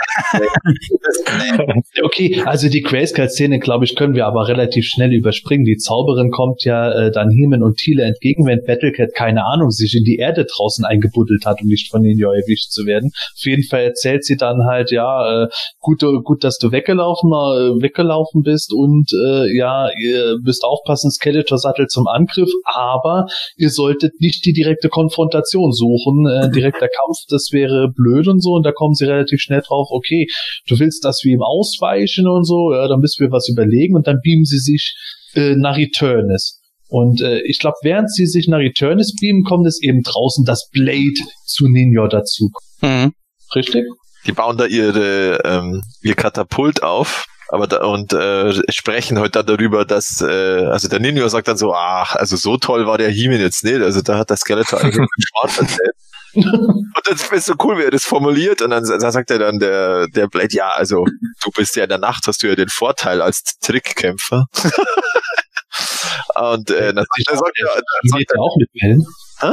[SPEAKER 7] Okay, also die Grayskull-Szene, glaube ich, können wir aber relativ schnell überspringen. Die Zauberin kommt ja äh, dann Heeman und Thiele entgegen, wenn Battlecat, keine Ahnung, sich in die Erde draußen eingebuddelt hat, um nicht von Ninja erwischt zu werden. Auf jeden Fall erzählt sie dann halt, ja, äh, gut, gut, dass du weggelaufen, äh, weggelaufen bist und äh, ja, ihr müsst aufpassen, Skeletor-Sattel zum Angriff, aber ihr solltet nicht die direkte Konfrontation suchen. Äh, direkter Kampf, das wäre blöd und so. Und da kommen sie relativ schnell drauf, okay, du willst, dass wir ihm ausweichen und so, ja, dann müssen wir was überlegen und dann beamen sie sich äh, nach Returnes. Und äh, ich glaube, während sie sich nach Returnes beamen, kommt es eben draußen, dass Blade zu Ninja dazu.
[SPEAKER 4] Mhm.
[SPEAKER 7] Richtig?
[SPEAKER 5] Die bauen da ihre, ähm, ihr Katapult auf. Aber da, und äh, sprechen heute dann darüber, dass äh, also der Ninja sagt dann so, ach, also so toll war der He-Man jetzt nicht. Also da hat der Skeletor eigentlich nur Schwarz erzählt. Und das ist so cool, wie er das formuliert. Und dann, dann sagt er dann der, der Blade, ja, also du bist ja in der Nacht, hast du ja den Vorteil als Trickkämpfer. und äh, dann, dann sagt er, dann sagt
[SPEAKER 7] der auch mit Bällen?
[SPEAKER 5] Hä?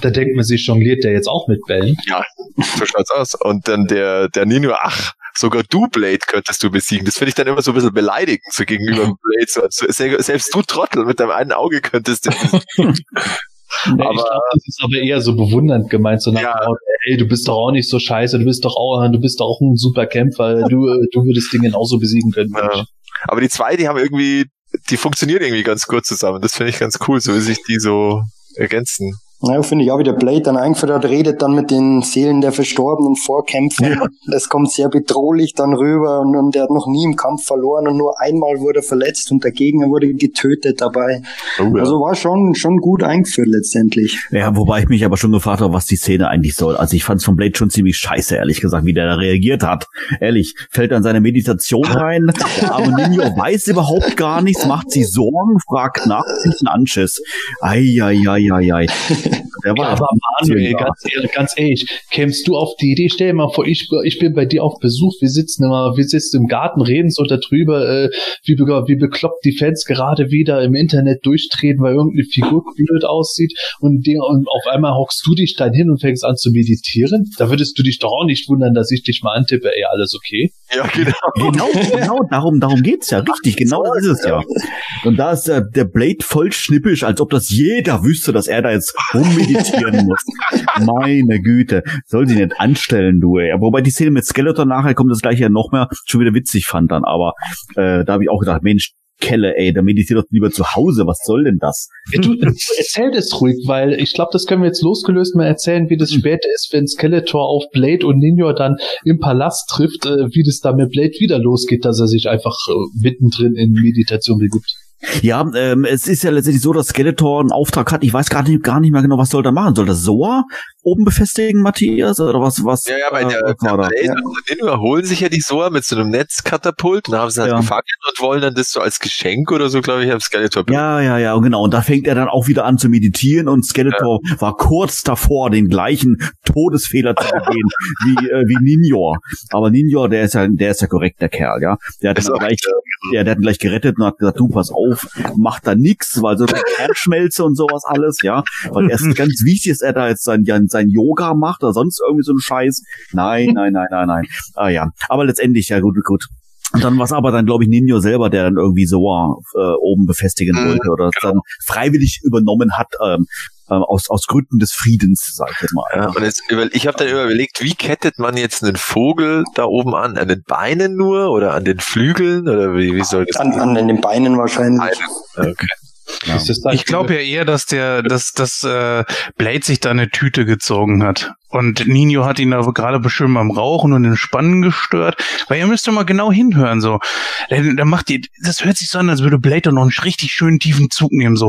[SPEAKER 7] Da denkt man sich, jongliert der jetzt auch mit Bällen?
[SPEAKER 5] so schaut's aus. Und dann der, der Nino, ach, sogar du, Blade, könntest du besiegen. Das finde ich dann immer so ein bisschen beleidigend, so gegenüber Blade. So, so, se- selbst du Trottel mit deinem einen Auge könntest besiegen.
[SPEAKER 7] Nee,
[SPEAKER 5] Aber-
[SPEAKER 7] ich glaube, das ist aber eher so bewundernd gemeint, so nach
[SPEAKER 5] Ja.
[SPEAKER 7] ey, du bist doch auch nicht so scheiße, du bist doch auch, du bist doch auch ein super Kämpfer, du, äh, du würdest den genauso besiegen können.
[SPEAKER 5] Ja. Aber die zwei, die haben irgendwie, die funktionieren irgendwie ganz gut zusammen. Das finde ich ganz cool, so wie sich die so ergänzen.
[SPEAKER 2] Ja, finde ich auch, wie der Blade dann eingeführt hat, redet dann mit den Seelen der verstorbenen Vorkämpfer. Das kommt sehr bedrohlich dann rüber und, und er hat noch nie im Kampf verloren und nur einmal wurde er verletzt und der Gegner wurde getötet dabei.
[SPEAKER 5] Oh,
[SPEAKER 2] Also war schon, schon gut eingeführt letztendlich.
[SPEAKER 1] Ja, wobei ich mich aber schon gefragt habe, was die Szene eigentlich soll. Also ich fand es von Blade schon ziemlich scheiße, ehrlich gesagt, wie der da reagiert hat. Ehrlich, fällt an seine Meditation rein. Arme Ninja weiß überhaupt gar nichts, macht sie Sorgen, fragt nach, kriegt einen Anschiss. Ei, war
[SPEAKER 7] Ja, aber Manuel, ganz ehrlich, ganz ehrlich, kämst du auf die Idee, stell dir mal vor, ich, ich bin bei dir auf Besuch, wir sitzen immer, wir sitzen im Garten, reden so darüber, äh, wie, wie bekloppt die Fans gerade wieder im Internet durchtreten, weil irgendeine Figur blöd aussieht und, der, und auf einmal hockst du dich dann hin und fängst an zu meditieren. Da würdest du dich doch auch nicht wundern, dass ich dich mal antippe, ey, alles okay?
[SPEAKER 5] Ja, genau.
[SPEAKER 1] Genau, genau, darum, darum geht's ja, richtig, genau das ist es ja. Und da ist der, der Blade voll schnippisch, als ob das jeder wüsste, dass er da jetzt rummeditieren muss. Meine Güte, soll sie nicht anstellen, du, ey. Wobei die Szene mit Skeletor nachher kommt das gleiche ja noch mehr, schon wieder witzig fand dann, aber äh, da habe ich auch gedacht, Mensch, Kelle, ey, da meditiert doch lieber zu Hause, was soll denn das?
[SPEAKER 7] Ja, du, erzähl das ruhig, weil ich glaube, das können wir jetzt losgelöst mal erzählen, wie das später ist, wenn Skeletor auf Blade und Ninja dann im Palast trifft, äh, wie das da mit Blade wieder losgeht, dass er sich einfach äh, mittendrin in Meditation begibt.
[SPEAKER 1] Ja, ähm, es ist ja letztendlich so, dass Skeletor einen Auftrag hat. Ich weiß gar nicht, gar nicht mehr genau, was soll er machen. Soll das Soa oben befestigen, Matthias? Oder was, was?
[SPEAKER 5] Ja, ja, bei
[SPEAKER 1] äh,
[SPEAKER 5] der,
[SPEAKER 1] da?
[SPEAKER 5] der Blade und Ninja holen sich ja die Soa mit so einem Netzkatapult und haben sie halt
[SPEAKER 1] Ja.
[SPEAKER 5] gefangen und wollen dann das so als Geschenk oder so, glaube ich, am Skeletor
[SPEAKER 1] Ja, ja, ja, genau. Und da fängt er dann auch wieder an zu meditieren und Skeletor war kurz davor, den gleichen Todesfehler zu begehen wie, äh, wie Ninjor. Aber Ninjor, der ist ja, der ist ja korrekt, der Kerl, ja. Der hat ihn gleich, ja, der hat ihn gleich gerettet und hat gesagt, du, pass auf, mach da nix, weil so Kernschmelze und sowas alles, ja. Weil erst ganz wichtig ist, er da jetzt sein, sein Yoga macht oder sonst irgendwie so ein Scheiß. Nein, nein, nein, nein, nein. Ah ja. Aber letztendlich, ja gut, gut. Und dann war es aber dann, glaube ich, Ninjo selber, der dann irgendwie so äh, oben befestigen
[SPEAKER 5] Mhm,
[SPEAKER 1] wollte oder dann freiwillig übernommen hat, ähm, ähm, aus, aus Gründen des Friedens, sag ich jetzt mal.
[SPEAKER 5] Ja, und jetzt über, ich habe dann immer überlegt, wie kettet man jetzt einen Vogel da oben an? An den Beinen nur oder an den Flügeln oder wie, wie soll das
[SPEAKER 2] An, an den Beinen wahrscheinlich.
[SPEAKER 5] Okay.
[SPEAKER 7] Dann
[SPEAKER 4] Ich glaube ja eher, dass der, dass, dass äh, Blade sich da eine Tüte gezogen hat. Und Nino hat ihn da gerade bestimmt beim Rauchen und Entspannen gestört. Weil ihr müsst doch mal genau hinhören, so. Da, da macht die, das hört sich so an, als würde Blade da noch einen richtig schönen tiefen Zug nehmen, so.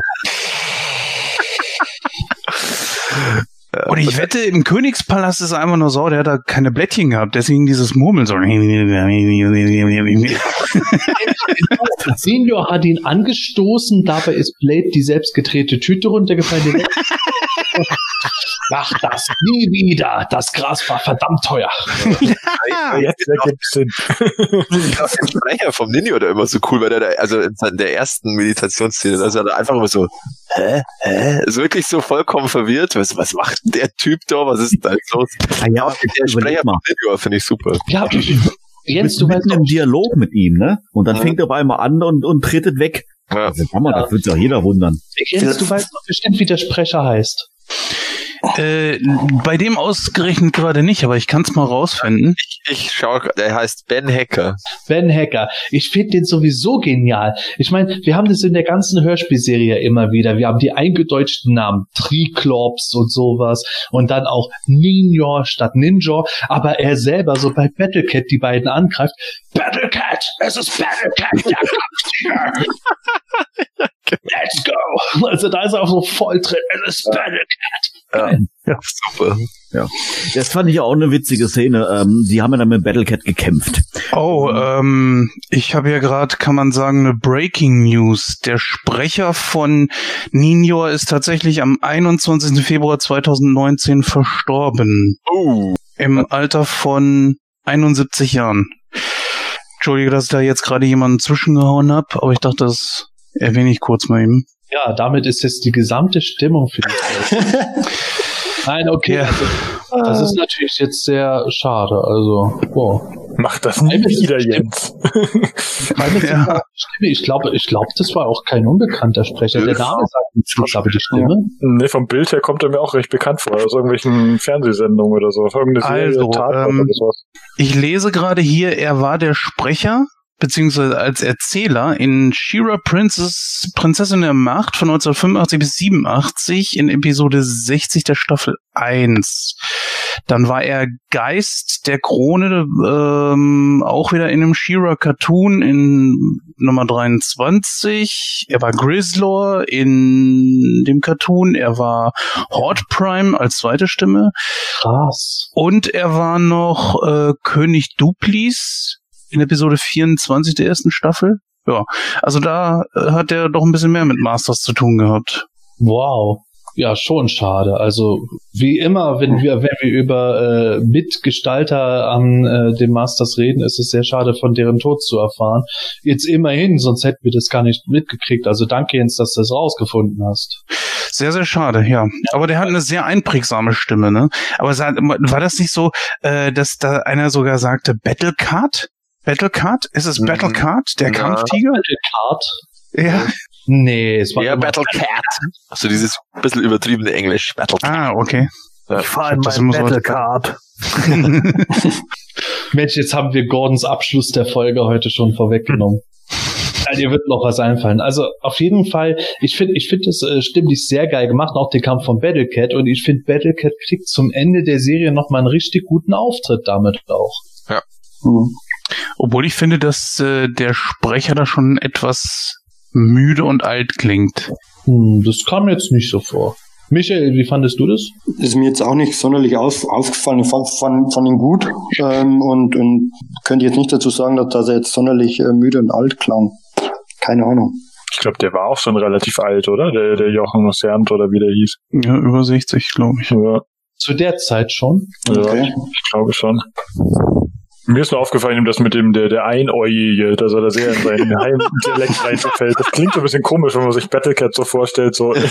[SPEAKER 4] Und ich wette, im Königspalast ist er einfach nur so, der hat da keine Blättchen gehabt, deswegen dieses Murmeln so.
[SPEAKER 7] Senior hat ihn angestoßen, dabei ist Blade die selbstgedrehte Tüte runtergefallen. Mach das nie wieder. Das Gras war verdammt teuer.
[SPEAKER 6] Jetzt ergibt Sinn.
[SPEAKER 5] der Sprecher vom Ninja da immer so cool, weil der da, also in der ersten Meditationsszene, also er einfach immer so, hä, hä, ist wirklich so vollkommen verwirrt. Was, was macht der Typ da? Was ist denn da jetzt los?
[SPEAKER 1] Ah, ja,
[SPEAKER 5] Aber der Sprecher vom. Ninja finde ich super.
[SPEAKER 7] Ja,
[SPEAKER 1] Du
[SPEAKER 7] Jens, du
[SPEAKER 1] mitten
[SPEAKER 7] doch,
[SPEAKER 1] im Dialog mit ihm, ne? Und dann
[SPEAKER 5] Ja.
[SPEAKER 1] fängt er auf einmal an und, und tretet weg.
[SPEAKER 5] Ja.
[SPEAKER 1] Also, Mama, das wird sich auch jeder wundern.
[SPEAKER 7] Jens, du weißt doch bestimmt, wie der Sprecher heißt.
[SPEAKER 4] Äh, bei dem ausgerechnet gerade nicht, aber ich kann es mal rausfinden.
[SPEAKER 5] Ich, ich schau, der heißt Ben Hacker.
[SPEAKER 7] Ben Hacker. Ich finde den sowieso genial. Ich meine, wir haben das in der ganzen Hörspielserie immer wieder. Wir haben die eingedeutschten Namen Triklops und sowas und dann auch Ninja statt Ninja. Aber er selber so bei Battlecat die beiden angreift. Battlecat, es ist Battlecat, der kommt hier. Let's go. Also da ist er auch so voll drin. Es ist Battlecat.
[SPEAKER 5] Ja, super.
[SPEAKER 1] Das fand ich auch eine witzige Szene. Ähm, sie haben ja dann mit Battlecat gekämpft.
[SPEAKER 4] Oh, ähm, ich habe ja gerade, kann man sagen, eine Breaking News. Der Sprecher von Ninjo ist tatsächlich am 21. Februar 2019 verstorben.
[SPEAKER 5] Oh.
[SPEAKER 4] Im Alter von 71 Jahren. Entschuldige, dass ich da jetzt gerade jemanden zwischengehauen habe, aber ich dachte, das erwähne ich kurz mal eben.
[SPEAKER 7] Ja, damit ist jetzt die gesamte Stimmung für die. Nein, okay.
[SPEAKER 4] Ja.
[SPEAKER 7] Also, das ist natürlich jetzt sehr schade. Also, wow.
[SPEAKER 6] Mach das nie
[SPEAKER 7] ist
[SPEAKER 6] wieder, Jens.
[SPEAKER 7] Meine
[SPEAKER 4] Ja.
[SPEAKER 7] Stimme, ich glaube, ich glaube, das war auch kein unbekannter Sprecher. Der Name sagt nichts, aber die Stimme.
[SPEAKER 6] Nee, vom Bild her kommt er mir auch recht bekannt vor. Aus irgendwelchen Fernsehsendungen oder so. Auf irgendeine Serie,
[SPEAKER 4] Also,
[SPEAKER 6] Tatort
[SPEAKER 4] ähm,
[SPEAKER 6] oder sowas.
[SPEAKER 4] Ich lese gerade hier, er war der Sprecher beziehungsweise als Erzähler in She-Ra Princess, Prinzessin der Macht von 1985 bis 87 in Episode 60 der Staffel 1. Dann war er Geist der Krone, ähm, auch wieder in einem She-Ra Cartoon in Nummer 23. Er war Grizzlor in dem Cartoon. Er war Horde Prime als zweite Stimme.
[SPEAKER 7] Krass.
[SPEAKER 4] Und er war noch äh, König Duplis in Episode 24 der ersten Staffel. Ja, also da äh, hat er doch ein bisschen mehr mit Masters zu tun gehabt.
[SPEAKER 7] Wow. Ja, schon schade. Also wie immer, wenn wir wenn wir über äh, Mitgestalter an äh, den Masters reden, ist es sehr schade, von deren Tod zu erfahren. Jetzt immerhin, sonst hätten wir das gar nicht mitgekriegt. Also danke Jens, dass du das rausgefunden hast.
[SPEAKER 4] Sehr, sehr schade, ja. Aber der hat eine sehr einprägsame Stimme, ne? Aber war das nicht so, äh, dass da einer sogar sagte Battlecard? Battlecard? Ist es. Battlecard, der
[SPEAKER 5] Ja.
[SPEAKER 4] Kampftiger?
[SPEAKER 7] Card?
[SPEAKER 4] Ja.
[SPEAKER 7] Nee, es war
[SPEAKER 5] Ja,
[SPEAKER 7] immer-
[SPEAKER 5] Battle Cat. Also dieses bisschen übertriebene Englisch. Battle Cat.
[SPEAKER 4] Ah, okay.
[SPEAKER 5] Ja.
[SPEAKER 3] Ich fahre in Battlecard.
[SPEAKER 7] Mensch, jetzt haben wir Gordons Abschluss der Folge heute schon vorweggenommen. Ja, dir wird noch was einfallen. Also auf jeden Fall, ich finde, ich finde es äh, stimmlich sehr geil gemacht, auch den Kampf von Battlecat. Und ich finde, Battlecat kriegt zum Ende der Serie noch mal einen richtig guten Auftritt damit auch.
[SPEAKER 2] Mhm.
[SPEAKER 4] Obwohl ich finde, dass äh, der Sprecher da schon etwas müde und alt klingt.
[SPEAKER 7] Hm, das kam jetzt nicht so vor. Michael, wie fandest du das?
[SPEAKER 2] Ist mir jetzt auch nicht sonderlich auf, aufgefallen. Ich fand, fand, fand ihn gut ähm, und, und könnte jetzt nicht dazu sagen, dass, dass er jetzt sonderlich äh, müde und alt klang. Keine Ahnung.
[SPEAKER 6] Ich glaube, der war auch schon relativ alt, oder? Der, der Jochen Sernt oder wie der hieß.
[SPEAKER 4] Ja, über 60, glaube ich.
[SPEAKER 6] Ja,
[SPEAKER 7] Zu der Zeit schon.
[SPEAKER 6] ja
[SPEAKER 2] Okay.
[SPEAKER 6] ich glaube schon. Mir ist nur aufgefallen, dass mit dem der, der Einäugige, dass er da sehr in seinen Heimdialekt reinfällt. Das klingt so ein bisschen komisch, wenn man sich Battlecat so vorstellt. So.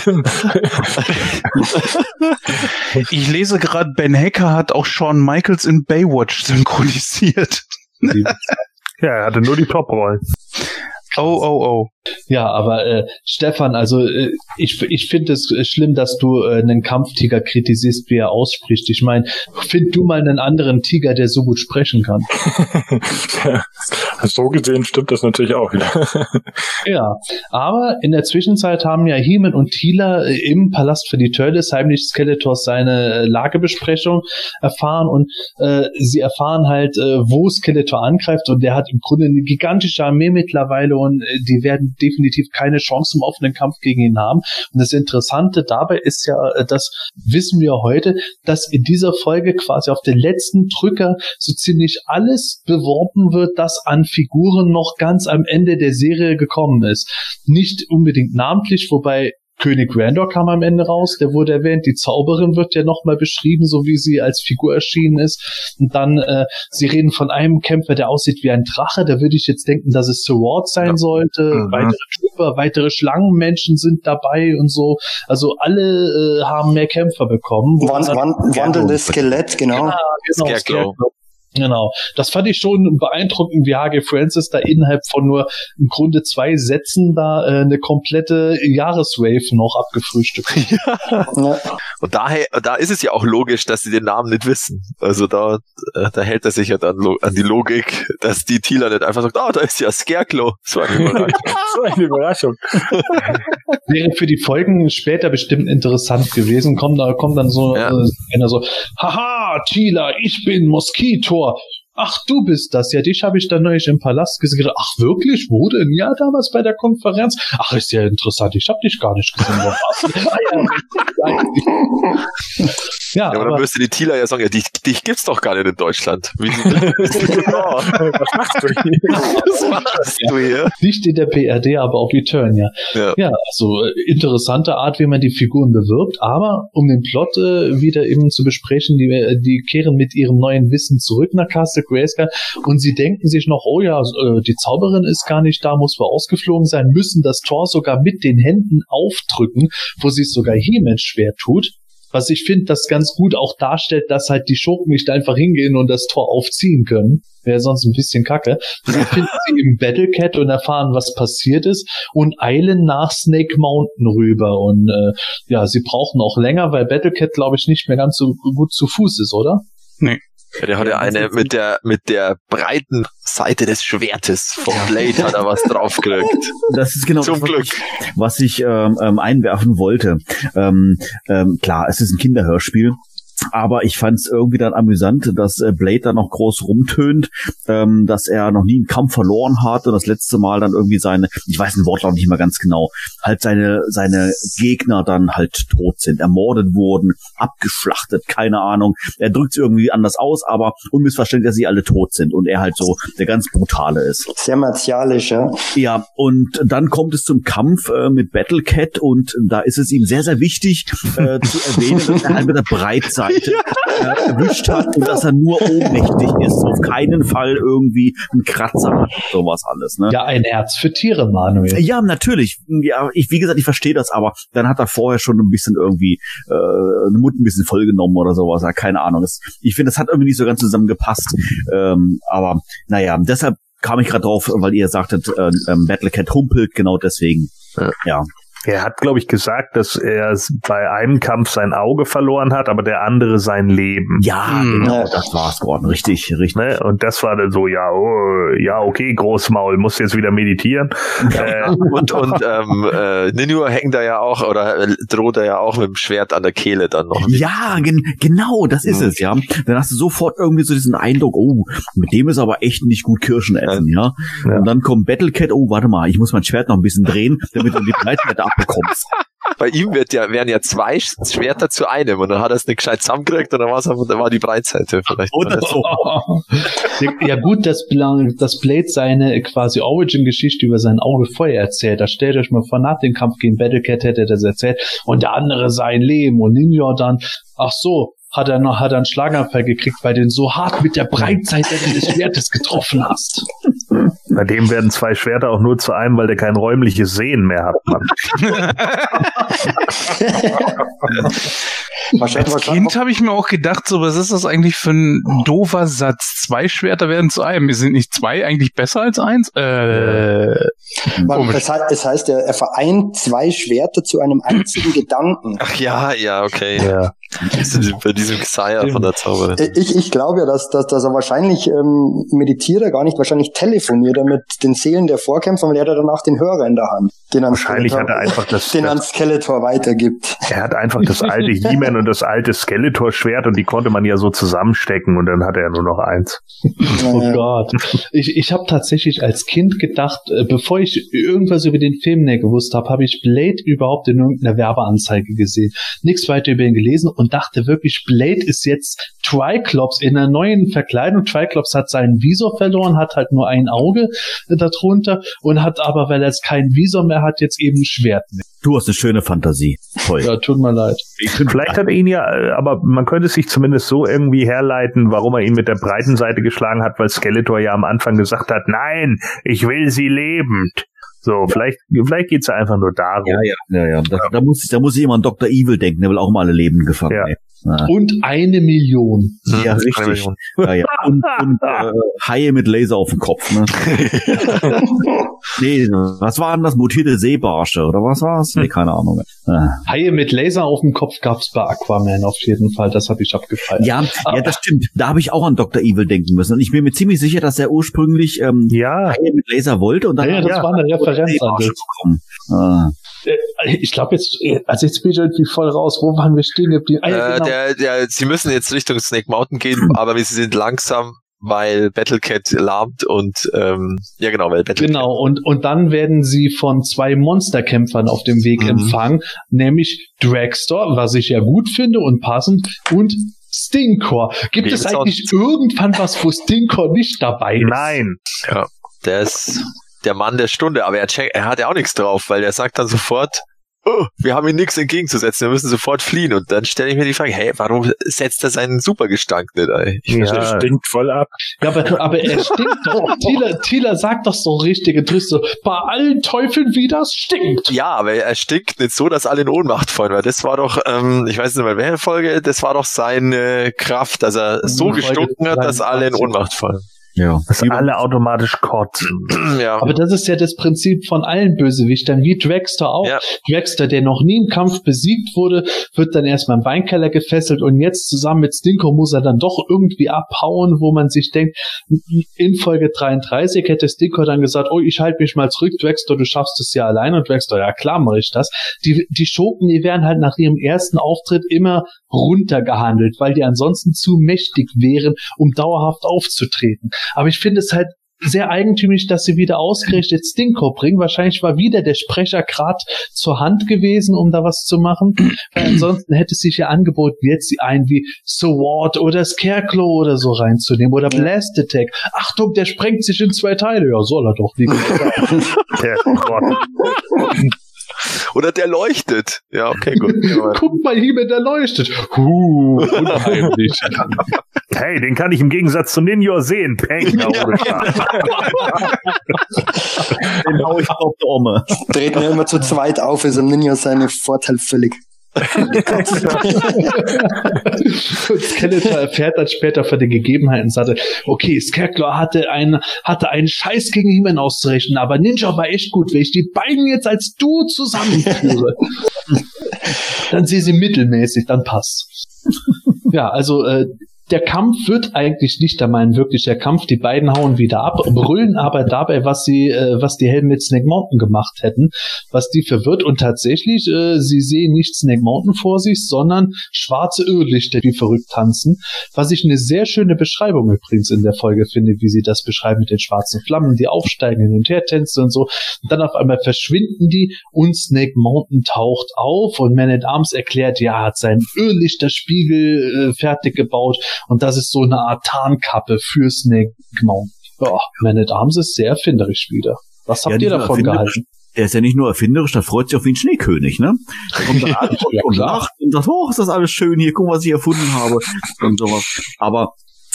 [SPEAKER 4] Ich lese gerade, Ben Hacker hat auch Shawn Michaels in Baywatch synchronisiert.
[SPEAKER 3] Ja, er hatte nur die Top-Rollen.
[SPEAKER 4] Oh, oh, oh.
[SPEAKER 7] Ja, aber äh, Stefan, also äh, ich, ich finde es äh, schlimm, dass du äh, einen Kampftiger kritisierst, wie er ausspricht. Ich meine, find du mal einen anderen Tiger, der so gut sprechen kann.
[SPEAKER 6] so gesehen stimmt das natürlich auch wieder.
[SPEAKER 7] Ja, aber in der Zwischenzeit haben ja Heeman und Tila äh, im Palast für die Turtles heimlich Skeletors seine äh, Lagebesprechung erfahren und äh, sie erfahren halt, äh, wo Skeletor angreift und der hat im Grunde eine gigantische Armee mittlerweile und äh, die werden definitiv keine Chance im offenen Kampf gegen ihn haben. Und das Interessante dabei ist ja, äh, das wissen wir heute, dass in dieser Folge quasi auf den letzten Drücker so ziemlich alles beworben wird, das an Figuren noch ganz am Ende der Serie gekommen ist. Nicht unbedingt namentlich, wobei König Randor kam am Ende raus, der wurde erwähnt. Die Zauberin wird ja nochmal beschrieben, so wie sie als Figur erschienen ist. Und dann, äh, sie reden von einem Kämpfer, der aussieht wie ein Drache. Da würde ich jetzt denken, dass es Sword sein
[SPEAKER 5] Ja.
[SPEAKER 7] sollte.
[SPEAKER 6] Mhm.
[SPEAKER 7] Weitere Trooper, weitere Schlangenmenschen sind dabei und so. Also alle äh, haben mehr Kämpfer bekommen.
[SPEAKER 2] Wan wan wandelndes Skelett, genau.
[SPEAKER 7] Ja, genau,
[SPEAKER 5] Scarecrow.
[SPEAKER 7] Genau. Das fand ich schon beeindruckend, wie H.G. Francis da innerhalb von nur im Grunde zwei Sätzen da äh, eine komplette Jahreswave noch abgefrühstückt.
[SPEAKER 2] Ja.
[SPEAKER 5] Und daher, da ist es ja auch logisch, dass sie den Namen nicht wissen. Also da, äh, da hält er sich ja dann an die Logik, dass die Thieler nicht einfach sagt, ah, da ist ja Scarecrow. So eine Überraschung.
[SPEAKER 6] so eine Überraschung.
[SPEAKER 7] Wäre für die Folgen später bestimmt interessant gewesen. Kommt da, kommt dann so
[SPEAKER 5] Ja.
[SPEAKER 7] äh, einer so, haha, Tila, ich bin off Ach, du bist das. Ja, dich habe ich dann neulich im Palast gesehen. Ach, wirklich? Wo denn? Ja, damals bei der Konferenz. Ach, ist ja interessant. Ich habe dich gar nicht gesehen. Ah, ja, ja,
[SPEAKER 5] Ja, aber
[SPEAKER 7] aber,
[SPEAKER 5] dann müsste die Thieler ja sagen, ja, dich, dich gibt's doch gar nicht in Deutschland. Wie,
[SPEAKER 6] genau. Was machst du hier?
[SPEAKER 5] was machst du hier?
[SPEAKER 7] nicht in der PRD, aber auf Return, ja.
[SPEAKER 5] Ja.
[SPEAKER 7] Ja, also äh, interessante Art, wie man die Figuren bewirbt, aber um den Plot äh, wieder eben zu besprechen, die, äh, die kehren mit ihrem neuen Wissen zurück nach Castle Grayskull und sie denken sich noch, oh ja, äh, die Zauberin ist gar nicht da, muss wohl ausgeflogen sein, müssen das Tor sogar mit den Händen aufdrücken, wo sie es sogar He-Man schwer tut. Was ich finde, das ganz gut auch darstellt, dass halt die Schurken nicht einfach hingehen und das Tor aufziehen können. Wäre sonst ein bisschen kacke. Dann finden sie im Battlecat und erfahren, was passiert ist und eilen nach Snake Mountain rüber. Und äh, ja, sie brauchen auch länger, weil Battlecat, glaube ich, nicht mehr ganz so gut zu Fuß ist, oder?
[SPEAKER 5] Ja, der hat ja eine mit der, mit der breiten Seite des Schwertes vom Blade hat er was draufgekriegt.
[SPEAKER 1] Das ist genau
[SPEAKER 5] Zum
[SPEAKER 1] das, was
[SPEAKER 5] Glück.
[SPEAKER 1] ich, was ich ähm, ähm, einwerfen wollte. Ähm, ähm, klar, es ist ein Kinderhörspiel. Aber ich fand es irgendwie dann amüsant, dass äh, Blade dann noch groß rumtönt, ähm, dass er noch nie einen Kampf verloren hat und das letzte Mal dann irgendwie seine, ich weiß den Wortlaut nicht mehr ganz genau, halt seine seine Gegner dann halt tot sind, ermordet wurden, abgeschlachtet, keine Ahnung. Er drückt es irgendwie anders aus, aber unmissverständlich, dass sie alle tot sind und er halt so der ganz brutale ist.
[SPEAKER 2] Sehr martialisch, ja.
[SPEAKER 1] Ja, und dann kommt es zum Kampf äh, mit Battlecat und da ist es ihm sehr, sehr wichtig äh, zu erwähnen, dass er halt mit der Breitseite äh, erwischt hat und dass er nur ohnmächtig ist. Auf keinen Fall irgendwie einen Kratzer hat und sowas alles. Ne?
[SPEAKER 7] Ja, ein Herz für Tiere, Manuel.
[SPEAKER 1] Ja, natürlich. Ja, ich, wie gesagt, ich verstehe das, aber dann hat er vorher schon ein bisschen irgendwie äh, eine Mut ein bisschen vollgenommen oder sowas. Ja, keine Ahnung. Das, ich finde, das hat irgendwie nicht so ganz zusammengepasst. Ähm, aber naja, deshalb kam ich gerade drauf, weil ihr sagtet, äh, ähm, Battlecat humpelt, genau deswegen.
[SPEAKER 5] Ja.
[SPEAKER 1] ja.
[SPEAKER 3] Er hat, glaube ich, gesagt, dass er bei einem Kampf sein Auge verloren hat, aber der andere sein Leben.
[SPEAKER 1] Ja,
[SPEAKER 4] Hm.
[SPEAKER 1] genau,
[SPEAKER 2] Ja.
[SPEAKER 1] das war's, Gordon. Richtig, richtig.
[SPEAKER 3] Ne? Und das war dann so, ja, oh, ja, okay, Großmaul, musst jetzt wieder meditieren. äh,
[SPEAKER 5] Und, und ähm, äh, Ninja hängt da ja auch oder äh, droht er ja auch mit dem Schwert an der Kehle dann noch.
[SPEAKER 1] Ja, gen genau, das ist
[SPEAKER 5] Mhm.
[SPEAKER 1] es, ja. Dann hast du sofort irgendwie so diesen Eindruck, oh, mit dem ist aber echt nicht gut Kirschen essen, ja.
[SPEAKER 3] Ja.
[SPEAKER 1] Und dann kommt Battlecat, oh, warte mal, ich muss mein Schwert noch ein bisschen drehen, damit du die Breitseite abbekommst.
[SPEAKER 5] Bei ihm wird ja, wären ja zwei Sch- Schwerter zu einem und dann hat er es nicht gescheit zusammengekriegt und dann war es einfach, dann war die Breitseite vielleicht.
[SPEAKER 1] Oder so.
[SPEAKER 7] Ja, gut, dass, dass Blade seine quasi Origin-Geschichte über sein Auge Feuer erzählt. Da stellt euch mal vor, nach dem Kampf gegen Battlecat hätte er das erzählt und der andere sein Leben und Ninja dann, ach so, hat er noch, hat er einen Schlaganfall gekriegt, weil du ihn so hart mit der Breitseite des Schwertes getroffen hast.
[SPEAKER 3] Bei dem werden zwei Schwerter auch nur zu einem, weil der kein räumliches Sehen mehr hat. Mann.
[SPEAKER 2] wahrscheinlich,
[SPEAKER 4] Als Kind habe ich mir auch gedacht, so, was ist das eigentlich für ein doofer Satz? Zwei Schwerter werden zu einem. Sind nicht zwei eigentlich besser als eins? Äh,
[SPEAKER 2] Man, es, heißt, es heißt, er, er vereint zwei Schwerter zu einem einzigen Gedanken.
[SPEAKER 5] Ach ja, ja, okay.
[SPEAKER 3] Ja.
[SPEAKER 5] Diese- Bei diesem Xayah von der Zauberin.
[SPEAKER 2] Äh, Ich, ich glaube ja, dass, dass, dass er wahrscheinlich ähm, meditiert er gar nicht, wahrscheinlich telefoniert er mit den Seelen der Vorkämpfer, weil er hat danach den Hörer in der Hand, den
[SPEAKER 3] Wahrscheinlich hat er einfach das,
[SPEAKER 2] den an Skeletor weitergibt.
[SPEAKER 3] er hat einfach das alte He-Man und das alte Skeletor-Schwert und die konnte man ja so zusammenstecken und dann hatte er nur noch eins.
[SPEAKER 7] Oh Gott. Ich, ich habe tatsächlich als Kind gedacht, äh, bevor ich irgendwas über den Film näher gewusst habe, habe ich Blade überhaupt in irgendeiner Werbeanzeige gesehen. Nichts weiter über ihn gelesen und dachte wirklich, Blade ist jetzt Triclops in einer neuen Verkleidung. Triclops hat seinen Visor verloren, hat halt nur ein Auge äh, darunter und hat aber, weil er jetzt keinen Visor mehr hat, jetzt eben ein Schwert mehr.
[SPEAKER 1] Du hast eine schöne Fantasie. Toll.
[SPEAKER 7] Ja, tut mir leid.
[SPEAKER 3] Vielleicht hat er ihn ja, äh, aber man könnte sich zumindest so irgendwie herleiten, warum er ihn mit der breiten Seite geschlagen hat, weil Skeletor ja am Anfang gesagt hat, nein, ich will sie lebend. So, vielleicht, vielleicht geht's ja einfach nur darum.
[SPEAKER 1] ja, ja, ja, ja. Da, da muss, da muss ich immer an Dr. Evil denken, der will auch mal alle Leben gefangen.
[SPEAKER 3] Ja.
[SPEAKER 1] ey. Ja.
[SPEAKER 7] Und eine Million.
[SPEAKER 1] Ja,
[SPEAKER 5] Hm,
[SPEAKER 1] richtig.
[SPEAKER 5] Million.
[SPEAKER 1] Ja, ja. Und, und äh, Haie mit Laser auf dem Kopf, ne? nee, was war denn das? Mutierte Seebarsche, oder was war's? Nee, keine Ahnung. Äh.
[SPEAKER 7] Haie mit Laser auf dem Kopf gab's bei Aquaman auf jeden Fall. Das habe ich abgefeiert.
[SPEAKER 1] Ja, ja, das stimmt. Da habe ich auch an Dr. Evil denken müssen. Und ich bin mir ziemlich sicher, dass er ursprünglich ähm,
[SPEAKER 3] Ja,
[SPEAKER 1] Haie mit Laser wollte und dann
[SPEAKER 7] Ja, ja,
[SPEAKER 1] hat
[SPEAKER 7] das
[SPEAKER 1] er
[SPEAKER 7] war eine Referenz an das. Äh, Ich glaube jetzt, also jetzt bin ich irgendwie voll raus. Wo waren wir stehen geblieben? Ah, ja,
[SPEAKER 5] Äh,
[SPEAKER 7] genau.
[SPEAKER 5] der, der, sie müssen jetzt Richtung Snake Mountain gehen, aber sie sind langsam, weil Battlecat lahmt und ähm, ja genau, weil Battlecat
[SPEAKER 7] Genau, und, und dann werden sie von zwei Monsterkämpfern auf dem Weg
[SPEAKER 5] Mhm.
[SPEAKER 7] empfangen, nämlich Dragster, was ich ja gut finde und passend, und Stinkor. Gibt es
[SPEAKER 5] Lebensort.
[SPEAKER 7] eigentlich irgendwann was, wo Stinkor nicht dabei ist?
[SPEAKER 3] nein.
[SPEAKER 5] der ist der Mann der Stunde, aber er, check, er hat ja auch nichts drauf, weil er sagt dann sofort, oh, wir haben ihm nichts entgegenzusetzen, wir müssen sofort fliehen. Und dann stelle ich mir die Frage, hey, warum setzt er seinen Supergestank nicht ein? Ich
[SPEAKER 3] Ja.
[SPEAKER 6] Der stinkt voll ab.
[SPEAKER 7] Ja, aber, aber er stinkt doch. Tila, Tila sagt doch so richtig und trifft so, bei allen Teufeln, wie das stinkt.
[SPEAKER 5] Ja, aber er stinkt nicht so, dass alle in Ohnmacht fallen, weil das war doch, ähm, ich weiß nicht mehr, welche Folge, das war doch seine Kraft, dass er so gestunken hat, dass alle in
[SPEAKER 7] 23.
[SPEAKER 5] Ohnmacht fallen.
[SPEAKER 1] Ja.
[SPEAKER 3] Dass alle automatisch kotzen.
[SPEAKER 5] ja.
[SPEAKER 7] Aber das ist ja das Prinzip von allen Bösewichtern, wie Dragster auch.
[SPEAKER 5] Ja.
[SPEAKER 7] Dragster, der noch nie im Kampf besiegt wurde, wird dann erstmal im Weinkeller gefesselt und jetzt zusammen mit Stinko muss er dann doch irgendwie abhauen, wo man sich denkt, in Folge 33 hätte Stinko dann gesagt, oh, ich halte mich mal zurück, Dragster, du schaffst es ja allein und Dragster, ja klar mache ich das. Die, die Schurken, die werden halt nach ihrem ersten Auftritt immer runtergehandelt, weil die ansonsten zu mächtig wären, um dauerhaft aufzutreten. Aber ich finde es halt sehr eigentümlich, dass sie wieder ausgerechnet Stinko bringen. Wahrscheinlich war wieder der Sprecher grad zur Hand gewesen, um da was zu machen. Weil ansonsten hätte es sich ja angeboten, jetzt einen wie Sword oder Scarecrow oder so reinzunehmen oder Blast Attack. Achtung, der sprengt sich in zwei Teile. Ja, soll er doch. Wie.
[SPEAKER 5] Oder der leuchtet. Ja, okay, gut.
[SPEAKER 7] Guck mal, hier mit der leuchtet. Huh, unheimlich.
[SPEAKER 3] Hey, den kann ich im Gegensatz zu Ninja sehen. Peng, ja, Spaß.
[SPEAKER 1] Den hau ich auf die Omme.
[SPEAKER 2] Treten ja immer zu zweit auf, ist im Ninja seine Vorteil völlig.
[SPEAKER 7] Skeletor erfährt dann später von den Gegebenheiten und sagte, okay, Scarecrow hatte einen, hatte einen Scheiß gegen He-Man auszurechnen, aber Ninja war echt gut, wenn ich die beiden jetzt als Duo zusammenführe. dann sehe sie mittelmäßig, dann passt. Ja, also äh, der Kampf wird eigentlich nicht einmal ein wirklicher Kampf. Die beiden hauen wieder ab, brüllen aber dabei, was sie, äh, was die Helden mit Snake Mountain gemacht hätten, was die verwirrt. Und tatsächlich, äh, sie sehen nicht Snake Mountain vor sich, sondern schwarze Irrlichter, die verrückt tanzen. Was ich eine sehr schöne Beschreibung übrigens in der Folge finde, wie sie das beschreiben mit den schwarzen Flammen, die aufsteigen, hin und her tänzen und so. Und dann auf einmal verschwinden die und Snake Mountain taucht auf und Man at Arms erklärt, ja, hat seinen Irrlichterspiegel äh, fertig gebaut und das ist so eine Art Tarnkappe für Snake Mountain. Ja, Man at Arms ist sehr erfinderisch wieder. Was habt
[SPEAKER 1] Ja,
[SPEAKER 7] ihr davon gehalten?
[SPEAKER 1] Der ist ja nicht nur erfinderisch, da freut sich auf wie ein Schneekönig, ne? Der kommt dann an und,
[SPEAKER 7] Ja,
[SPEAKER 1] und lacht und sagt, oh, ist das alles schön hier, guck mal, was ich erfunden habe und sowas. Aber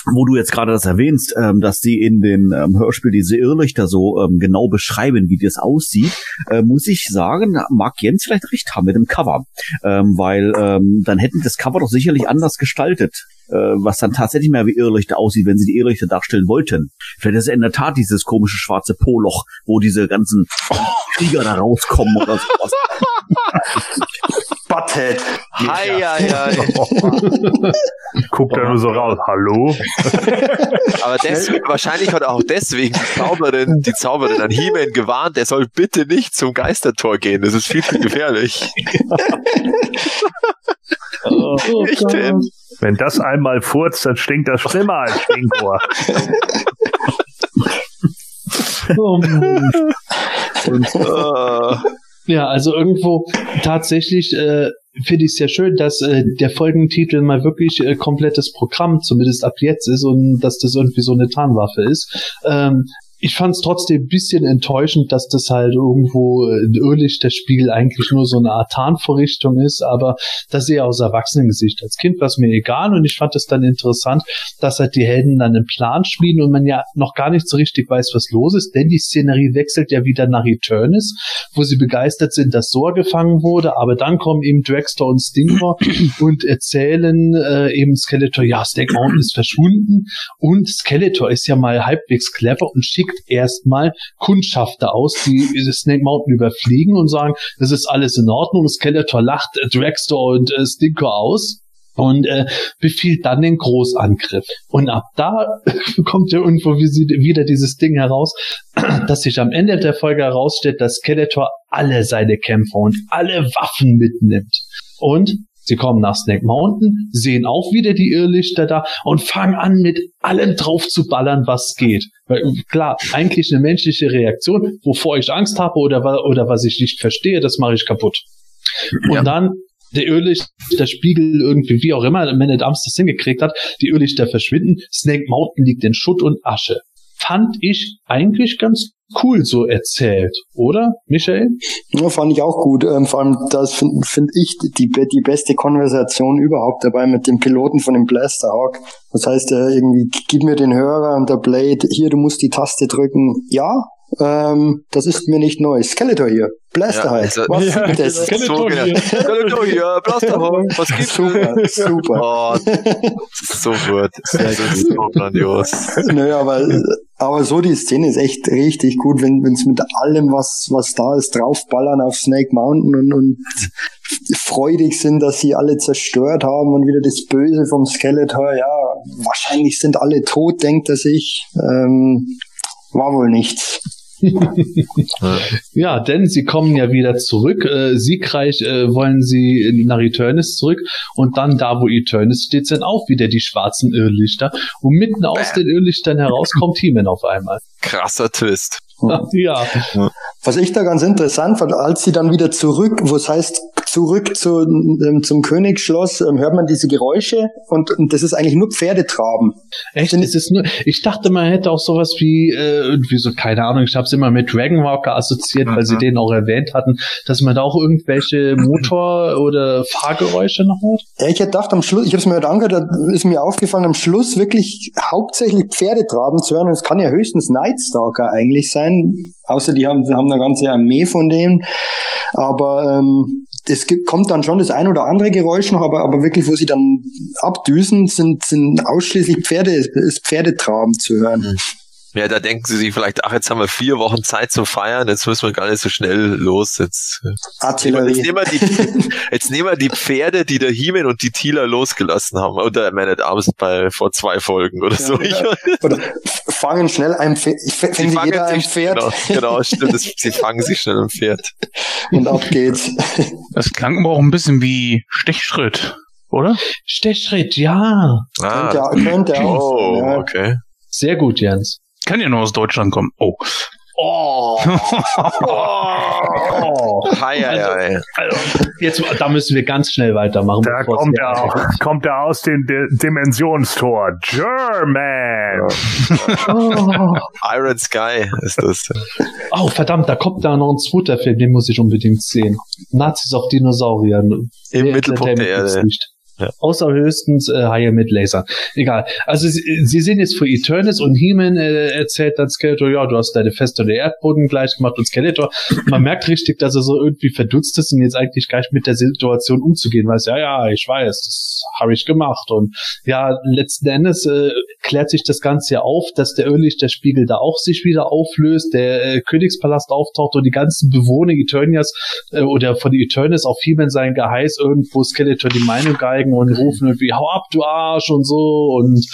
[SPEAKER 1] wo du jetzt gerade das erwähnst, ähm, dass die in den ähm, Hörspiel diese Irrlichter so ähm, genau beschreiben, wie das aussieht, äh, muss ich sagen, mag Jens vielleicht recht haben mit dem Cover, ähm, weil ähm, dann hätten das Cover doch sicherlich anders gestaltet, äh, was dann tatsächlich mehr wie Irrlichter aussieht, wenn sie die Irrlichter darstellen wollten. Vielleicht ist es in der Tat dieses komische schwarze Poloch, wo diese ganzen Krieger da rauskommen oder sowas.
[SPEAKER 2] Butthead.
[SPEAKER 5] Hei, hei, hei.
[SPEAKER 3] Guckt da nur so raus. Hallo?
[SPEAKER 5] Aber deswegen, wahrscheinlich hat auch deswegen die Zauberin, die Zauberin an He-Man gewarnt, er soll bitte nicht zum Geistertor gehen. Das ist viel zu gefährlich.
[SPEAKER 7] Oh, Gott.
[SPEAKER 5] ähm,
[SPEAKER 3] Wenn das einmal furzt, dann stinkt das schlimmer als Stinkrohr.
[SPEAKER 7] Oh Mann.
[SPEAKER 5] äh,
[SPEAKER 7] Ja, also irgendwo tatsächlich äh, finde ich es sehr schön, dass äh, der Folgentitel mal wirklich äh, komplettes Programm, zumindest ab jetzt ist und dass das irgendwie so eine Tarnwaffe ist. Ähm, ich fand es trotzdem ein bisschen enttäuschend, dass das halt irgendwo äh, ein Irrlichterspiegel eigentlich nur so eine Art Tarnvorrichtung ist, aber das ich aus Erwachsenengesicht. Als Kind war es mir egal und ich fand es dann interessant, dass halt die Helden dann einen Plan schmieden und man ja noch gar nicht so richtig weiß, was los ist, denn die Szenerie wechselt ja wieder nach Eternis, wo sie begeistert sind, dass Soa gefangen wurde, aber dann kommen eben Dragster und Stinger und erzählen äh, eben Skeletor, ja, Snake Mountain ist verschwunden und Skeletor ist ja mal halbwegs clever und schickt erstmal Kundschafter aus, die Snake Mountain überfliegen und sagen, das ist alles in Ordnung. Skeletor lacht äh, Dragster und äh, Stinker aus und äh, befiehlt dann den Großangriff. Und ab da kommt ja irgendwo wieder dieses Ding heraus, dass sich am Ende der Folge herausstellt, dass Skeletor alle seine Kämpfer und alle Waffen mitnimmt. Und sie kommen nach Snake Mountain, sehen auch wieder die Irrlichter da und fangen an, mit allem drauf zu ballern, was geht. Weil, klar, eigentlich eine menschliche Reaktion, wovor ich Angst habe oder, oder was ich nicht verstehe, das mache ich kaputt. Und
[SPEAKER 1] Ja.
[SPEAKER 7] dann der Irrlicht, der Spiegel irgendwie, wie auch immer, Man at Arms das hingekriegt hat, die Irrlichter verschwinden, Snake Mountain liegt in Schutt und Asche. Fand ich eigentlich ganz cool so erzählt, oder, Michael?
[SPEAKER 2] Ja, fand ich auch gut. Ähm, vor allem, das finde find ich die, die beste Konversation überhaupt dabei mit dem Piloten von dem Blasterhawk. Das heißt, er irgendwie, gib mir den Hörer und der Blade, hier, du musst die Taste drücken. Ja, ähm, das ist mir nicht neu. Skeletor hier. Blaster
[SPEAKER 5] Ja,
[SPEAKER 2] halt.
[SPEAKER 5] also-
[SPEAKER 2] Was
[SPEAKER 6] Ja,
[SPEAKER 2] gibt es?
[SPEAKER 5] so genau. Skeletor hier, Blasterhawk, was gibt's?
[SPEAKER 2] Super, super.
[SPEAKER 5] Oh, das ist so gut. Das ist so grandios.
[SPEAKER 2] Naja, aber, aber so die Szene ist echt richtig gut, wenn es mit allem, was, was da ist, draufballern auf Snake Mountain und, und freudig sind, dass sie alle zerstört haben und wieder das Böse vom Skeletor, ja, wahrscheinlich sind alle tot, denkt er sich. Ähm, war wohl nichts.
[SPEAKER 7] Ja, denn sie kommen ja wieder zurück. Äh, siegreich äh, wollen sie nach Eternis zurück. Und dann da, wo Eternis steht, sind auch wieder die schwarzen Irrlichter. Und mitten aus den Irrlichtern heraus kommt He-Man auf einmal.
[SPEAKER 5] Krasser Twist.
[SPEAKER 7] ja,
[SPEAKER 2] Was ich da ganz interessant fand, als sie dann wieder zurück, wo es heißt, zurück zu, ähm, zum Königsschloss, ähm, hört man diese Geräusche und, und das ist eigentlich nur Pferdetraben.
[SPEAKER 7] echt, es ist nur, ich dachte, man hätte auch sowas wie, äh, irgendwie so, keine Ahnung, ich habe es immer mit Dragonwalker assoziiert, weil sie den auch erwähnt hatten, dass man da auch irgendwelche Motor- oder Fahrgeräusche noch hört.
[SPEAKER 2] Ja, ich hätte gedacht, am Schluss, ich habe es mir heute angehört, da ist mir aufgefallen, am Schluss wirklich hauptsächlich Pferdetraben zu hören. Und es kann ja höchstens Nightstalker eigentlich sein. Außer die haben, haben eine ganze Armee von denen. Aber ähm, es gibt, kommt dann schon das ein oder andere Geräusch noch, aber, aber wirklich, wo sie dann abdüsen, sind, sind ausschließlich Pferde, ist Pferdetraben zu hören.
[SPEAKER 5] Ja, da denken sie sich vielleicht, ach, jetzt haben wir vier Wochen Zeit zum Feiern, jetzt müssen wir gar nicht so schnell los. Jetzt, jetzt,
[SPEAKER 2] Artillerie.
[SPEAKER 5] nehmen wir die, jetzt nehmen wir die Pferde, die der Hiemen und die Thieler losgelassen haben. Oder Man at Arms bei vor zwei Folgen oder so. Ich,
[SPEAKER 2] Oder fangen schnell ein Pferd,
[SPEAKER 5] sie
[SPEAKER 2] fängt jeder ein
[SPEAKER 5] sich,
[SPEAKER 2] Pferd
[SPEAKER 5] Genau, genau stimmt. Das, sie fangen sich schnell ein Pferd.
[SPEAKER 2] und ab geht's.
[SPEAKER 4] Das klang aber auch ein bisschen wie Stechschritt, oder?
[SPEAKER 7] Stechschritt, ja.
[SPEAKER 5] Ah,
[SPEAKER 2] Könnte, könnte auch
[SPEAKER 5] oh,
[SPEAKER 2] ja.
[SPEAKER 5] okay.
[SPEAKER 7] Sehr gut, Jens.
[SPEAKER 4] Kann ja nur aus Deutschland kommen. Oh.
[SPEAKER 7] Oh. oh.
[SPEAKER 5] Hi, hi, hi.
[SPEAKER 7] Also, jetzt, da müssen wir ganz schnell weitermachen.
[SPEAKER 3] Da kommt er, auch, kommt er aus dem Di Dimensionstor. German!
[SPEAKER 7] Oh.
[SPEAKER 5] Iron Sky ist das.
[SPEAKER 7] oh, verdammt, da kommt da noch ein zweiter Film, den muss ich unbedingt sehen. Nazis auf Dinosauriern.
[SPEAKER 5] Im
[SPEAKER 7] Wer
[SPEAKER 5] Mittelpunkt der Erde.
[SPEAKER 7] Nicht.
[SPEAKER 5] Ja.
[SPEAKER 7] Außer höchstens äh, Haie mit Laser. Egal. Also sie, sie sind jetzt vor Eternis und He-Man äh, erzählt dann Skeletor, ja, du hast deine Feste der Erdboden gleich gemacht und Skeletor, man merkt richtig, dass er so irgendwie verdutzt ist und jetzt eigentlich gleich mit der Situation umzugehen weiß. Ja, ja, ich weiß, das habe ich gemacht und ja, letzten Endes äh, klärt sich das Ganze ja auf, dass der Irrlichterspiegel da auch sich wieder auflöst, der äh, Königspalast auftaucht und die ganzen Bewohner Eternias äh, oder von Eternis auf He-Man sein Geheiß irgendwo Skeletor die Meinung geigen und rufen irgendwie, hau ab, du Arsch und so. Und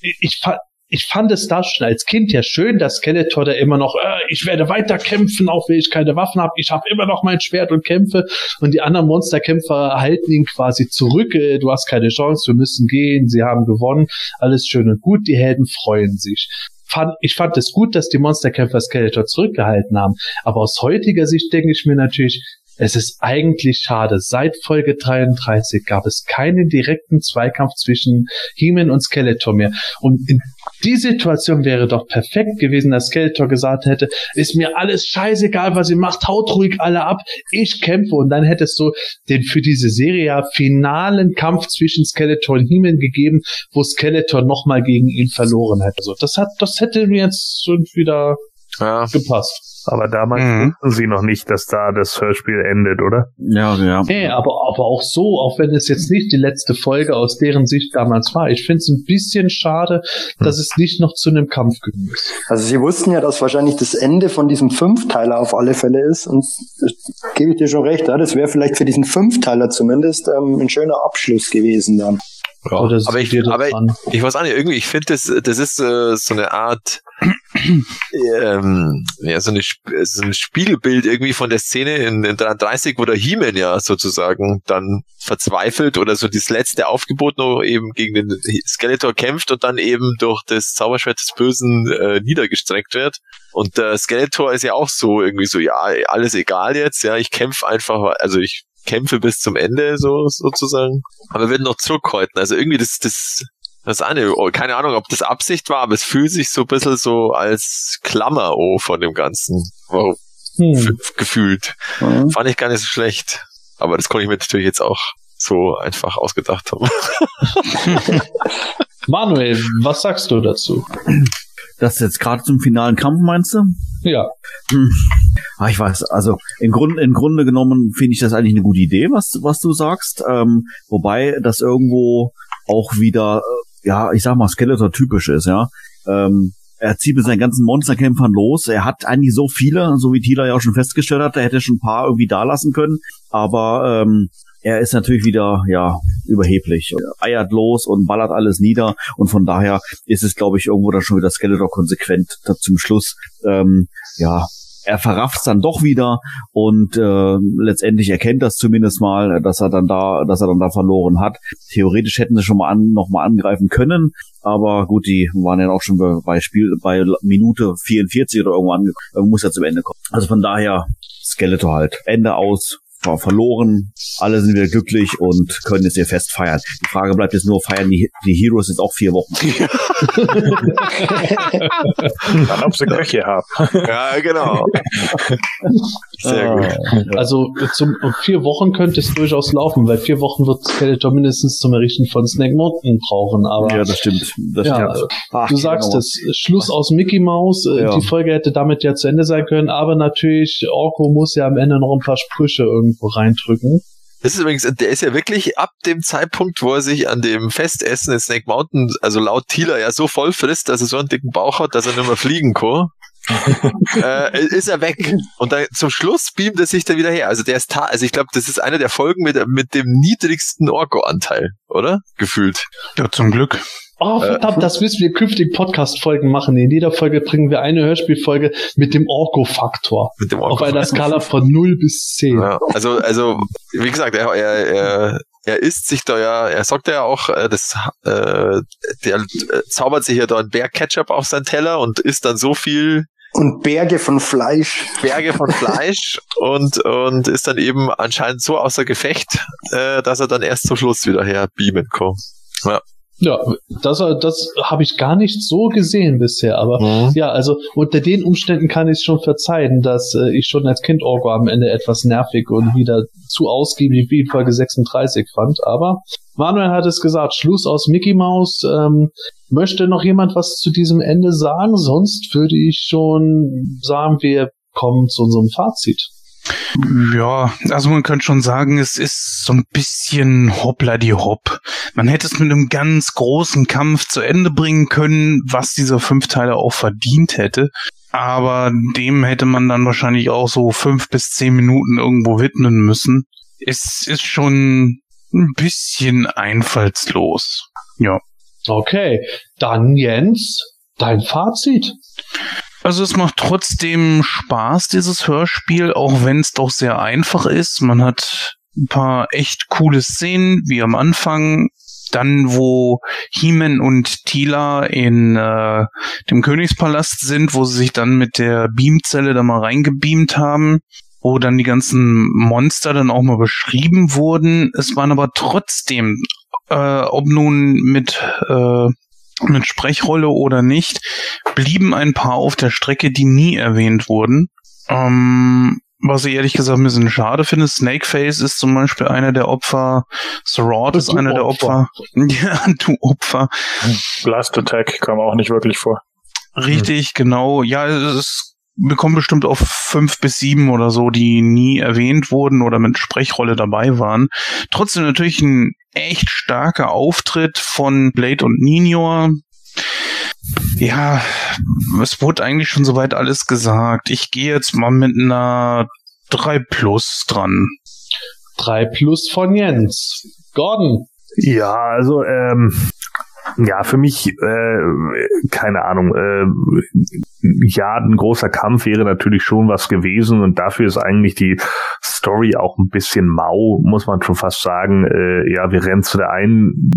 [SPEAKER 7] ich, ich fand ich fand es da schon als Kind ja schön, dass Skeletor da immer noch, äh, ich werde weiter kämpfen, auch wenn ich keine Waffen habe, ich habe immer noch mein Schwert und kämpfe. Und die anderen Monsterkämpfer halten ihn quasi zurück, äh, du hast keine Chance, wir müssen gehen, sie haben gewonnen, alles schön und gut, die Helden freuen sich. Fand, ich fand es gut, dass die Monsterkämpfer Skeletor zurückgehalten haben, aber aus heutiger Sicht denke ich mir natürlich, es ist eigentlich schade. Seit Folge 33 gab es keinen direkten Zweikampf zwischen He-Man und Skeletor mehr. Und in die Situation wäre doch perfekt gewesen, dass Skeletor gesagt hätte, ist mir alles scheißegal, was ihr macht, haut ruhig alle ab, ich kämpfe. Und dann hättest du den für diese Serie ja finalen Kampf zwischen Skeletor und He-Man gegeben, wo Skeletor nochmal gegen ihn verloren hätte. Also das hat, das hätte mir jetzt schon wieder
[SPEAKER 5] Ja.
[SPEAKER 7] gepasst.
[SPEAKER 3] Aber damals
[SPEAKER 4] Mhm.
[SPEAKER 3] wussten sie noch nicht, dass da das Hörspiel endet, oder?
[SPEAKER 1] Ja, ja.
[SPEAKER 7] Nee, aber, aber auch so, auch wenn es jetzt nicht die letzte Folge aus deren Sicht damals war. Ich finde es ein bisschen schade, dass es nicht noch zu einem Kampf gekommen ist.
[SPEAKER 2] Also sie wussten ja, dass wahrscheinlich das Ende von diesem Fünfteiler auf alle Fälle ist und das gebe ich dir schon recht, ja, das wäre vielleicht für diesen Fünfteiler zumindest ähm, ein schöner Abschluss gewesen dann.
[SPEAKER 5] Ja. Aber ich, aber
[SPEAKER 7] an?
[SPEAKER 5] ich weiß auch nicht, irgendwie, ich finde, das, das ist äh, so eine Art, ähm, ja, so, eine, so ein Spiegelbild irgendwie von der Szene in, in 33, wo der He-Man ja sozusagen dann verzweifelt oder so das letzte Aufgebot noch eben gegen den Skeletor kämpft und dann eben durch das Zauberschwert des Bösen äh, niedergestreckt wird. Und der Skeletor ist ja auch so irgendwie so, ja, alles egal jetzt, ja, ich kämpfe einfach, also ich kämpfe bis zum Ende, so sozusagen. Aber wird noch zurückhalten. Also irgendwie das, das, das eine, oh, keine Ahnung, ob das Absicht war, aber es fühlt sich so ein bisschen so als Klammer oh, von dem Ganzen wow,
[SPEAKER 7] Hm.
[SPEAKER 5] gefühlt.
[SPEAKER 2] Mhm.
[SPEAKER 5] Fand ich gar nicht so schlecht. Aber das konnte ich mir natürlich jetzt auch so einfach ausgedacht haben.
[SPEAKER 7] Manuel, was sagst du dazu?
[SPEAKER 1] Das jetzt gerade zum finalen Kampf meinst du?
[SPEAKER 7] Ja.
[SPEAKER 1] Ah, ich weiß, also im Grunde, im Grunde genommen finde ich das eigentlich eine gute Idee, was, was du sagst. Ähm, wobei das irgendwo auch wieder, äh, ja, ich sag mal, Skeletor-typisch ist, ja. Ähm, er zieht mit seinen ganzen Monsterkämpfern los. Er hat eigentlich so viele, so wie Thieler ja auch schon festgestellt hat, er hätte schon ein paar irgendwie da lassen können. Aber ähm, er ist natürlich wieder, ja, überheblich. Er eiert los und ballert alles nieder. Und von daher ist es, glaube ich, irgendwo dann schon wieder Skeletor konsequent zum Schluss. Ähm, ja, er verrafft dann doch wieder und äh, letztendlich erkennt das zumindest mal, dass er dann da, dass er dann da verloren hat. Theoretisch hätten sie schon mal an, noch mal angreifen können, aber gut, die waren ja auch schon bei- Spiel bei Minute 44 oder irgendwo angekommen, muss ja zum Ende kommen. Also von daher Skeletor halt Ende aus. War verloren, alle sind wieder glücklich und können jetzt ihr Fest feiern. Die Frage bleibt jetzt nur, feiern die, die Heroes jetzt auch vier Wochen?
[SPEAKER 6] Dann, ob sie Köche haben.
[SPEAKER 5] ja, genau. Sehr gut.
[SPEAKER 1] Ah,
[SPEAKER 7] Also zum vier Wochen könnte es durchaus laufen, weil vier Wochen wird Skeletor mindestens zum Errichten von Snake Mountain brauchen. Aber
[SPEAKER 1] Ja, das stimmt. Das
[SPEAKER 7] Ja,
[SPEAKER 1] stimmt. Ach,
[SPEAKER 7] du sagst
[SPEAKER 1] genau.
[SPEAKER 7] es, Schluss aus Mickey Mouse. äh,
[SPEAKER 1] Ja.
[SPEAKER 7] Die Folge hätte damit ja zu Ende sein können, aber natürlich, Orko muss ja am Ende noch ein paar Sprüche irgendwo reindrücken.
[SPEAKER 5] Das ist übrigens, der ist ja wirklich ab dem Zeitpunkt, wo er sich an dem Festessen in Snake Mountain, also laut Thieler, ja so voll frisst, dass er so einen dicken Bauch hat, dass er nicht mehr fliegen kann. Äh, ist er weg. Und dann zum Schluss beamt er sich dann wieder her. Also der ist ta also ich glaube, das ist eine der Folgen mit, mit dem niedrigsten Orko-Anteil, oder? Gefühlt.
[SPEAKER 4] Ja, zum Glück.
[SPEAKER 7] Oh, verdammt, das müssen wir künftig Podcast-Folgen machen. In jeder Folge bringen wir eine Hörspielfolge mit dem Orko-Faktor.
[SPEAKER 5] Mit dem
[SPEAKER 7] Auf
[SPEAKER 5] Orko.
[SPEAKER 7] einer Skala von 0 bis 10.
[SPEAKER 5] Ja, also, also, wie gesagt, er, er, er, er isst sich da ja, er sagt ja auch, äh, das, äh, der äh, zaubert sich ja da ein Bär-Ketchup auf seinen Teller und isst dann so viel
[SPEAKER 2] Und Berge von Fleisch.
[SPEAKER 5] Berge von Fleisch und, und ist dann eben anscheinend so außer Gefecht, äh, dass er dann erst zum Schluss wieder her beamen kann. Ja.
[SPEAKER 7] Ja, das, das habe ich gar nicht so gesehen bisher, aber
[SPEAKER 5] Mhm.
[SPEAKER 7] ja, also unter den Umständen kann ich schon verzeihen, dass äh, ich schon als Kind Orgo am Ende etwas nervig und wieder zu ausgiebig wie in Folge 36 fand. Aber Manuel hat es gesagt, Schluss aus Mickey Mouse. Ähm, möchte noch jemand was zu diesem Ende sagen? Sonst würde ich schon sagen, wir kommen zu unserem Fazit.
[SPEAKER 4] Ja, also man könnte schon sagen, es ist so ein bisschen hoppla die hopp. Man hätte es mit einem ganz großen Kampf zu Ende bringen können, was dieser Fünfteile auch verdient hätte. Aber dem hätte man dann wahrscheinlich auch so fünf bis zehn Minuten irgendwo widmen müssen. Es ist schon ein bisschen einfallslos. Ja.
[SPEAKER 7] Okay, dann Jens, dein Fazit.
[SPEAKER 4] Also es macht trotzdem Spaß, dieses Hörspiel, auch wenn es doch sehr einfach ist. Man hat ein paar echt coole Szenen, wie am Anfang. Dann, wo He-Man und Tila in äh, dem Königspalast sind, wo sie sich dann mit der Beamzelle da mal reingebeamt haben, wo dann die ganzen Monster dann auch mal beschrieben wurden. Es waren aber trotzdem, äh, ob nun mit äh, mit Sprechrolle oder nicht, blieben ein paar auf der Strecke, die nie erwähnt wurden. Ähm, was ich ehrlich gesagt ein bisschen schade finde, Snakeface ist zum Beispiel einer der Opfer, Sorod ist einer der
[SPEAKER 7] Opfer.
[SPEAKER 4] Ja, du Opfer.
[SPEAKER 6] Blast Attack kam auch nicht wirklich vor.
[SPEAKER 4] Richtig, genau. Ja, es wir kommen bestimmt auf fünf bis sieben oder so, die nie erwähnt wurden oder mit Sprechrolle dabei waren. Trotzdem natürlich ein echt starker Auftritt von Blade und Nino. Ja, es wurde eigentlich schon soweit alles gesagt. Ich gehe jetzt mal mit einer 3 plus dran.
[SPEAKER 7] 3 plus von Jens. Gordon.
[SPEAKER 3] Ja, also ähm, ja, für mich äh, keine Ahnung. Äh, ja, ein großer Kampf wäre natürlich schon was gewesen und dafür ist eigentlich die Story auch ein bisschen mau, muss man schon fast sagen. Äh, ja, wir rennen zu der einen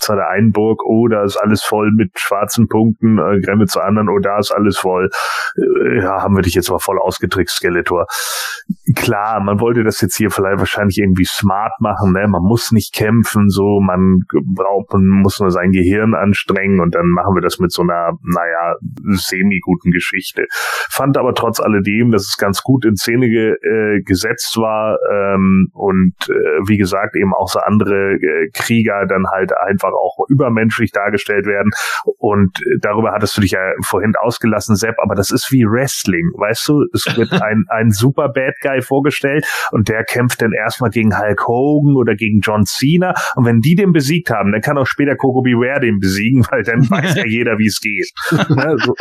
[SPEAKER 3] zu der einen Burg, oh, da ist alles voll mit schwarzen Punkten, äh, wir zur anderen, oh, da ist alles voll. Äh, ja, haben wir dich jetzt aber voll ausgetrickst, Skeletor. Klar, man wollte das jetzt hier vielleicht wahrscheinlich irgendwie smart machen, ne? Man muss nicht kämpfen, so, man braucht, man muss nur sein Gehirn anstrengen und dann machen wir das mit so einer, naja, semi-guten Geschichte. Fand aber trotz alledem, dass es ganz gut in Szene ge, äh, gesetzt war ähm, und äh, wie gesagt eben auch so andere äh, Krieger dann halt einfach auch übermenschlich dargestellt werden und äh, darüber hattest du dich ja vorhin ausgelassen, Sepp, aber das ist wie Wrestling, weißt du? Es wird ein, ein super Bad Guy vorgestellt und der kämpft dann erstmal gegen Hulk Hogan oder gegen John Cena und wenn die den besiegt haben, dann kann auch später Coco Beware den besiegen, weil dann weiß ja jeder, wie es geht. Ne? So,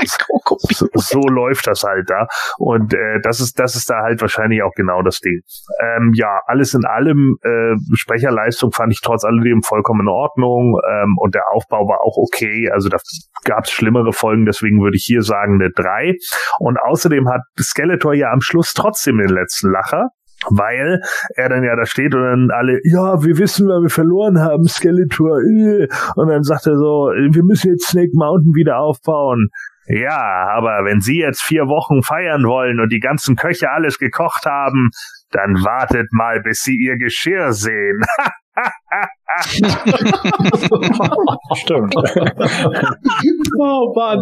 [SPEAKER 3] so, läuft das halt da und äh, das ist das ist da halt wahrscheinlich auch genau das Ding. Ähm, ja, alles in allem äh, Sprecherleistung fand ich trotz alledem vollkommen in Ordnung ähm, und der Aufbau war auch okay. Also da gab es schlimmere Folgen, deswegen würde ich hier sagen eine 3. Und außerdem hat Skeletor ja am Schluss trotzdem den letzten Lacher. Weil er dann ja da steht und dann alle, ja, wir wissen, wer wir verloren haben, Skeletor. äh. Und dann sagt er so, wir müssen jetzt Snake Mountain wieder aufbauen. Ja, aber wenn Sie jetzt vier Wochen feiern wollen und die ganzen Köche alles gekocht haben, dann wartet mal, bis Sie Ihr Geschirr sehen.
[SPEAKER 6] Stimmt.
[SPEAKER 7] Oh Mann.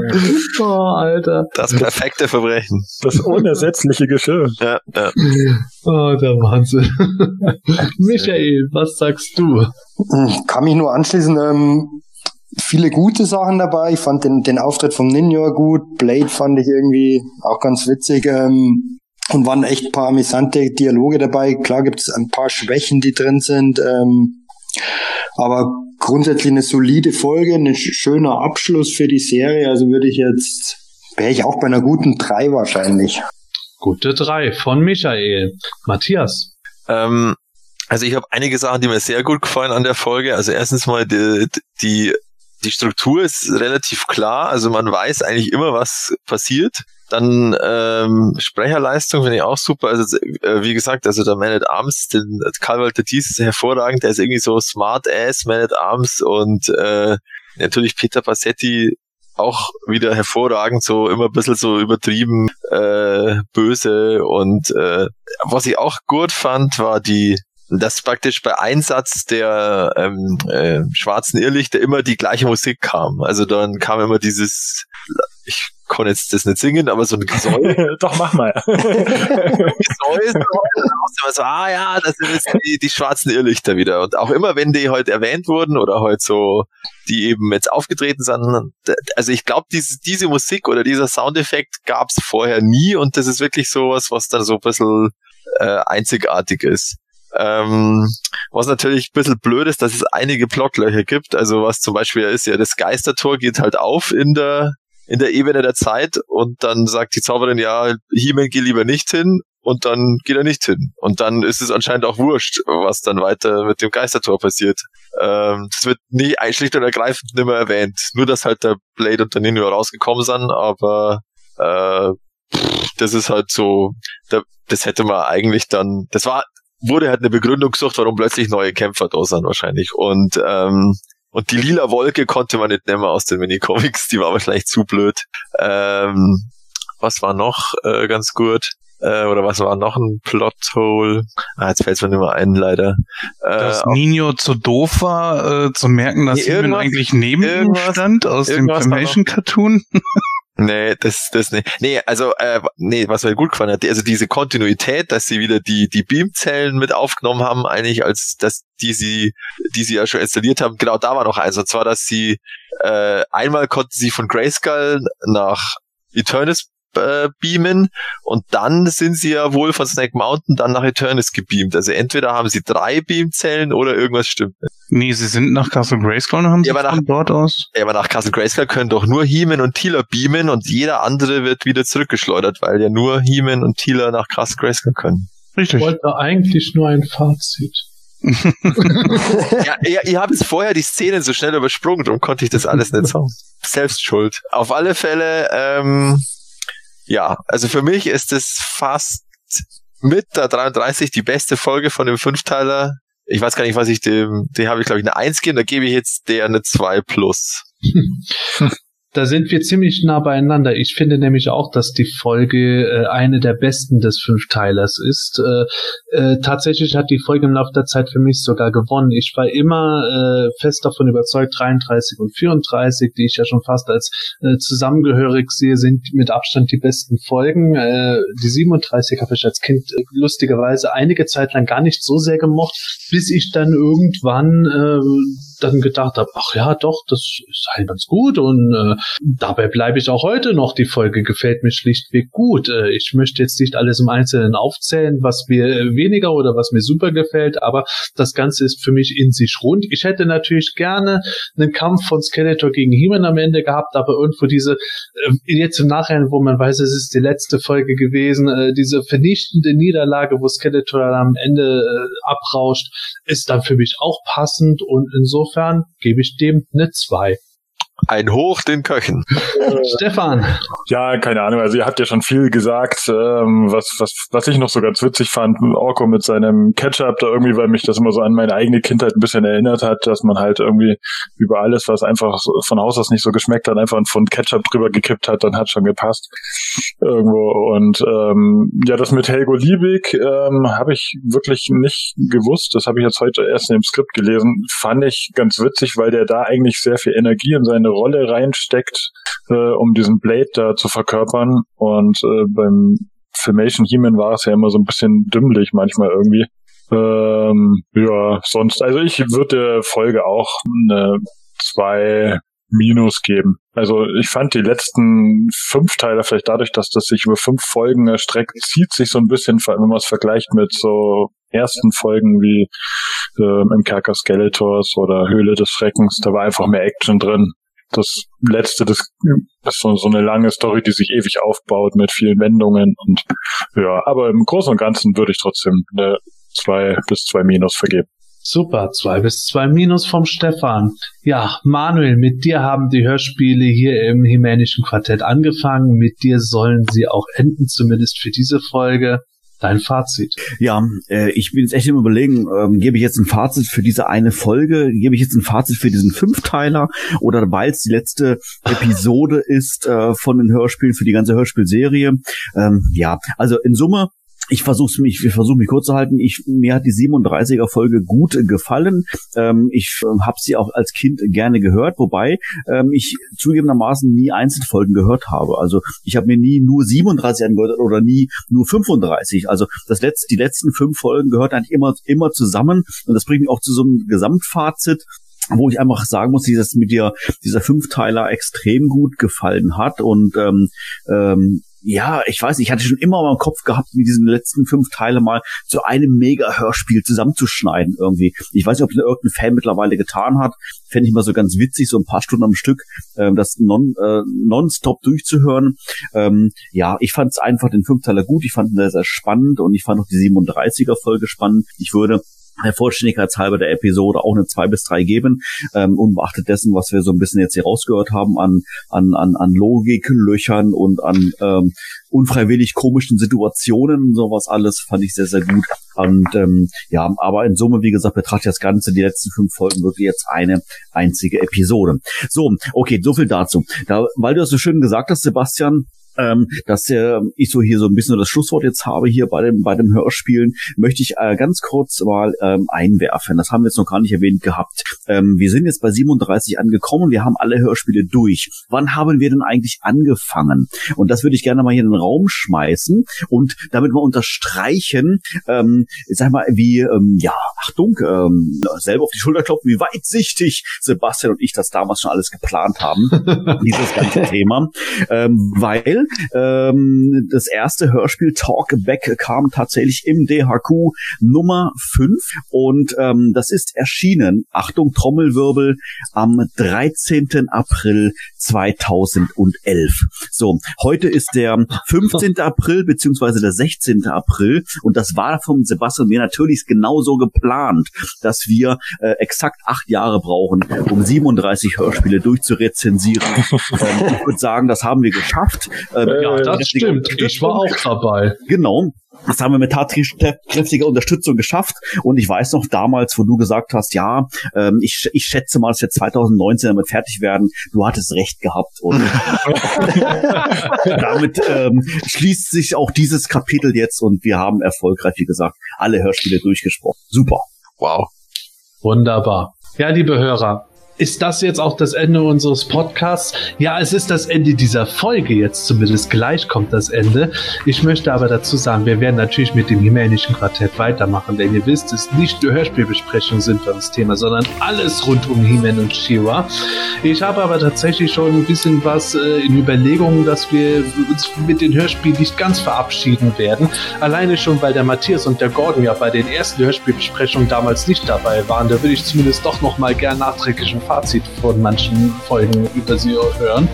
[SPEAKER 7] Oh, Alter.
[SPEAKER 5] Das perfekte Verbrechen.
[SPEAKER 6] Das unersetzliche Geschirr.
[SPEAKER 5] Ja, ja.
[SPEAKER 7] Oh, der Wahnsinn. Michael, was sagst du?
[SPEAKER 2] Hm, Kann mich nur anschließen. Ähm, viele gute Sachen dabei. Ich fand den, den Auftritt vom Ninja gut. Blade fand ich irgendwie auch ganz witzig. Ähm, und waren echt ein paar amüsante Dialoge dabei. Klar gibt es ein paar Schwächen, die drin sind. Ähm, aber grundsätzlich eine solide Folge, ein schöner Abschluss für die Serie. Also würde ich jetzt, wäre ich auch bei einer guten drei wahrscheinlich.
[SPEAKER 7] Gute drei von Michael. Matthias.
[SPEAKER 5] Ähm, also ich habe einige Sachen, die mir sehr gut gefallen an der Folge. Also erstens mal die, die, die Struktur ist relativ klar. Also man weiß eigentlich immer, was passiert. Dann ähm, Sprecherleistung finde ich auch super. Also äh, wie gesagt, also der Man at Arms, den Karl Walter Thies ist hervorragend. Der ist irgendwie so smart ass Man at Arms und äh, natürlich Peter Passetti auch wieder hervorragend, so immer ein bisschen so übertrieben äh, böse und äh, was ich auch gut fand, war die dass praktisch bei Einsatz der ähm, äh, schwarzen Irrlichter immer die gleiche Musik kam. Also dann kam immer dieses, ich kann jetzt das nicht singen, aber so ein Gesäul.
[SPEAKER 6] Doch, mach mal.
[SPEAKER 5] Gesäul, so, ah ja, das sind jetzt die, die schwarzen Irrlichter wieder. Und auch immer, wenn die heute erwähnt wurden oder heute so, die eben jetzt aufgetreten sind, also ich glaube, diese, diese Musik oder dieser Soundeffekt gab es vorher nie und das ist wirklich sowas, was dann so ein bisschen äh, einzigartig ist. Ähm, was natürlich ein bisschen blöd ist, dass es einige Plotlöcher gibt. Also was zum Beispiel ist ja, das Geistertor geht halt auf in der, in der Ebene der Zeit und dann sagt die Zauberin, ja, He-Man geh lieber nicht hin und dann geht er nicht hin. Und dann ist es anscheinend auch wurscht, was dann weiter mit dem Geistertor passiert. Ähm, das wird nie schlicht und ergreifend nicht mehr erwähnt. Nur, dass halt der Blade und der Nino rausgekommen sind, aber äh, das ist halt so, das hätte man eigentlich dann, das war wurde halt eine Begründung gesucht, warum plötzlich neue Kämpfer da sind wahrscheinlich. Und ähm, und die lila Wolke konnte man nicht nehmen aus den Minicomics, die war wahrscheinlich zu blöd. Ähm, was war noch äh, ganz gut? Äh, oder was war noch ein Plothole? Ah, jetzt fällt es mir nicht mehr ein, leider.
[SPEAKER 4] Äh, dass Nino zu doof war, äh, zu merken, dass nee, Simon eigentlich neben ihm stand aus dem Information-Cartoon.
[SPEAKER 5] Nee, das, das nicht. Nee, also, äh, nee, was mir gut gefallen hat, also diese Kontinuität, dass sie wieder die, die Beamzellen mit aufgenommen haben, eigentlich als, dass die sie, die sie ja schon installiert haben, genau da war noch eins, und zwar, dass sie, äh, einmal konnten sie von Grayskull nach Eternus äh, beamen und dann sind sie ja wohl von Snake Mountain dann nach Eternus gebeamt. Also entweder haben sie drei Beamzellen oder irgendwas stimmt nicht.
[SPEAKER 4] Nee, sie sind nach Castle Grayskull und haben ja, sie
[SPEAKER 5] nach,
[SPEAKER 4] von dort aus.
[SPEAKER 5] Ja, aber nach Castle Grayskull können doch nur Heeman und Teela beamen und jeder andere wird wieder zurückgeschleudert, weil ja nur Heeman und Teela nach Castle Grayskull können.
[SPEAKER 7] Richtig. Ich wollte eigentlich nur ein Fazit.
[SPEAKER 5] ja, ihr, ihr habt vorher die Szenen so schnell übersprungen, darum konnte ich das alles nicht sagen. Selbst schuld. Auf alle Fälle, ähm, ja, also für mich ist es fast mit der 33 die beste Folge von dem Fünfteiler. Ich weiß gar nicht, was ich dem, den habe ich glaube ich eine 1 gegeben, da gebe ich jetzt der eine 2 plus.
[SPEAKER 7] Da sind wir ziemlich nah beieinander. Ich finde nämlich auch, dass die Folge äh, eine der besten des Fünfteilers ist. Äh, äh, tatsächlich hat die Folge im Laufe der Zeit für mich sogar gewonnen. Ich war immer äh, fest davon überzeugt, 33 und 34, die ich ja schon fast als äh, zusammengehörig sehe, sind mit Abstand die besten Folgen. Äh, die 37 habe ich als Kind äh, lustigerweise einige Zeit lang gar nicht so sehr gemocht, bis ich dann irgendwann äh, dann gedacht habe, ach ja, doch, das ist halt ganz gut und äh, dabei bleibe ich auch heute noch. Die Folge gefällt mir schlichtweg gut. Äh, ich möchte jetzt nicht alles im Einzelnen aufzählen, was mir weniger oder was mir super gefällt, aber das Ganze ist für mich in sich rund. Ich hätte natürlich gerne einen Kampf von Skeletor gegen He-Man am Ende gehabt, aber irgendwo diese, äh, jetzt im Nachhinein, wo man weiß, es ist die letzte Folge gewesen, äh, diese vernichtende Niederlage, wo Skeletor dann am Ende äh, abrauscht, ist dann für mich auch passend und insofern gebe ich dem eine 2.
[SPEAKER 5] Ein Hoch den Köchen.
[SPEAKER 7] Stefan.
[SPEAKER 6] Ja, keine Ahnung. Also ihr habt ja schon viel gesagt, ähm, was, was, was ich noch so ganz witzig fand, Orko mit seinem Ketchup da irgendwie, weil mich das immer so an meine eigene Kindheit ein bisschen erinnert hat, dass man halt irgendwie über alles, was einfach von Haus aus nicht so geschmeckt hat, einfach von Ketchup drüber gekippt hat, dann hat schon gepasst. Irgendwo. Und ähm, ja, das mit Helgo Liebig ähm, habe ich wirklich nicht gewusst. Das habe ich jetzt heute erst in dem Skript gelesen. Fand ich ganz witzig, weil der da eigentlich sehr viel Energie in seine Rolle reinsteckt, äh, um diesen Blade da zu verkörpern. Und äh, beim Filmation He-Man war es ja immer so ein bisschen dümmlich manchmal irgendwie. Ähm, ja, sonst, also ich würde der Folge auch eine zwei Minus geben. Also ich fand die letzten fünf Teile vielleicht dadurch, dass das sich über fünf Folgen erstreckt, zieht sich so ein bisschen, wenn man es vergleicht mit so ersten Folgen wie äh, im Kerker Skeletors oder Höhle des Schreckens, da war einfach mehr Action drin. Das letzte, das ist so, so eine lange Story, die sich ewig aufbaut mit vielen Wendungen und ja, aber im Großen und Ganzen würde ich trotzdem eine zwei bis zwei Minus vergeben.
[SPEAKER 7] Super, zwei bis zwei Minus vom Stefan. Ja, Manuel, mit dir haben die Hörspiele hier im Himänischen Quartett angefangen. Mit dir sollen sie auch enden, zumindest für diese Folge. Dein Fazit.
[SPEAKER 1] Ja, äh, ich bin jetzt echt im Überlegen, ähm, gebe ich jetzt ein Fazit für diese eine Folge, gebe ich jetzt ein Fazit für diesen Fünfteiler oder weil es die letzte Episode ist äh, von den Hörspielen für die ganze Hörspielserie. Ähm, ja, also in Summe ich versuche mich, ich versuche mich kurz zu halten. Ich, mir hat die 37er Folge gut gefallen. Ähm, ich äh, habe sie auch als Kind gerne gehört, wobei ähm, ich zugegebenermaßen nie Einzelfolgen gehört habe. Also ich habe mir nie nur 37 angehört oder nie nur 35. Also das letzte, die letzten fünf Folgen gehört eigentlich immer immer zusammen und das bringt mich auch zu so einem Gesamtfazit wo ich einfach sagen muss, dieses mit dir dieser Fünfteiler extrem gut gefallen hat und ähm, ähm, ja, ich weiß nicht, ich hatte schon immer mal im Kopf gehabt, wie diesen letzten fünf Teile mal zu einem Mega-Hörspiel zusammenzuschneiden irgendwie. Ich weiß nicht, ob es irgendein Fan mittlerweile getan hat. Fände ich mal so ganz witzig, so ein paar Stunden am Stück, ähm, das non, äh, nonstop durchzuhören. Ähm, ja, ich fand es einfach den Fünfteiler gut. Ich fand ihn sehr, sehr spannend und ich fand auch die 37er-Folge spannend. Ich würde der Vollständigkeitshalber der Episode auch eine zwei bis drei geben, ähm, unbeachtet dessen, was wir so ein bisschen jetzt hier rausgehört haben an, an, an, an Logiklöchern und an ähm, unfreiwillig komischen Situationen, sowas alles fand ich sehr, sehr gut. Und ähm, ja, aber in Summe, wie gesagt, betrachte ich das Ganze, die letzten fünf Folgen wirklich jetzt eine einzige Episode. So, okay, so viel dazu. Da, weil du das so schön gesagt hast, Sebastian, ähm, dass äh, ich so hier so ein bisschen das Schlusswort jetzt habe hier bei dem bei dem Hörspielen, möchte ich äh, ganz kurz mal ähm, einwerfen. Das haben wir jetzt noch gar nicht erwähnt gehabt. Ähm, wir sind jetzt bei 37 angekommen, wir haben alle Hörspiele durch. Wann haben wir denn eigentlich angefangen? Und das würde ich gerne mal hier in den Raum schmeißen und damit mal unterstreichen, ähm, sag mal, wie, ähm, ja, Achtung, ähm, selber auf die Schulter klopfen, wie weitsichtig Sebastian und ich das damals schon alles geplant haben, dieses ganze Thema, ähm, weil ähm, das erste Hörspiel Talkback kam tatsächlich im DHQ Nummer 5 und ähm, das ist erschienen, Achtung Trommelwirbel, am 13. April 2011. So, heute ist der 15. April beziehungsweise der 16. April und das war vom Sebastian mir natürlich genauso geplant, dass wir äh, exakt acht Jahre brauchen, um 37 Hörspiele durchzurezensieren. ähm, ich würde sagen, das haben wir geschafft. Ähm,
[SPEAKER 7] Ja, das stimmt. Ich war auch dabei.
[SPEAKER 1] Genau. Das haben wir mit tatkräftiger Unterstützung geschafft. Und ich weiß noch damals, wo du gesagt hast, ja, ähm, ich, ich schätze mal, dass wir 2019 damit fertig werden. Du hattest recht gehabt. Und damit ähm, schließt sich auch dieses Kapitel jetzt und wir haben erfolgreich, wie gesagt, alle Hörspiele durchgesprochen. Super.
[SPEAKER 5] Wow.
[SPEAKER 7] Wunderbar. Ja, liebe Hörer, ist das jetzt auch das Ende unseres Podcasts? Ja, es ist das Ende dieser Folge jetzt zumindest. Gleich kommt das Ende. Ich möchte aber dazu sagen, wir werden natürlich mit dem Himänischen Quartett weitermachen, denn ihr wisst, es nicht nur Hörspielbesprechungen sind bei uns Thema, sondern alles rund um He-Man und She-Ra. Ich habe aber tatsächlich schon ein bisschen was äh, in Überlegungen, dass wir uns mit den Hörspielen nicht ganz verabschieden werden. Alleine schon, weil der Matthias und der Gordon ja bei den ersten Hörspielbesprechungen damals nicht dabei waren. Da würde ich zumindest doch noch mal gern nachträglich Fazit von manchen Folgen über sie hören.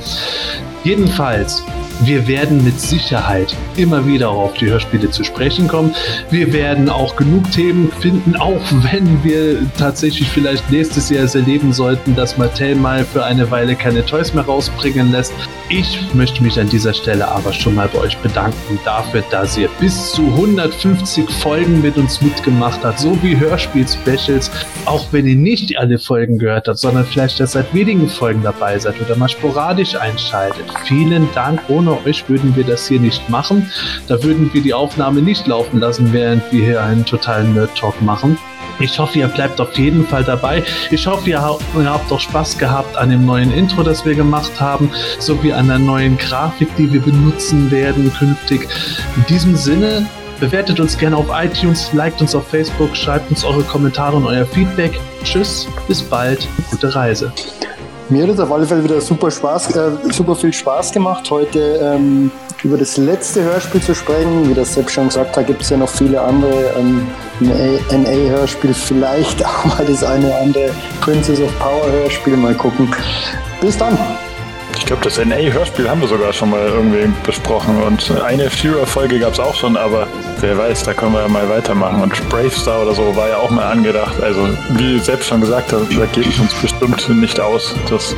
[SPEAKER 7] Jedenfalls, wir werden mit Sicherheit immer wieder auf die Hörspiele zu sprechen kommen. Wir werden auch genug Themen finden, auch wenn wir tatsächlich vielleicht nächstes Jahr es erleben sollten, dass Mattel mal für eine Weile keine Toys mehr rausbringen lässt. Ich möchte mich an dieser Stelle aber schon mal bei euch bedanken dafür, dass ihr bis zu 150 Folgen mit uns mitgemacht habt, so wie Hörspiel-Specials, auch wenn ihr nicht alle Folgen gehört habt, sondern vielleicht erst seit wenigen Folgen dabei seid oder mal sporadisch einschaltet. Vielen Dank. Ohne euch würden wir das hier nicht machen. Da würden wir die Aufnahme nicht laufen lassen, während wir hier einen totalen Nerd-Talk machen. Ich hoffe, ihr bleibt auf jeden Fall dabei. Ich hoffe, ihr habt auch Spaß gehabt an dem neuen Intro, das wir gemacht haben, sowie an der neuen Grafik, die wir benutzen werden künftig. In diesem Sinne, bewertet uns gerne auf iTunes, liked uns auf Facebook, schreibt uns eure Kommentare und euer Feedback. Tschüss, bis bald, gute Reise.
[SPEAKER 2] Mir hat es auf alle Fälle wieder super Spaß, äh, super viel Spaß gemacht, heute ähm, über das letzte Hörspiel zu sprechen. Wie das Sepp schon gesagt hat, gibt es ja noch viele andere. Ähm, NA-Hörspiel, vielleicht auch mal das eine oder andere Princess of Power Hörspiel. Mal gucken. Bis dann!
[SPEAKER 6] Ich glaube, das NA-Hörspiel haben wir sogar schon mal irgendwie besprochen und eine Führer-Folge gab es auch schon, aber wer weiß, da können wir ja mal weitermachen. Und Brave Star oder so war ja auch mal angedacht. Also, wie selbst schon gesagt da geht es uns bestimmt nicht aus, das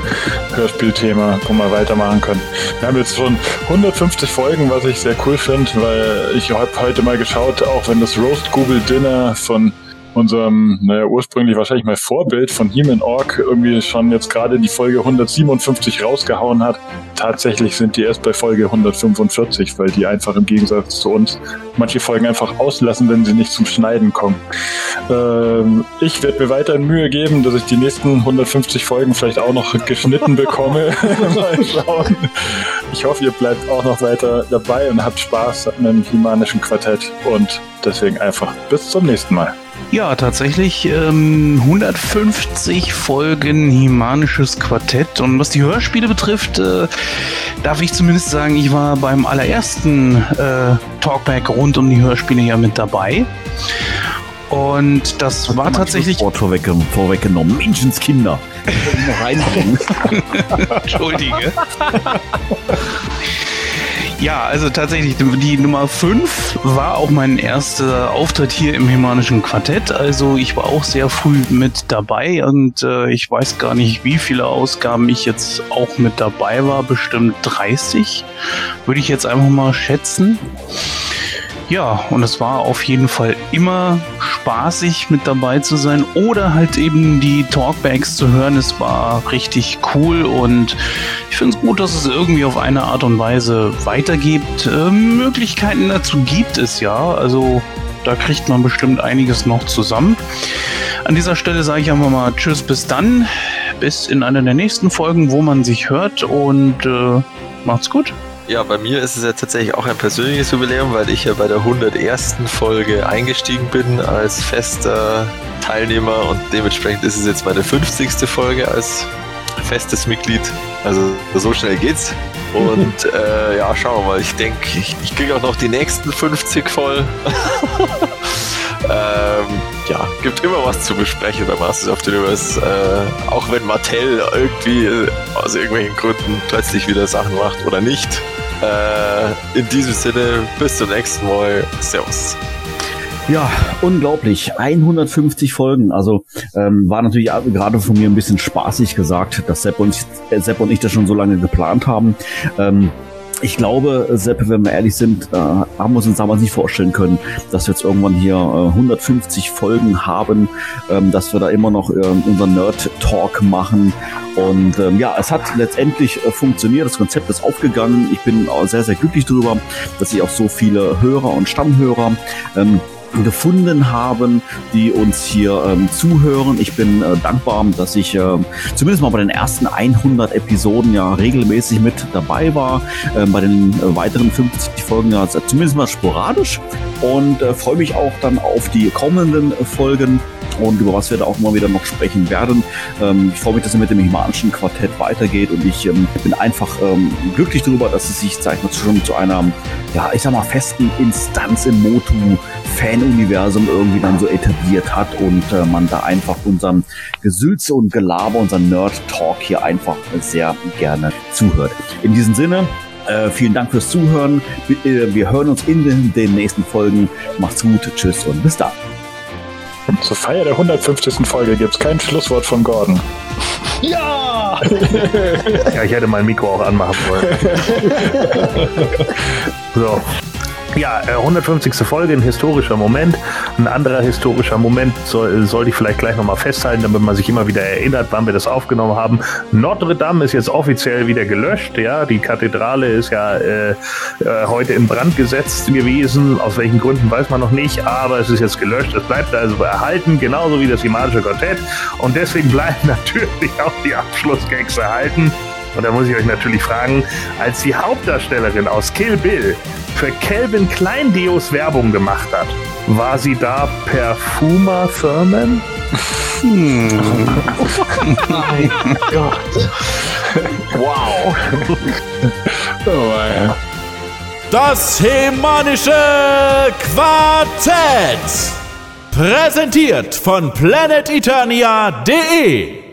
[SPEAKER 6] Hörspielthema, wo wir weitermachen können. Wir haben jetzt schon 150 Folgen, was ich sehr cool finde, weil ich habe heute mal geschaut, auch wenn das Roast Google Dinner von unserem, naja, ursprünglich wahrscheinlich mal Vorbild von He-Man Org irgendwie schon jetzt gerade die Folge 157 rausgehauen hat. Tatsächlich sind die erst bei Folge 145, weil die einfach im Gegensatz zu uns manche Folgen einfach auslassen, wenn sie nicht zum Schneiden kommen. Ähm, ich werde mir weiterhin Mühe geben, dass ich die nächsten 150 Folgen vielleicht auch noch geschnitten bekomme. mal schauen. Ich hoffe, ihr bleibt auch noch weiter dabei und habt Spaß an einem humanischen Quartett und deswegen einfach bis zum nächsten Mal.
[SPEAKER 4] Ja, tatsächlich ähm, 150 Folgen Himanisches Quartett. Und was die Hörspiele betrifft, äh, darf ich zumindest sagen, ich war beim allerersten äh, Talkback rund um die Hörspiele ja mit dabei. Und das war tatsächlich.
[SPEAKER 1] Wort vorweggenommen, vorweggenommen. Menschenskinder. reinbringen.
[SPEAKER 4] Entschuldige. Ja, also tatsächlich, die Nummer 5 war auch mein erster Auftritt hier im Himanischen Quartett. Also ich war auch sehr früh mit dabei und äh, ich weiß gar nicht, wie viele Ausgaben ich jetzt auch mit dabei war. Bestimmt 30, würde ich jetzt einfach mal schätzen. Ja, und es war auf jeden Fall immer spaßig mit dabei zu sein oder halt eben die Talkbacks zu hören. Es war richtig cool und ich finde es gut, dass es irgendwie auf eine Art und Weise weitergibt. Äh, Möglichkeiten dazu gibt es ja. Also da kriegt man bestimmt einiges noch zusammen. An dieser Stelle sage ich einfach mal Tschüss, bis dann. Bis in einer der nächsten Folgen, wo man sich hört und äh, macht's gut.
[SPEAKER 5] Ja, bei mir ist es ja tatsächlich auch ein persönliches Jubiläum, weil ich ja bei der 101. Folge eingestiegen bin als fester Teilnehmer und dementsprechend ist es jetzt meine 50. Folge als festes Mitglied. Also so schnell geht's. Und äh, ja, schauen wir mal. Ich denke, ich, ich kriege auch noch die nächsten 50 voll. ähm, ja, gibt immer was zu besprechen bei Masters of the Universe. Äh, auch wenn Mattel irgendwie aus irgendwelchen Gründen plötzlich wieder Sachen macht oder nicht. Äh, in diesem Sinne, bis zum nächsten Mal. Servus.
[SPEAKER 1] Ja, unglaublich. 150 Folgen. Also ähm, war natürlich gerade von mir ein bisschen spaßig gesagt, dass Sepp und, ich, äh, Sepp und ich das schon so lange geplant haben. Ähm, ich glaube, Sepp, wenn wir ehrlich sind, äh, haben wir uns damals nicht vorstellen können, dass wir jetzt irgendwann hier äh, 150 Folgen haben, ähm, dass wir da immer noch äh, unseren Nerd-Talk machen. Und ähm, ja, es hat letztendlich äh, funktioniert. Das Konzept ist aufgegangen. Ich bin auch sehr, sehr glücklich darüber, dass ich auch so viele Hörer und Stammhörer ähm, gefunden haben, die uns hier ähm, zuhören. Ich bin äh, dankbar, dass ich äh, zumindest mal bei den ersten 100 Episoden ja regelmäßig mit dabei war. Äh, bei den äh, weiteren 50 Folgen ja zumindest mal sporadisch und äh, freue mich auch dann auf die kommenden Folgen und über was wir da auch mal wieder noch sprechen werden. Ähm, ich freue mich, dass es mit dem Himanischen Quartett weitergeht und ich ähm, bin einfach ähm, glücklich darüber, dass es sich, sag ich mal, schon zu einer, ja, ich sag mal, festen Instanz im Motu-Fan-Universum irgendwie dann so etabliert hat und äh, man da einfach unserem Gesülze und Gelaber, unserem Nerd-Talk hier einfach sehr gerne zuhört. In diesem Sinne, äh, vielen Dank fürs Zuhören. Wir, äh, wir hören uns in den, den nächsten Folgen. Macht's gut, tschüss und bis dann.
[SPEAKER 6] Zur Feier der 150. Folge gibt es kein Schlusswort von Gordon.
[SPEAKER 3] Ja, ich hätte mein Mikro auch anmachen wollen. so. Ja, äh, 150. Folge, ein historischer Moment. Ein anderer historischer Moment soll, sollte ich vielleicht gleich nochmal festhalten, damit man sich immer wieder erinnert, wann wir das aufgenommen haben. Notre Dame ist jetzt offiziell wieder gelöscht. Ja, die Kathedrale ist ja äh, äh, heute in Brand gesetzt gewesen. Aus welchen Gründen weiß man noch nicht, aber es ist jetzt gelöscht. Es bleibt also erhalten, genauso wie das Imanische Quartett. Und deswegen bleiben natürlich auch die Abschlussgags erhalten. Und da muss ich euch natürlich fragen, als die Hauptdarstellerin aus Kill Bill für Calvin Klein Deos Werbung gemacht hat? War sie da Perfuma Thurman?
[SPEAKER 7] Mein Gott.
[SPEAKER 5] Wow.
[SPEAKER 6] Oh, ja.
[SPEAKER 8] Das Hemanische Quartett. Präsentiert von planeteternia.de.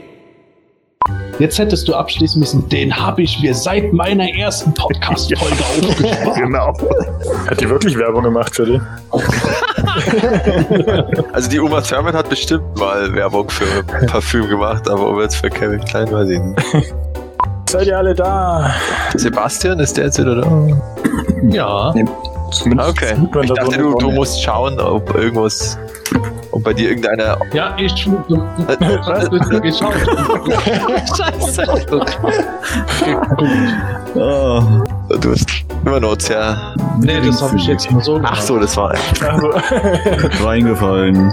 [SPEAKER 7] Jetzt hättest du abschließen müssen, den habe ich mir seit meiner ersten Podcast-Folge aufgespart.
[SPEAKER 3] Genau.
[SPEAKER 6] Hat die wirklich Werbung gemacht für die?
[SPEAKER 5] Also die Uma Thurman hat bestimmt mal Werbung für Parfüm gemacht, aber ob jetzt für Kevin Klein weiß ich nicht.
[SPEAKER 6] Seid ihr alle da?
[SPEAKER 5] Sebastian, ist der jetzt wieder da?
[SPEAKER 7] Ja.
[SPEAKER 6] Zumindest
[SPEAKER 5] Okay. Ich
[SPEAKER 6] da
[SPEAKER 5] dachte, du, du musst schauen, ob irgendwas, ob bei dir irgendeiner
[SPEAKER 7] Ja, ich. Was wird dir geschaut? Scheiße.
[SPEAKER 1] Oh,
[SPEAKER 5] Du hast immer noch sehr.
[SPEAKER 7] Nee, das habe ich jetzt nur so
[SPEAKER 5] Ach so, das war.
[SPEAKER 6] Also,
[SPEAKER 1] reingefallen.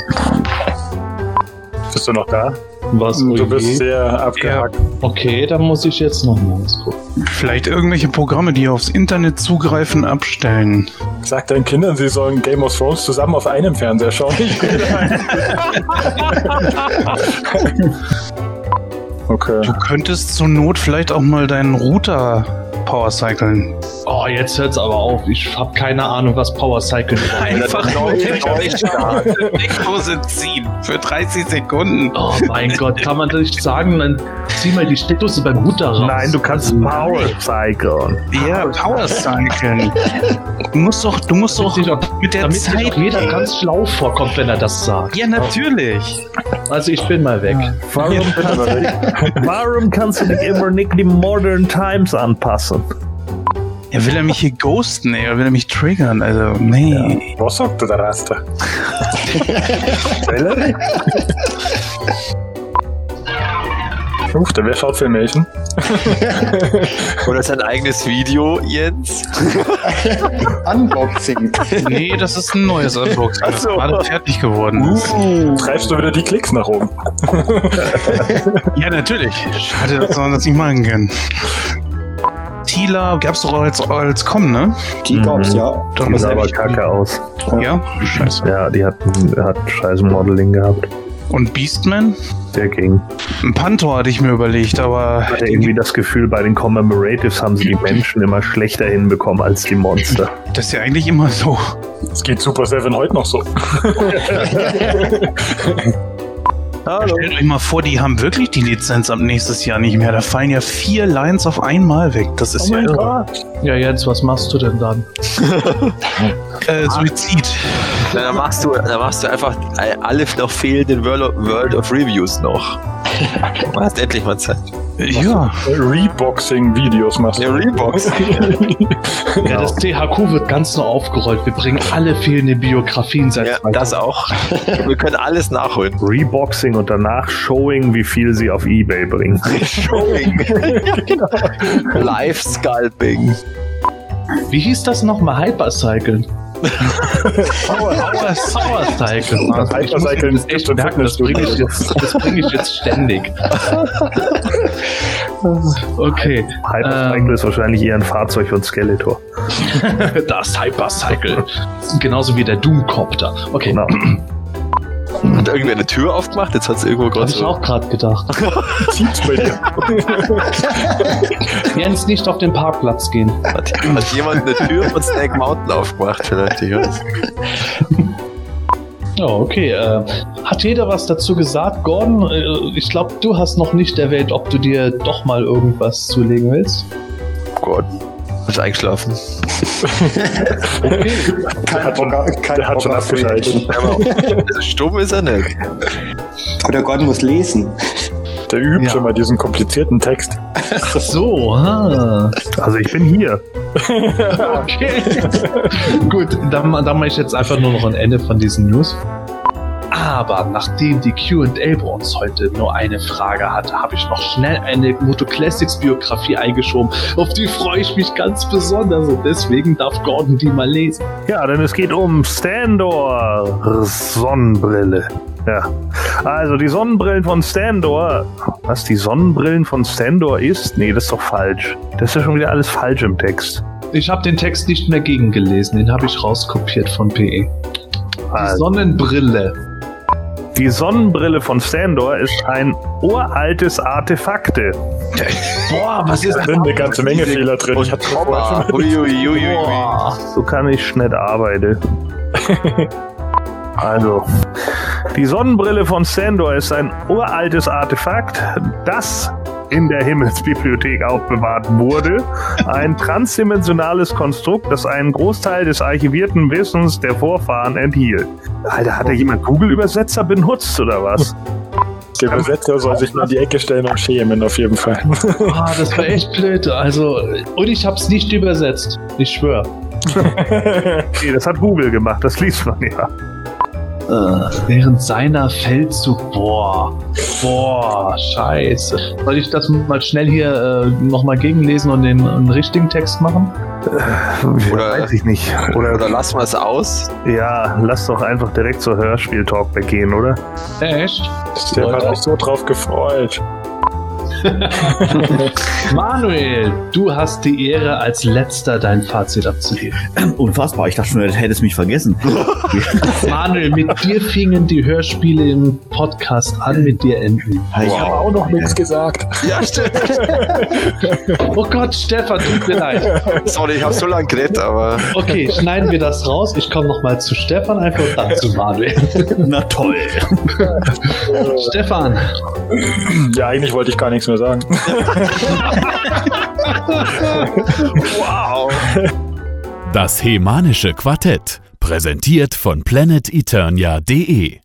[SPEAKER 6] bist du noch da?
[SPEAKER 7] Was?
[SPEAKER 6] Du
[SPEAKER 7] oh
[SPEAKER 6] bist sehr abgehakt.
[SPEAKER 7] Okay, dann muss ich jetzt noch mal was gucken.
[SPEAKER 4] Vielleicht irgendwelche Programme, die aufs Internet zugreifen, abstellen.
[SPEAKER 6] Sag deinen Kindern, sie sollen Game of Thrones zusammen auf einem Fernseher schauen. okay.
[SPEAKER 4] Du könntest zur Not vielleicht auch mal deinen Router powercyclen.
[SPEAKER 7] Oh, jetzt hört's aber auf. Ich habe keine Ahnung, was Power Cycle ist.
[SPEAKER 4] Einfach Steckdose ziehen für 30 Sekunden.
[SPEAKER 7] Oh mein Gott, kann man das nicht sagen? Dann zieh mal die Steckdose beim Router raus.
[SPEAKER 3] Nein, du kannst Power cyclen.
[SPEAKER 4] Ja, powercyclen. Du musst doch, du musst doch
[SPEAKER 7] Damit
[SPEAKER 4] mit der
[SPEAKER 7] Damit
[SPEAKER 4] Zeit.
[SPEAKER 7] auch jeder ganz schlau vorkommt, wenn er das sagt.
[SPEAKER 4] Ja, natürlich.
[SPEAKER 7] Also ich bin mal weg.
[SPEAKER 3] Warum kannst, du, warum kannst du nicht immer nicht die Modern Times anpassen?
[SPEAKER 4] Ja, will er mich hier ghosten, ey, oder will er mich triggern? Also, nee.
[SPEAKER 6] Was sagt der Raster? Uff, der wer schaut Filmation?
[SPEAKER 5] Oder sein eigenes Video, Jens?
[SPEAKER 2] Unboxing.
[SPEAKER 4] Nee, das ist ein neues Unboxing, das
[SPEAKER 5] so.
[SPEAKER 4] gerade fertig geworden ist.
[SPEAKER 6] Treibst du wieder die Klicks nach oben?
[SPEAKER 4] Ja, natürlich. Schade, dass wir das nicht machen können. Tila gab's doch als, als Com, ne?
[SPEAKER 2] Die gab's,
[SPEAKER 3] Mhm.
[SPEAKER 2] ja.
[SPEAKER 3] Die sah aber kacke aus.
[SPEAKER 4] Ja, scheiße.
[SPEAKER 3] Ja, die hat, hat scheiß Modeling gehabt.
[SPEAKER 4] Und Beastman?
[SPEAKER 3] Der ging.
[SPEAKER 4] Ein Pantor hatte ich mir überlegt, aber
[SPEAKER 3] Ich hatte irgendwie das Gefühl, bei den Commemoratives haben sie die Menschen immer schlechter hinbekommen als die Monster.
[SPEAKER 4] das ist ja eigentlich immer so.
[SPEAKER 6] Es geht Super Seven heute noch so.
[SPEAKER 5] Hallo.
[SPEAKER 4] Stellt euch mal vor, die haben wirklich die Lizenz ab nächstes Jahr nicht mehr. Da fallen ja vier Lines auf einmal weg. Das ist ja irre.
[SPEAKER 7] Ja, jetzt, was machst du denn dann?
[SPEAKER 4] Äh, Suizid.
[SPEAKER 5] Na, dann machst du, dann machst du einfach alle noch fehlenden World of, World of Reviews noch. Du hast endlich mal Zeit.
[SPEAKER 4] Ja.
[SPEAKER 6] Reboxing-Videos machst du.
[SPEAKER 5] Ja, Rebox.
[SPEAKER 7] Ja, das THQ wird ganz neu aufgerollt. Wir bringen alle fehlenden Biografien seit
[SPEAKER 5] Ja,
[SPEAKER 7] 2000.
[SPEAKER 5] das auch. Wir können alles nachholen.
[SPEAKER 3] Reboxing und danach Showing, wie viel sie auf Ebay bringen.
[SPEAKER 5] Showing. Live Scalping.
[SPEAKER 7] Wie hieß das nochmal? Hypercycle. Power, Power, Power Cycle.
[SPEAKER 6] Hypercycle
[SPEAKER 7] das echt merken, das bringe ich, jetzt- das bring ich jetzt ständig. Okay.
[SPEAKER 3] Hypercycle
[SPEAKER 7] Ähm.
[SPEAKER 3] ist wahrscheinlich eher ein Fahrzeug und Skeletor.
[SPEAKER 7] Das Hypercycle. Genauso wie der Doomcopter. Okay,
[SPEAKER 3] Genau.
[SPEAKER 5] Hat irgendwer eine Tür aufgemacht? Jetzt hat es irgendwo
[SPEAKER 7] habe
[SPEAKER 5] gerade
[SPEAKER 7] ich
[SPEAKER 5] so.
[SPEAKER 7] auch gerade gedacht.
[SPEAKER 6] Zieht's bei dir.
[SPEAKER 7] Jens nicht auf den Parkplatz gehen.
[SPEAKER 5] Hat, hat jemand eine Tür von Snake Mountain aufgemacht? Vielleicht, ich weiß.
[SPEAKER 7] Ja, okay. Äh, hat jeder was dazu gesagt? Gordon, äh, ich glaube, du hast noch nicht erwähnt, ob du dir doch mal irgendwas zulegen willst.
[SPEAKER 5] Oh Gott. Ist eingeschlafen.
[SPEAKER 7] Okay.
[SPEAKER 2] Kein
[SPEAKER 6] hat schon-
[SPEAKER 2] kein
[SPEAKER 6] Der hat schon abgeschaltet.
[SPEAKER 5] Also stumm ist er nicht.
[SPEAKER 2] Oder Gordon muss lesen.
[SPEAKER 6] Der übt
[SPEAKER 7] Ja.
[SPEAKER 6] schon mal diesen komplizierten Text.
[SPEAKER 7] Ach so, ah.
[SPEAKER 3] Also ich bin hier.
[SPEAKER 7] Okay. Gut, dann, dann mache ich jetzt einfach nur noch ein Ende von diesen News. Aber nachdem die QA bei uns heute nur eine Frage hatte, habe ich noch schnell eine Moto Classics Biografie eingeschoben. Auf die freue ich mich ganz besonders und deswegen darf Gordon die mal lesen.
[SPEAKER 3] Ja, denn es geht um Standor Sonnenbrille. Ja. Also die Sonnenbrillen von Standor. Was die Sonnenbrillen von Standor ist? Nee, das ist doch falsch. Das ist ja schon wieder alles falsch im Text.
[SPEAKER 7] Ich habe den Text nicht mehr gegengelesen, den habe ich rauskopiert von PE. Die
[SPEAKER 3] Also,
[SPEAKER 7] Sonnenbrille.
[SPEAKER 3] Die Sonnenbrille von Sandor ist ein uraltes Artefakte.
[SPEAKER 7] Boah, was ist
[SPEAKER 6] Da sind eine ganze Menge Fehler drin. Ich hatte
[SPEAKER 5] Komma. Ui, ui, ui, ui.
[SPEAKER 7] Boah.
[SPEAKER 3] So kann ich nicht arbeiten. Also, die Sonnenbrille von Sandor ist ein uraltes Artefakt, das in der Himmelsbibliothek aufbewahrt wurde. Ein transdimensionales Konstrukt, das einen Großteil des archivierten Wissens der Vorfahren enthielt. Alter, hat da jemand Google-Übersetzer benutzt oder was?
[SPEAKER 6] Der Übersetzer soll sich mal die Ecke stellen und schämen, auf jeden Fall.
[SPEAKER 7] Ah, das war echt blöd. Also, und ich hab's nicht übersetzt. Ich schwör.
[SPEAKER 3] Nee, das hat Google gemacht, das liest man ja.
[SPEAKER 7] Äh, während seiner Feldzug. Boah. Boah, scheiße. Soll ich das mal schnell hier äh, nochmal gegenlesen und den, einen richtigen Text machen?
[SPEAKER 5] Oder-
[SPEAKER 3] Weiß ich nicht. Oder,
[SPEAKER 5] Oder lassen wir es aus?
[SPEAKER 3] ja, lass doch einfach direkt zur Hörspiel-Talk weggehen, oder?
[SPEAKER 7] Echt?
[SPEAKER 6] Der hat mich so drauf gefreut.
[SPEAKER 7] Manuel, du hast die Ehre, als letzter dein Fazit abzugeben.
[SPEAKER 1] Unfassbar, ich dachte schon, du hättest mich vergessen.
[SPEAKER 7] Manuel, mit dir fingen die Hörspiele im Podcast an, mit dir enden.
[SPEAKER 1] Ich
[SPEAKER 6] Ich habe auch noch nichts gesagt.
[SPEAKER 5] Ja, stimmt.
[SPEAKER 7] Oh Gott, Stefan, tut mir leid.
[SPEAKER 5] Sorry, ich habe so lange geredet, aber
[SPEAKER 7] Okay, schneiden wir das raus. Ich komme nochmal zu Stefan einfach und dann zu Manuel.
[SPEAKER 1] Na toll.
[SPEAKER 7] Stefan,
[SPEAKER 6] Ja, eigentlich wollte ich gar nichts mehr sagen.
[SPEAKER 5] wow.
[SPEAKER 8] Das Hemanische Quartett. Präsentiert von planeteternia.de